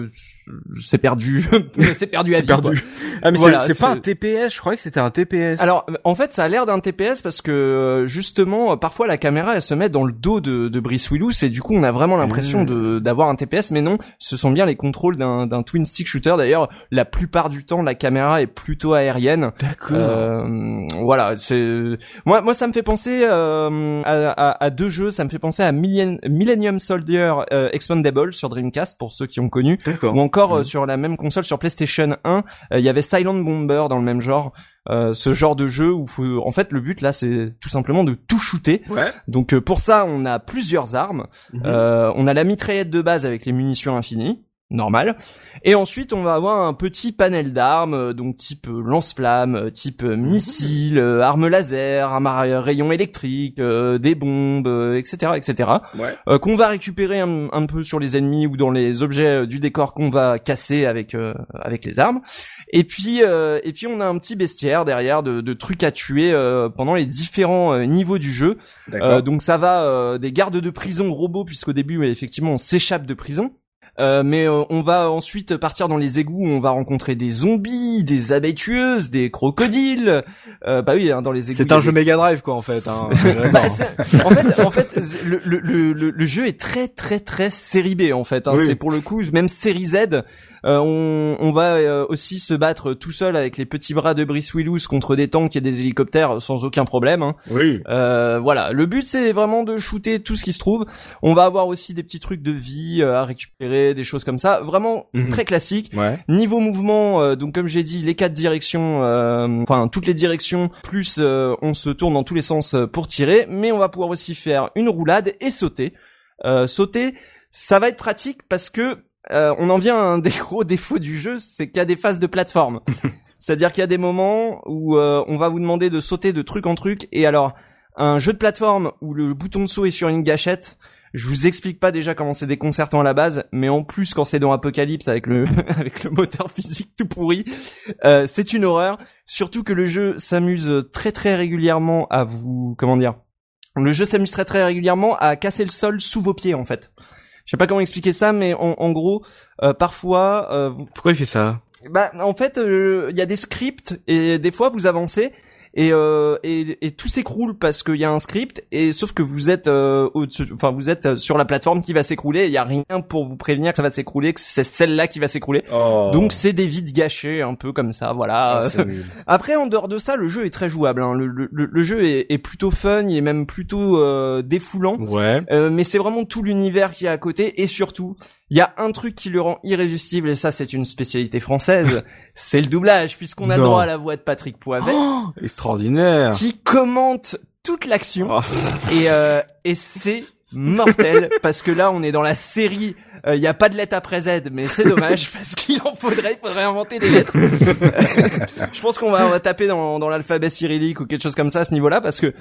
c'est perdu, c'est perdu à vie. perdu. Ah mais c'est- Voilà, c'est pas un TPS, je croyais que c'était un TPS. Alors en fait ça a l'air d'un TPS parce que euh, justement parfois la caméra elle se met dans le dos de, de Brice Willous et du coup on a vraiment l'impression Mmh. de d'avoir un TPS mais non ce sont bien les contrôles d'un d'un twin stick shooter d'ailleurs la plupart du temps la caméra est plutôt aérienne D'accord. euh, voilà, c'est moi moi ça me fait penser euh, à, à- à deux jeux, ça me fait penser à Millen- Millennium Soldier euh, Expandable sur Dreamcast pour ceux qui ont connu D'accord. ou encore euh, sur la même console sur PlayStation 1, euh, il y avait Silent Bomber dans le même genre. Euh, ce genre de jeu où faut, en fait le but là c'est tout simplement de tout shooter. Ouais. Donc euh, pour ça on a plusieurs armes. Mhm. Euh, on a la mitraillette de base avec les munitions infinies, normal. Et ensuite, on va avoir un petit panel d'armes, euh, donc type euh, lance-flamme, euh, type missile, arme laser, arme à rayon électrique, euh, des bombes, etc., etc. Ouais. euh, qu'on va récupérer un, un peu sur les ennemis ou dans les objets du décor qu'on va casser avec euh, avec les armes. Et puis euh, et puis on a un petit bestiaire derrière de, de trucs à tuer euh, pendant les différents niveaux du jeu. Euh, donc ça va euh, des gardes de prison robots puisqu'au début effectivement on s'échappe de prison. Euh, mais euh, on va ensuite partir dans les égouts où on va rencontrer des zombies, des abeilles tueuses, des crocodiles. Euh, bah oui, hein, dans les égouts. C'est un des- jeu Mega Drive quoi en fait. Hein. Bah, en fait, en fait, le, le, le, le- le jeu est très très très série B en fait. hein. Oui. C'est pour le coup même série Z. Euh, on, on va euh, aussi se battre tout seul avec les petits bras de Brice Willis contre des tanks et des hélicoptères sans aucun problème. hein. oui. Euh, voilà, le but c'est vraiment de shooter tout ce qui se trouve. On va avoir aussi des petits trucs de vie à récupérer, des choses comme ça. Vraiment Mhm. très classique. Ouais. Niveau mouvement, euh, donc comme j'ai dit, les quatre directions, euh, enfin toutes les directions, plus euh, on se tourne dans tous les sens pour tirer, mais on va pouvoir aussi faire une roulade et sauter. Euh, sauter, ça va être pratique parce que euh, on en vient à un des gros défauts du jeu, c'est qu'il y a des phases de plateforme. C'est-à-dire qu'il y a des moments où euh, on va vous demander de sauter de truc en truc, et alors un jeu de plateforme où le bouton de saut est sur une gâchette, je vous explique pas déjà comment c'est déconcertant à la base, mais en plus quand c'est dans Apocalypse avec le avec le moteur physique tout pourri, euh, c'est une horreur. Surtout que le jeu s'amuse très très régulièrement à vous comment dire. Le jeu s'amuse très très régulièrement à casser le sol sous vos pieds en fait. Je sais pas comment expliquer ça, mais en, en gros, euh, parfois, euh, vous- Pourquoi il fait ça? Bah en fait, euh, il y a des scripts et des fois vous avancez et euh, et, et tout s'écroule parce qu'il y a un script et sauf que vous êtes euh, enfin vous êtes sur la plateforme qui va s'écrouler. Il y a rien pour vous prévenir que ça va s'écrouler, que c'est celle-là qui va s'écrouler. oh. Donc c'est des vides gâchés un peu comme ça, voilà. Ah. Après, en dehors de ça, le jeu est très jouable. hein. Le, le, le- le jeu est, est plutôt fun, il est même plutôt euh, défoulant. Ouais. Euh, mais c'est vraiment tout l'univers qui est à côté et surtout, il y a un truc qui le rend irrésistible et ça c'est une spécialité française, c'est le doublage puisqu'on a le droit à la voix de Patrick Poivet Oh, extraordinaire. qui commente toute l'action Oh. et euh, et c'est mortel parce que là on est dans la série euh, il y a pas de lettres après Z mais c'est dommage parce qu'il en faudrait il faudrait inventer des lettres je pense qu'on va, on va taper dans, dans l'alphabet cyrillique ou quelque chose comme ça à ce niveau là parce que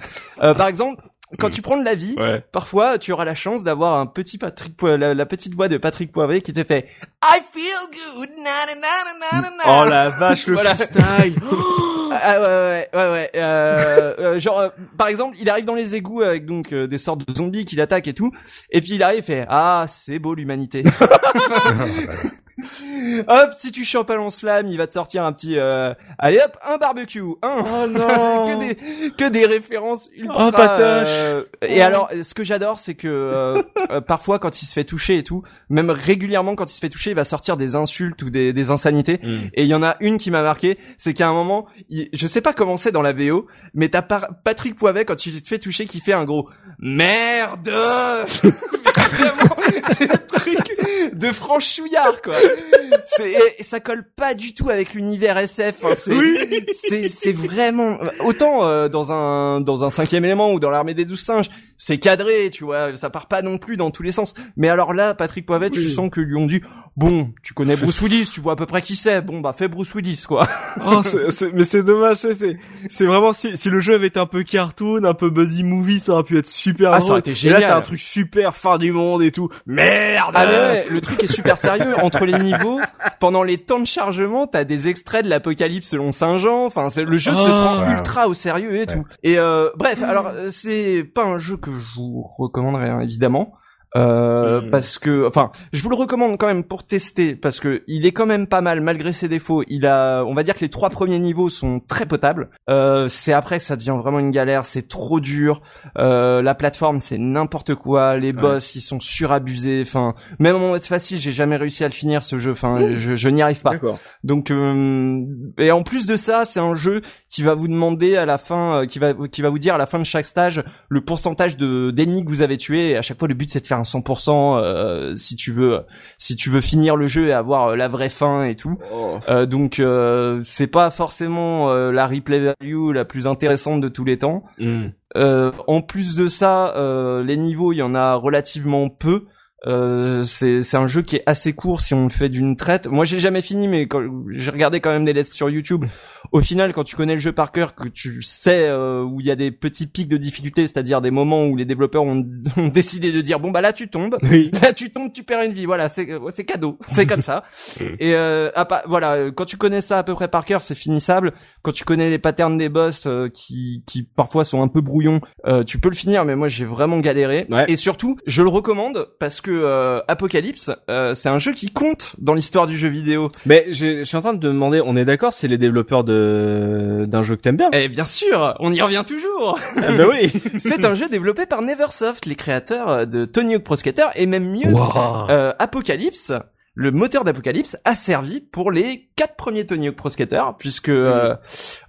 euh, par exemple quand tu prends de la vie Ouais. parfois tu auras la chance d'avoir un petit Patrick Po- la, la petite voix de Patrick Poivet qui te fait I feel good na na na na na na Oh la vache le Voilà. freestyle. ah ouais ouais ouais ouais euh, euh, genre euh, par exemple il arrive dans les égouts avec donc euh, des sortes de zombies qui l'attaquent et tout et puis il arrive et fait ah c'est beau l'humanité hop si tu chopes à lance-flamme il va te sortir un petit euh, allez hop un barbecue un Oh non. c'est que des que des références ultra Oh, patache. euh, et alors ce que j'adore c'est que euh, euh, parfois quand il se fait toucher et tout même régulièrement quand il se fait toucher il va sortir des insultes ou des, des insanités Mm. et il y en a une qui m'a marqué, c'est qu'à un moment, il- je sais pas comment c'est dans la VO, mais t'as par- Patrick Poivet quand tu te fais toucher qui fait un gros merde. Vraiment, le truc de franchouillard quoi. C'est et ça colle pas du tout avec l'univers SF. hein, c'est c'est c'est vraiment autant euh, dans un dans un cinquième élément ou dans l'armée des douze singes, c'est cadré, tu vois, ça part pas non plus dans tous les sens. Mais alors là, Patrick Poivet, tu sens que lui ont dit bon, tu connais Bruce Willis, tu vois à peu près qui c'est. Bon bah fais Bruce Willis quoi. Oh, c'est- c'est- mais c'est dommage, c'est c'est c'est vraiment si si le jeu avait été un peu cartoon, un peu buddy movie, ça aurait pu être super Ah, ça aurait été Et là génial. t'as un truc super fin du monde et tout. Merde. Ah mais ouais, le truc est super sérieux. Entre les niveaux, pendant les temps de chargement, t'as des extraits de l'Apocalypse selon Saint Jean. Enfin, c'est- le jeu se Ah. prend Ouais. ultra au sérieux et tout. Et euh, bref, alors euh, c'est pas un jeu que je vous recommanderais hein, évidemment. Euh, parce que enfin je vous le recommande quand même pour tester parce que il est quand même pas mal malgré ses défauts. Il a on va dire que les trois premiers niveaux sont très potables. Euh, c'est après que ça devient vraiment une galère c'est trop dur. Euh, la plateforme c'est n'importe quoi. Les boss ils sont surabusés. Enfin même en mode facile j'ai jamais réussi à le finir ce jeu. Enfin je, je n'y arrive pas. Donc euh, et en plus de ça, c'est un jeu qui va vous demander à la fin, euh, qui va qui va vous dire à la fin de chaque stage le pourcentage de d'ennemis que vous avez tués. Et à chaque fois, le but c'est de faire un 100% euh, si tu veux si tu veux finir le jeu et avoir euh, la vraie fin et tout. Oh. Euh, donc euh, c'est pas forcément euh, la replay value la plus intéressante de tous les temps. Mm. Euh, en plus de ça, euh, les niveaux, il y en a relativement peu. Euh, c'est un jeu qui est assez court si on le fait d'une traite. Moi, j'ai jamais fini, mais j'ai regardé quand même des let's sur YouTube. Au final, quand tu connais le jeu par cœur, que tu sais euh, où il y a des petits pics de difficulté, c'est-à-dire des moments où les développeurs ont, ont décidé de dire bon bah là tu tombes, Oui. là tu tombes, tu perds une vie. Voilà, c'est cadeau, c'est comme ça. Et euh, à voilà, quand tu connais ça à peu près par cœur, c'est finissable. Quand tu connais les patterns des boss euh, qui qui parfois sont un peu brouillons, euh, tu peux le finir. Mais moi j'ai vraiment galéré. Ouais. Et surtout, je le recommande parce que que euh, Apocalypse, euh, c'est un jeu qui compte dans l'histoire du jeu vidéo. Mais je suis en train de te demander, on est d'accord, c'est les développeurs de d'un jeu que t'aimes bien? Eh bien sûr, on y revient toujours. Ah bah oui. c'est un jeu développé par Neversoft, les créateurs euh, de Tony Hawk Pro Skater, et même mieux, euh, Apocalypse. Le moteur d'Apocalypse a servi pour les quatre premiers Tony Hawk Pro Skater, puisque euh,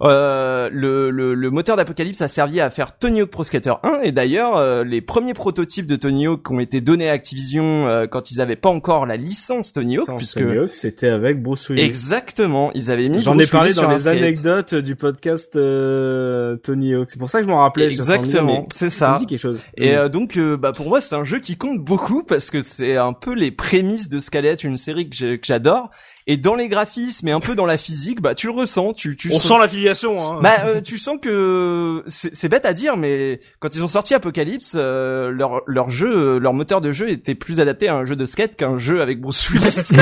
euh, le, le, le moteur d'Apocalypse a servi à faire Tony Hawk Pro Skater 1, et d'ailleurs euh, les premiers prototypes de Tony Hawk qui ont été donnés à Activision euh, quand ils avaient pas encore la licence Tony Hawk, puisque c'était avec Bruce Willis. exactement, ils avaient mis J'en ai parlé dans les anecdotes du podcast euh, Tony Hawk. C'est pour ça que je m'en rappelais. Exactement, c'est Ça ça. me dit quelque chose. Et euh, donc, bah pour moi, c'est un jeu qui compte beaucoup parce que c'est un peu les prémices de ce qu'allait être une série que j'adore. Et dans les graphismes et un peu dans la physique, bah tu le ressens, tu tu on sens- sent l'affiliation. Hein. Bah euh, tu sens que c'est c'est bête à dire, mais quand ils ont sorti Apocalypse, euh, leur leur jeu, euh, leur moteur de jeu était plus adapté à un jeu de skate qu'un jeu avec Bruce Willis.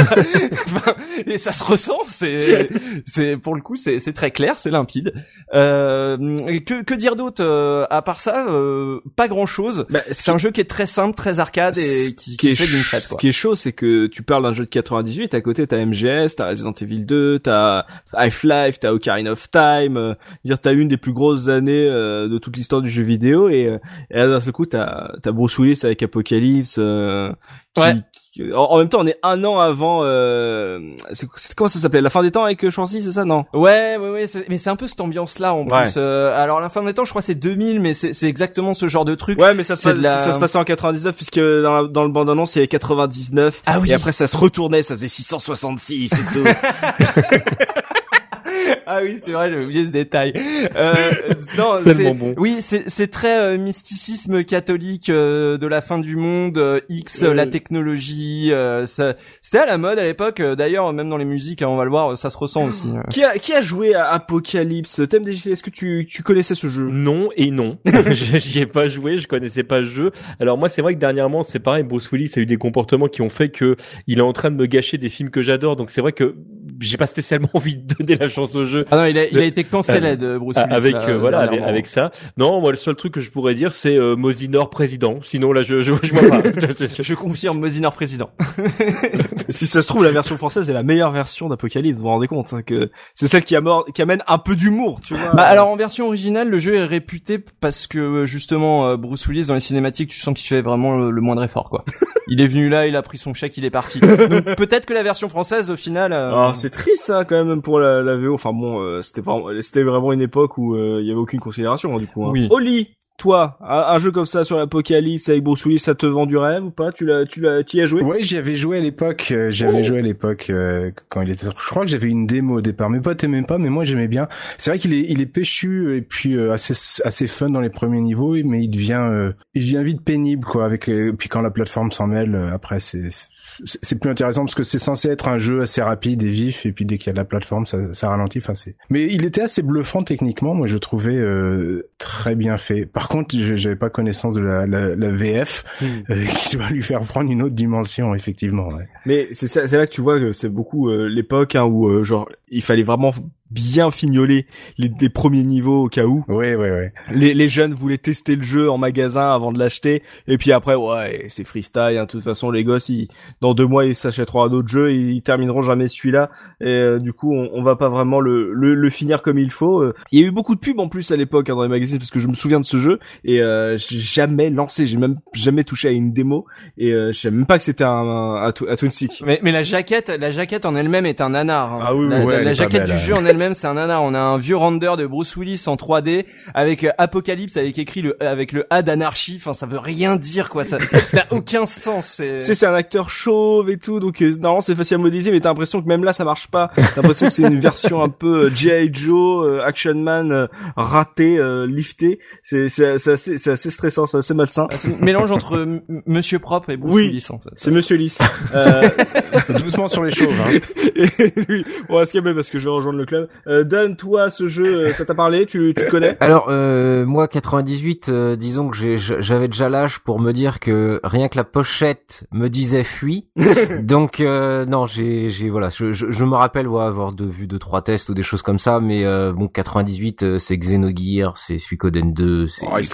Enfin, et ça se ressent, c'est c'est pour le coup c'est c'est très clair, c'est limpide. Euh, et que que dire d'autre euh, à part ça euh, Pas grand chose. Bah, C'est un jeu qui est très simple, très arcade et qui, qui qui est fait d'une traite. Ce qui est chaud, c'est que tu parles d'un jeu de 98, à côté t'as T'as Resident Evil 2, t'as Half-Life, t'as Ocarina of Time, euh, dire t'as une des plus grosses années euh, de toute l'histoire du jeu vidéo et, euh, et d'un seul coup t'as t'as Bruce Willis avec Apocalypse. qui- Ouais. En, en même temps, on est un an avant. Euh, c'est c'est- comment ça s'appelait? La fin des temps avec euh, Schwarzy, c'est ça? Non. Ouais, ouais, ouais. Mais c'est un peu cette ambiance-là en Ouais. plus. Euh, alors la fin des temps, je crois c'est 2000, mais c'est exactement ce genre de truc. Ouais, mais ça, la- ça se passait en 99 puisque dans, la- dans le bande annonce il y avait 99 Ah oui. et après ça se retournait, ça faisait 666 et tout. Ah oui, c'est vrai, j'ai oublié ce détail. Euh, non, c'est bon. oui, c'est c'est très euh, mysticisme catholique euh, de la fin du monde, euh, X, Euh. la technologie. euh, ça- C'était à la mode à l'époque. euh, D'ailleurs, même dans les musiques, hein, on va le voir, ça se ressent aussi. euh. qui a qui a joué à Apocalypse? Thème DJC, est-ce que tu tu connaissais ce jeu? Non et non. Je- J'y ai pas joué, je connaissais pas le jeu. Alors moi, c'est vrai que dernièrement, c'est pareil. Bruce Willis a eu des comportements qui ont fait que il est en train de me gâcher des films que j'adore. Donc c'est vrai que j'ai pas spécialement envie de donner la chance au jeu. Ah non, il a, il a été cancellé de Bruce Ah, Willis. avec là, euh, voilà avec, ça. Non, moi le seul truc que je pourrais dire c'est euh, Mosinor président. Sinon là je je, je vois pas. Je confirme, Mosinor président. Si ça se trouve la version française est la meilleure version d'Apocalypse, vous vous rendez compte hein, que c'est celle qui, amor- qui amène un peu d'humour, tu vois. Bah alors en version originale, le jeu est réputé parce que euh, justement euh, Bruce Willis dans les cinématiques, tu sens qu'il fait vraiment le, le moindre effort quoi. il est venu là, il a pris son chèque, il est parti. Donc peut-être que la version française au final. euh, Alors, c'est triste ça quand même pour la, la VO. Enfin bon, euh, c'était vraiment, c'était vraiment une époque où euh, il y avait aucune considération hein, du coup. Hein. Oui. Oli, toi, un, un jeu comme ça sur l'Apocalypse avec Bruce Willis, ça te vend du rêve ou pas? Tu l'as, tu l'as, tu y as joué? Ouais, j'y avais joué à l'époque. euh, J'avais Oh. joué à l'époque euh, quand il était. Je crois que j'avais une démo au départ. Mes potes aimaient pas, mais moi j'aimais bien. C'est vrai qu'il est, il est péchu et puis euh, assez, assez fun dans les premiers niveaux, mais il devient, euh, il devient vite pénible quoi. Avec euh, puis quand la plateforme s'en mêle, après c'est, c'est plus intéressant parce que c'est censé être un jeu assez rapide et vif et puis dès qu'il y a de la plateforme, ça, ça ralentit. Enfin c'est. Mais il était assez bluffant techniquement. Moi je trouvais euh, très bien fait. Par contre, j'avais pas connaissance de la, la, la VF euh, qui doit lui faire prendre une autre dimension effectivement. Ouais. Mais c'est là que tu vois que c'est beaucoup euh, l'époque hein, où euh, genre il fallait vraiment bien fignoler les, les premiers niveaux au cas où. Ouais, ouais, ouais. Les, les jeunes voulaient tester le jeu en magasin avant de l'acheter et puis après ouais c'est freestyle. Hein, de toute façon les gosses ils, dans deux mois ils s'achèteront un autre jeu et ils termineront jamais celui-là et euh, du coup on, on va pas vraiment le, le, le finir comme il faut. Euh, Il y a eu beaucoup de pubs en plus à l'époque hein, dans les magazines parce que je me souviens de ce jeu et euh, j'ai jamais lancé, j'ai même jamais touché à une démo et euh, je savais même pas que c'était un, un, un, un twin stick. Mais, mais la jaquette, la jaquette en elle-même est un nanar. hein. Ah oui, oui, la, ouais, la- elle la jaquette belle, du ouais. jeu en elle-même, c'est un nanar. On a un vieux render de Bruce Willis en 3D avec euh, Apocalypse avec écrit le avec le A d'anarchie. Enfin, ça veut rien dire quoi. Ça ça n'a aucun sens. C'est c'est un acteur chauve et tout, donc euh, normalement c'est facile à modéliser, mais t'as l'impression que même là ça marche pas. T'as l'impression que c'est une version un peu euh, G.I. Joe, euh, Action Man raté, euh, lifté. C'est c'est c'est assez c'est assez stressant, c'est assez malsain. Ah, c'est un mélange entre Monsieur Propre et Bruce Oui. Willis en fait. C'est Monsieur Lys. Euh, Doucement sur les chauves. Hein. et, oui, on va se calmer parce que je vais rejoindre le club. Euh, Dan, toi, ce jeu, euh, ça t'a parlé Tu, tu connais Alors euh, moi 98, euh, disons que j'ai- j'avais déjà l'âge pour me dire que rien que la pochette me disait fuis. Donc euh, non, j'ai j'ai voilà, je, je, je me rappelle ouais, avoir de, vu deux trois tests ou des choses comme ça, mais euh, bon 98 euh, c'est Xenogears, c'est Suikoden 2, c'est Oh, c'est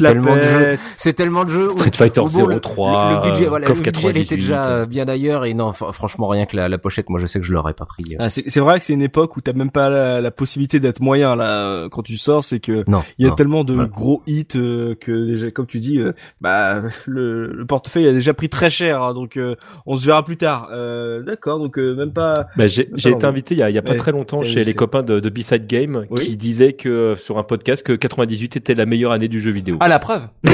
tellement de jeux, c'est tellement de jeux. Street Fighter où bon, le- 03, le, le budget, voilà, le budget était 98. déjà euh, bien ailleurs et non, fr- franchement rien que la, la pochette, moi je sais que je l'aurais pas pris. euh. Ah, c'est c'est vrai que c'est une époque où t'as même pas la, la possibilité d'être moyen là euh, quand tu sors, c'est que Non, il y a non. tellement de gros hits euh, que déjà, comme tu dis, euh, bah le, le portefeuille a déjà pris très cher, hein, donc euh, on se verra plus tard. Euh, D'accord, donc euh, même pas. Bah, j'ai été invité il y a, il y a pas Ouais, très longtemps chez les copains de, de B-Side Game Oui. qui disaient que sur un podcast que 98 était la meilleure année du jeu vidéo. Ah la preuve.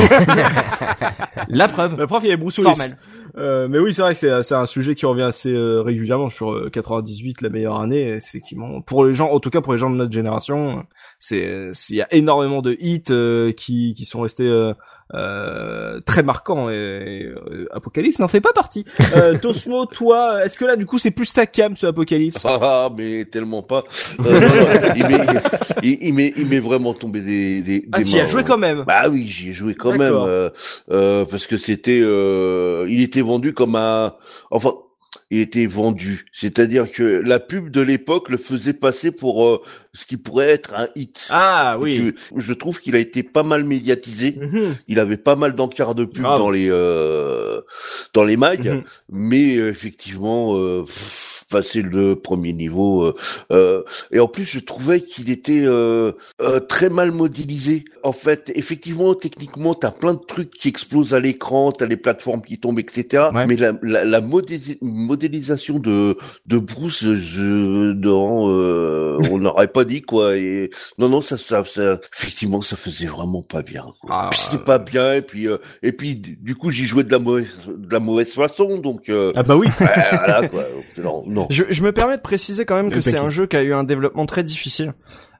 la preuve. La prof, il y avait Bruce Willis. Formel. Euh, mais oui, c'est vrai que c'est c'est un sujet qui revient assez euh, régulièrement sur euh, 98, la meilleure année. c'est effectivement, pour les gens, en tout cas pour les gens de notre génération, c'est c'est- il y a énormément de hits euh, qui qui sont restés euh, euh, très marquants. Et, et, euh, Apocalypse n'en fait pas partie. Euh, Tosmo, toi, est-ce que là du coup c'est plus ta cam ce Apocalypse? Ah, mais tellement pas. Euh, il m'est- il, il m'est, il m'est vraiment tombé des, des, Ah, des t'y as mains, joué quand même? Bah oui, j'y ai joué quand même euh, euh, parce que c'était, euh, il était vendu comme un, enfin, il était vendu, c'est-à-dire que la pub de l'époque le faisait passer pour euh, ce qui pourrait être un hit. Ah oui. Je, je trouve qu'il a été pas mal médiatisé. Mhm. Il avait pas mal d'encarts de pub dans les euh, dans les mags, Mhm. mais euh, effectivement, euh, passer le premier niveau. euh, euh, et en plus, je trouvais qu'il était euh, euh, très mal modélisé. En fait, effectivement, techniquement, t'as plein de trucs qui explosent à l'écran, t'as les plateformes qui tombent, etc. Ouais. Mais la, la, la modé- modélisation de de Bruce, je, euh, on n'aurait pas quoi. Et non, non, ça, ça, ça, effectivement, ça faisait vraiment pas bien. Quoi. Ah, c'était pas bien, et puis, euh, et puis, du coup, j'y jouais de la mauvaise, de la mauvaise façon, donc, euh, Ah bah oui. ouais, voilà quoi. Non, non. Je, je me permets de préciser quand même que c'est un jeu qui a eu un développement très difficile.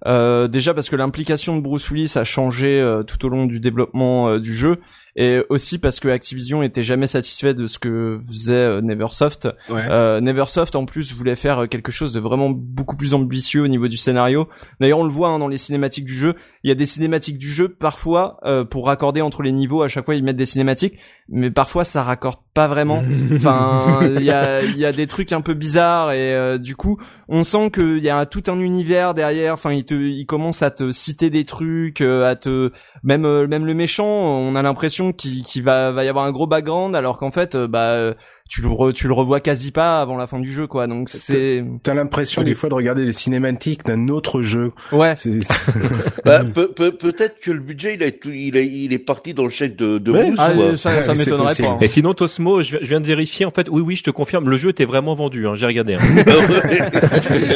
Euh, déjà parce que l'implication de Bruce Willis a changé euh, tout au long du développement euh, du jeu et aussi parce que Activision était jamais satisfait de ce que faisait euh, Neversoft. Ouais. Euh, Neversoft en plus voulait faire euh, quelque chose de vraiment beaucoup plus ambitieux au niveau du scénario. D'ailleurs on le voit hein, dans les cinématiques du jeu. Il y a des cinématiques du jeu parfois euh, pour raccorder entre les niveaux. À chaque fois ils mettent des cinématiques, mais parfois ça raccorde pas vraiment. Enfin il y a y a des trucs un peu bizarres et euh, du coup on sent qu'il y a tout un univers derrière. Enfin il te il commence à te citer des trucs, euh, à te même même le méchant. On a l'impression qu'il qu'il va va y avoir un gros background alors qu'en fait euh, bah euh, tu le re- tu le revois quasi pas avant la fin du jeu quoi. Donc c'est T'as l'impression des fois de regarder les cinématiques d'un autre jeu. ouais. Bah, peut, peut, peut-être que le budget, il est parti dans le chèque de, de Ouais. Bruce, Ah, quoi. ça, m'étonnerait pas. hein. Et sinon, Tosmo, je viens, je viens de vérifier. En fait, oui, oui, je te confirme, le jeu était vraiment vendu. Hein, J'ai regardé. Hein.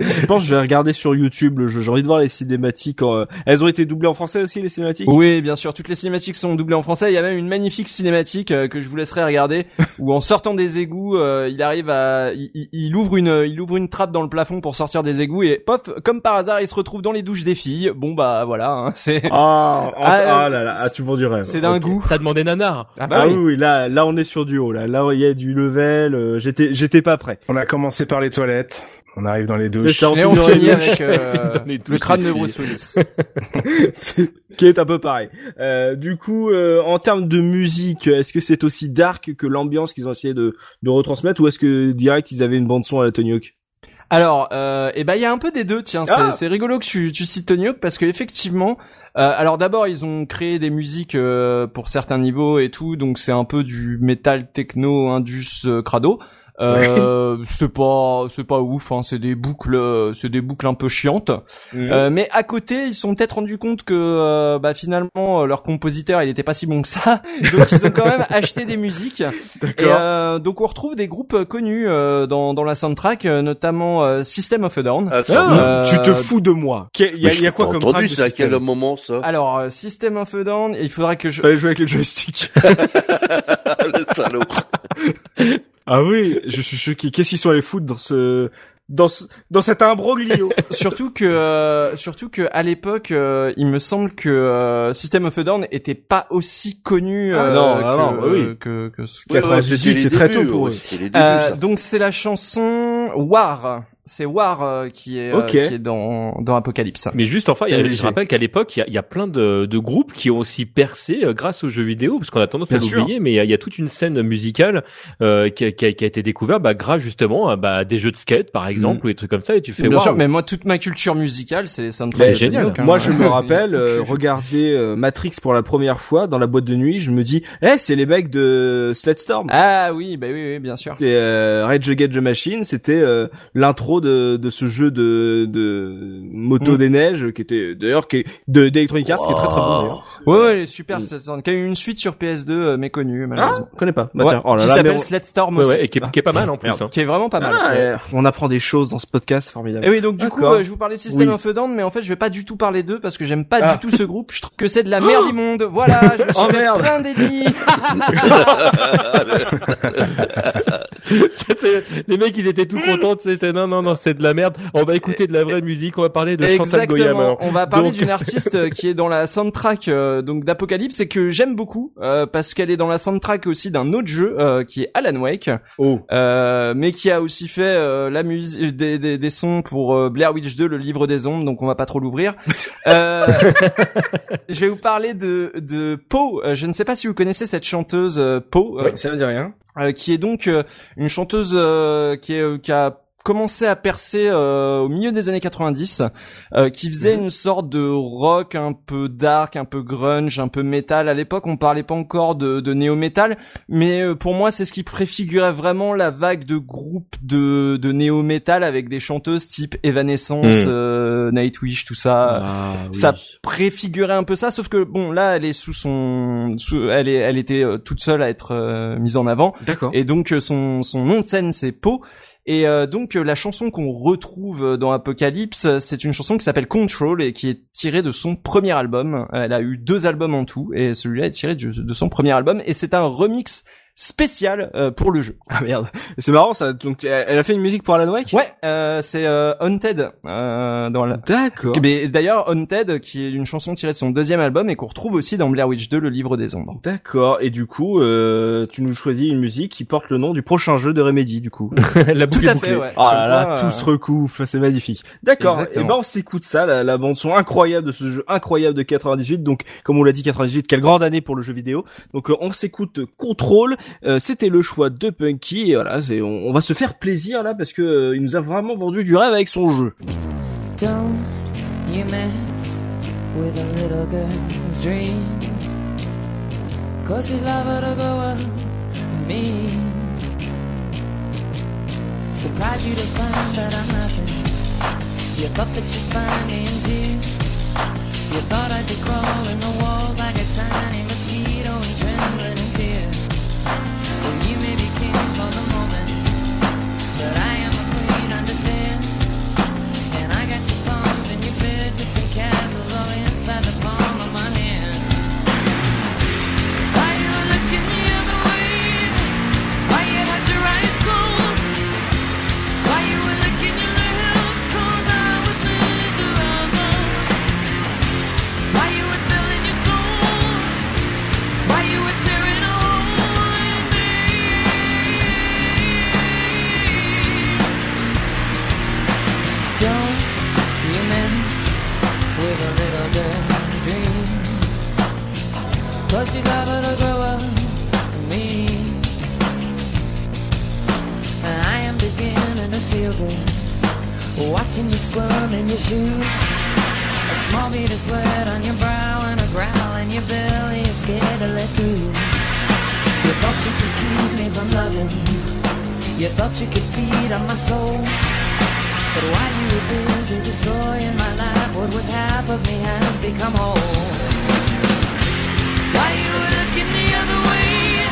Je pense que je vais regarder sur YouTube le jeu. J'ai envie de voir les cinématiques. en, euh, Elles ont été doublées en français aussi les cinématiques? Oui, bien sûr, toutes les cinématiques sont en français. Il y a même une magnifique cinématique euh, que je vous laisserai regarder, où en sortant des égouts, euh, il arrive à, il, il- il ouvre une, il ouvre une trappe dans le plafond pour sortir des égouts et pof, comme par hasard, il se retrouve dans les douches des filles. Bon bah voilà, hein, c'est, Ah, ah, Ah, ah là là, ah, tu vends du rêve. c'est d'un goût. T'as demandé Nanar. Ah Ah oui, oui, là, là, on est sur du haut. Là, là, il y a du level. euh, j'étais, j'étais pas prêt. On a commencé par les toilettes. On arrive dans les C'est douches. ça, Et on finit avec euh, Dans les le crâne de. Bruce Willis. C'est- qui est un peu pareil. Euh, du coup, euh, en termes de musique, est-ce que c'est aussi dark que l'ambiance qu'ils ont essayé de, de retransmettre, ou est-ce que direct ils avaient une bande son à la Tony Hawk? Alors, euh, et ben il y a un peu des deux. Tiens, c'est, Ah. c'est rigolo que tu, tu cites Tony Hawk parce que effectivement, euh, alors d'abord ils ont créé des musiques euh, pour certains niveaux et tout, donc c'est un peu du métal techno indus euh, crado. Euh, c'est pas c'est pas ouf hein, c'est des boucles euh, c'est des boucles un peu chiantes Euh, mais à côté ils se sont peut-être rendu compte que euh, bah finalement euh, leur compositeur il était pas si bon que ça donc ils ont quand même acheté des musiques et euh, donc on retrouve des groupes connus euh, dans dans la soundtrack euh, notamment euh, System of a Down Ah, Euh, tu te fous de moi. Il y a, y a quoi comme entendu, track à quel moment, ça? alors euh, System of a Down il faudra que je Fallait jouer avec le joystick. le salaud. ah oui, je suis choqué. Qu'est-ce qu'ils sont allés foutre dans ce, dans ce, dans cet imbroglio? Surtout que euh, surtout que à l'époque euh, il me semble que euh, System of a Down était pas aussi connu Ah euh, non, que, ah non, bah oui. que, que ce- Ouais, ouais, 98, c'était les c'est très tôt pour eux. débuts, Euh, donc c'est la chanson War c'est War euh, qui est euh, qui est dans dans Apocalypse. Mais juste enfin, il y a- Quel je rappelle qu'à l'époque, il y a, il y a plein de, de groupes qui ont aussi percé euh, grâce aux jeux vidéo, parce qu'on a tendance à Bien l'oublier, mais il y, a, il y a toute une scène musicale euh, qui, a, qui a- qui a été découverte bah, grâce justement à bah, des jeux de skate, par exemple, ou des trucs comme ça, et tu fais Bien sûr, mais moi toute ma culture musicale, c'est les soundtracks. De génial. Hein. Moi, je me rappelle euh, regarder euh, Matrix pour la première fois dans la boîte de nuit. Je me dis, eh, c'est les mecs de Sledstorm. Ah oui, bah oui, oui, bien sûr. C'était euh, Rage Against the Machine, c'était euh, de, de ce jeu de, de moto Mm. des neiges qui était d'ailleurs qui est de d'Electronic Arts qui est très très bon d'ailleurs. Ouais, ouais, super. Mm. c'est ça. Qui a eu une suite sur PS2 euh, méconnue malheureusement. Je connais pas. Bah, Ouais, tiens, oh là qui là, s'appelle on- Sledstorm Ouais, aussi, ouais, et qui est, qui est pas mal en plus. Hein. qui est vraiment pas mal. Ah, on apprend des choses dans ce podcast, formidable. Et oui, donc du coup, euh, je vous parlais System Oui. of a Down, mais en fait, je vais pas du tout parler d'eux parce que j'aime pas Ah. du tout ce groupe. Je trouve que c'est de la merde immonde. Voilà, je me suis Oh, fait merde. plein d'ennemis. Les mecs, ils étaient tout contents. C'était non, non, non, c'est de la merde. On va écouter de la vraie musique. On va parler de Chantal Goyam. Alors. On va parler Donc- d'une artiste euh, qui est dans la soundtrack euh, donc d'Apocalypse et que j'aime beaucoup euh, parce qu'elle est dans la soundtrack aussi d'un autre jeu euh, qui est Alan Wake, Oh. euh, mais qui a aussi fait euh, la musique des, des, des sons pour euh, Blair Witch 2, le livre des ombres. Donc on va pas trop l'ouvrir. Euh, je vais vous parler de de Poe. Euh, Je ne sais pas si vous connaissez cette chanteuse euh, Poe. euh, Oui, ça ne dit rien. euh, qui est donc euh, une chanteuse euh, qui, est, euh, qui a commencé à percer euh, au milieu des années 90, euh, qui faisait une sorte de rock un peu dark, un peu grunge, un peu métal. À l'époque, on parlait pas encore de, de néo-métal, mais euh, pour moi, c'est ce qui préfigurait vraiment la vague de groupes de, de néo-métal avec des chanteuses type Evanescence, Mm. euh, Nightwish, tout ça Ah, ça préfigurait un peu ça sauf que bon là elle est sous son sous- elle est elle était euh, toute seule à être euh, mise en avant D'accord. et donc son son nom de scène c'est Po et euh, donc euh, la chanson qu'on retrouve euh, dans Apocalypse c'est une chanson qui s'appelle Control et qui est tirée de son premier album. Elle a eu deux albums en tout et celui-là est tiré de son premier album. Et c'est un remix spécial euh, pour le jeu Ah merde. C'est marrant ça. Donc elle a fait une musique pour Alan Wake? ouais euh, c'est euh, Haunted euh, dans la D'accord. mais d'ailleurs Haunted qui est une chanson tirée de son deuxième album et qu'on retrouve aussi dans Blair Witch 2 le livre des ombres D'accord. Et du coup, euh, tu nous choisis une musique qui porte le nom du prochain jeu de Remedy, du coup. la Tout boucle à bouclée. fait, ouais. Oh là là, tout euh, se recoupe, c'est magnifique. D'accord. Et Exactement. ben on s'écoute ça, la, la bande son incroyable de ce jeu incroyable de 98. Donc comme on l'a dit 98, quelle grande année pour le jeu vidéo. Donc euh, on s'écoute Control. Euh, C'était le choix de Punky et voilà, on, on va se faire plaisir là parce que euh, il nous a vraiment vendu du rêve avec son jeu. Don't you mess with a little girl's dream. Cause she's liable to grow up mean. Surprised you to find that I'm nothing. You thought that you'd find me in tears. You thought I'd be crawling the walls like Watching you squirm in your shoes A small bead of sweat on your brow and a growl in your belly You're scared to let through You thought you could keep me from loving You thought you could feed on my soul but while you were busy destroying my life, what was half of me has become whole. Why you were looking the other way?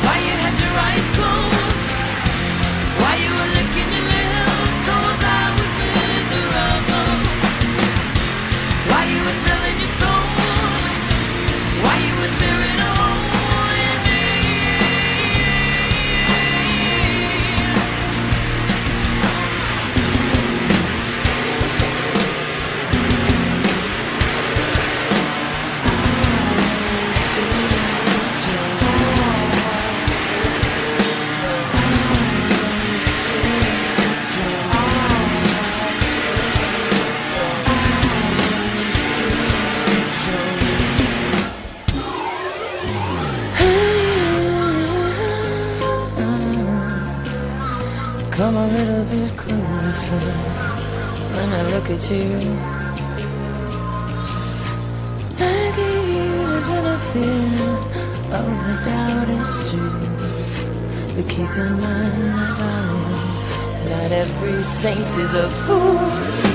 Why you had your eyes closed? Come a little bit closer when I look at you. I give you the benefit of the doubt it's true. But keep in mind, darling, not every saint is a fool.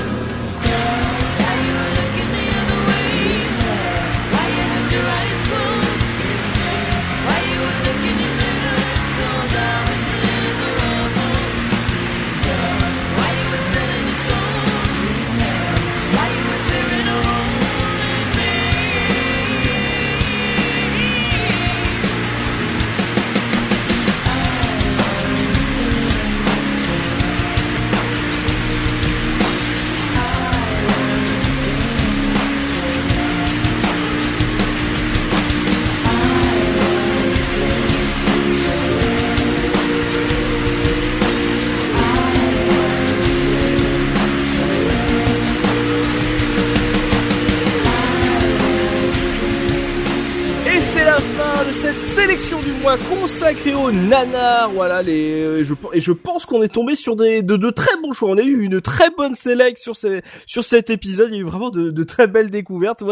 Mois consacrée aux nanars. Voilà les euh, je et je pense qu'on est tombé sur des de, de très On a eu une très bonne sélection sur sur cet épisode. Il y a eu vraiment de, de très belles découvertes.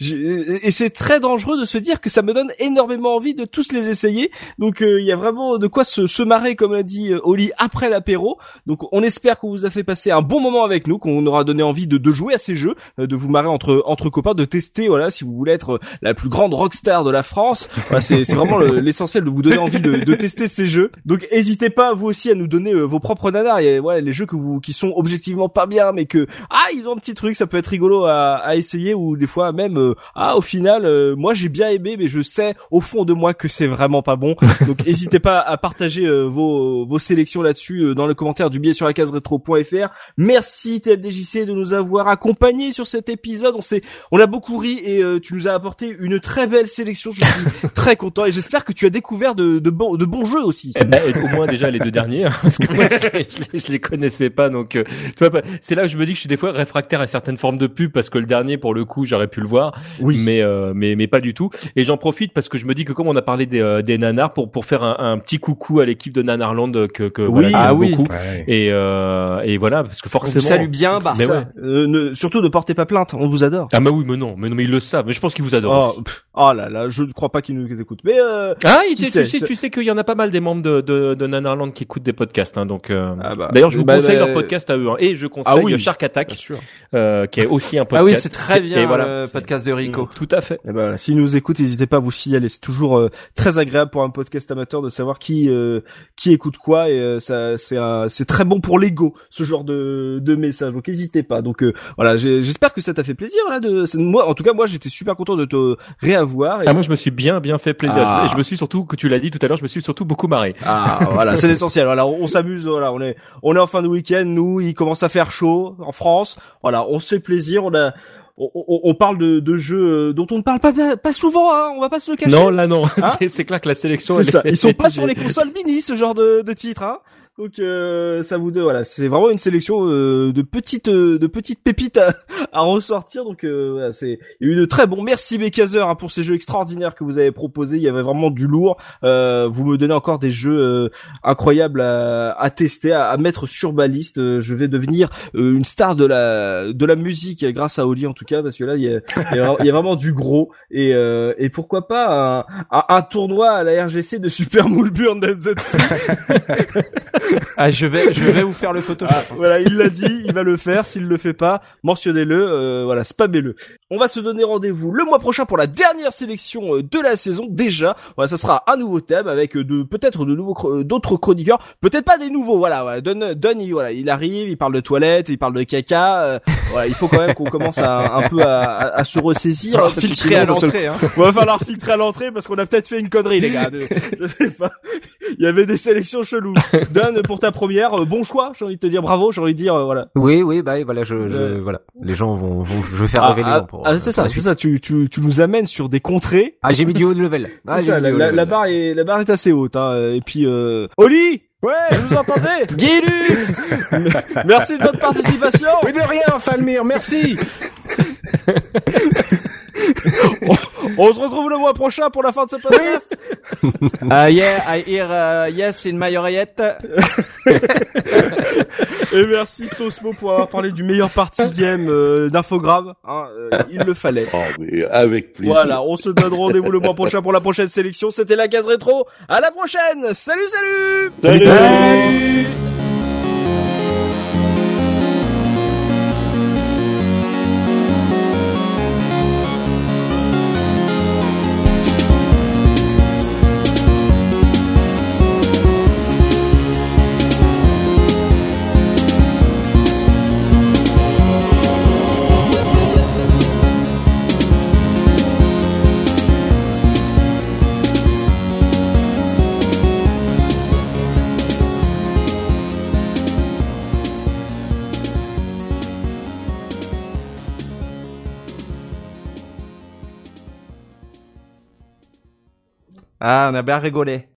Et c'est très dangereux de se dire que ça me donne énormément envie de tous les essayer. Donc euh, il y a vraiment de quoi se, se marrer comme l'a dit euh, Oli après l'apéro. Donc on espère qu'on vous a fait passer un bon moment avec nous, qu'on aura donné envie de, de jouer à ces jeux, euh, de vous marrer entre entre copains, de tester voilà si vous voulez être la plus grande rockstar de la France. C'est vraiment le- l'essentiel de vous donner envie de, de tester ces jeux. Donc n'hésitez pas vous aussi à nous donner vos propres nanars. A voilà, les jeux que vous qui sont objectivement pas bien, mais que ah ils ont un petit truc, ça peut être rigolo à, à essayer ou des fois même euh, ah au final euh, moi j'ai bien aimé, mais je sais au fond de moi que c'est vraiment pas bon. Donc n'hésitez pas à partager euh, vos vos sélections là-dessus euh, dans le commentaire du billet sur la case rétro.fr. Merci TFDJC de nous avoir accompagnés sur cet épisode. On s'est on a beaucoup ri et euh, tu nous as apporté une très belle sélection. Je suis très content et j'espère que tu as découvert de, de, bons, de bons jeux aussi. Eh ben, au moins déjà les deux derniers, hein, parce que moi, je, les- je les connaissais pas, donc euh, tu vois, c'est là où je me dis que je suis des fois réfractaire à certaines formes de pub, parce que le dernier, pour le coup, j'aurais pu le voir, mais euh, mais mais pas du tout. Et j'en profite parce que je me dis que comme on a parlé des, euh, des nanars, pour pour faire un, un petit coucou à l'équipe de Nanarland que que Oui, voilà, que ah oui. beaucoup. Ouais. Et euh, et voilà, parce que On vous forcément. salue bien, bah. Ouais. euh, ne- surtout ne portez pas plainte, on vous adore. Ah bah oui, mais non, mais non, mais ils le savent. Mais je pense qu'ils vous adorent. Oh, oh là là, je ne crois pas qu'ils nous écoutent. Mais euh, Ah, il- tu, sais, tu sais qu'il y en a pas mal des membres de, de, de Nanarland qui écoutent des podcasts, hein, donc. euh, Ah bah, D'ailleurs, je vous bah, conseille bah, leur podcast à eux, hein, et je conseille Ah oui. Shark Attack, bien sûr. euh, qui est aussi un podcast. Ah oui, c'est très bien Et voilà, le c'est- podcast de Rico. Tout à fait. Et ben voilà, s'ils nous écoutent, n'hésitez pas à vous signaler. C'est toujours euh, très agréable pour un podcast amateur de savoir qui euh, qui écoute quoi et euh, ça c'est un- c'est très bon pour l'ego ce genre de de message. Donc n'hésitez pas. Donc euh, voilà, j'espère que ça t'a fait plaisir là de c'est- moi en tout cas moi j'étais super content de te réavoir et Ah, moi, je me suis bien, bien fait plaisir. Ah. Je, je me suis surtout, que tu l'as dit tout à l'heure, je me suis surtout beaucoup marré. Ah voilà, c'est l'essentiel. Voilà, on, on s'amuse. Voilà, on est on est en fin de week-end. Nous, il commence à faire chaud en France. Voilà, on se fait plaisir. On a on, on- on parle de, de jeux euh, dont on ne parle pas pas souvent. Hein, on va pas se le cacher. Non, là, non. Hein c'est, clair que la sélection, C'est elle ça. est- Ils sont pas sur les consoles mini, ce genre de, de titres, hein. Donc euh, ça vous deux, voilà, c'est vraiment une sélection euh, de petites euh, de petites pépites à, à ressortir. Donc euh, voilà, c'est il y a eu de très bons. Merci Bécazer hein, pour ces jeux extraordinaires que vous avez proposés. Il y avait vraiment du lourd. Euh, vous me donnez encore des jeux euh, incroyables à, à tester, à, à mettre sur ma liste. Euh, je vais devenir euh, une star de la de la musique grâce à Oli en tout cas parce que là il y a, il y a, il y a vraiment du gros et euh, et pourquoi pas un, un, un tournoi à la RGC de Super Moulburn. Ah, je vais, je vais vous faire le Photoshop. Ah, voilà, il l'a dit, il va le faire. S'il le fait pas, mentionnez-le. euh, voilà, spammez-le. On va se donner rendez-vous le mois prochain pour la dernière sélection euh, de la saison. Déjà, voilà, ça sera un nouveau thème avec euh, de peut-être de nouveaux euh, d'autres chroniqueurs, peut-être pas des nouveaux. Voilà, voilà. Don, Don, il, voilà, il arrive, il parle de toilettes, il parle de caca. euh, voilà, il faut quand même qu'on commence à, un peu à, à- à se ressaisir. Alors, que filtrer à l'entrée, hein. on va falloir filtrer à l'entrée parce qu'on a peut-être fait une connerie, les gars. Je sais pas. Il y avait des sélections cheloues. Dan, pour ta première, euh, bon choix. J'ai envie de te dire bravo. J'ai envie de dire, euh, voilà. Oui, oui, bah voilà, je, je voilà, les gens vont, vont, je vais faire rêver les gens pour. ah, euh, c'est ça, c'est ça. Tu, tu, tu nous amènes sur des contrées. Ah, j'ai mis du haut de level. Ah, ça, la, level. la barre est, la barre est assez haute, hein. Et puis, euh... Oli! Ouais, vous entendez? Guilux Merci de votre participation! Mais de rien, Falmir, merci. On se retrouve le mois prochain pour la fin de ce podcast. Uh, yeah, I hear uh, yes in my oreillette. Et merci Tosmo pour avoir parlé du meilleur party game euh, d'infogramme. Hein, euh, il le fallait. Oh, mais avec plaisir. Voilà, on se donne rendez-vous le mois prochain pour la prochaine sélection. C'était la case rétro. À la prochaine. Salut, salut. Salut. Ah, on a bien rigolé.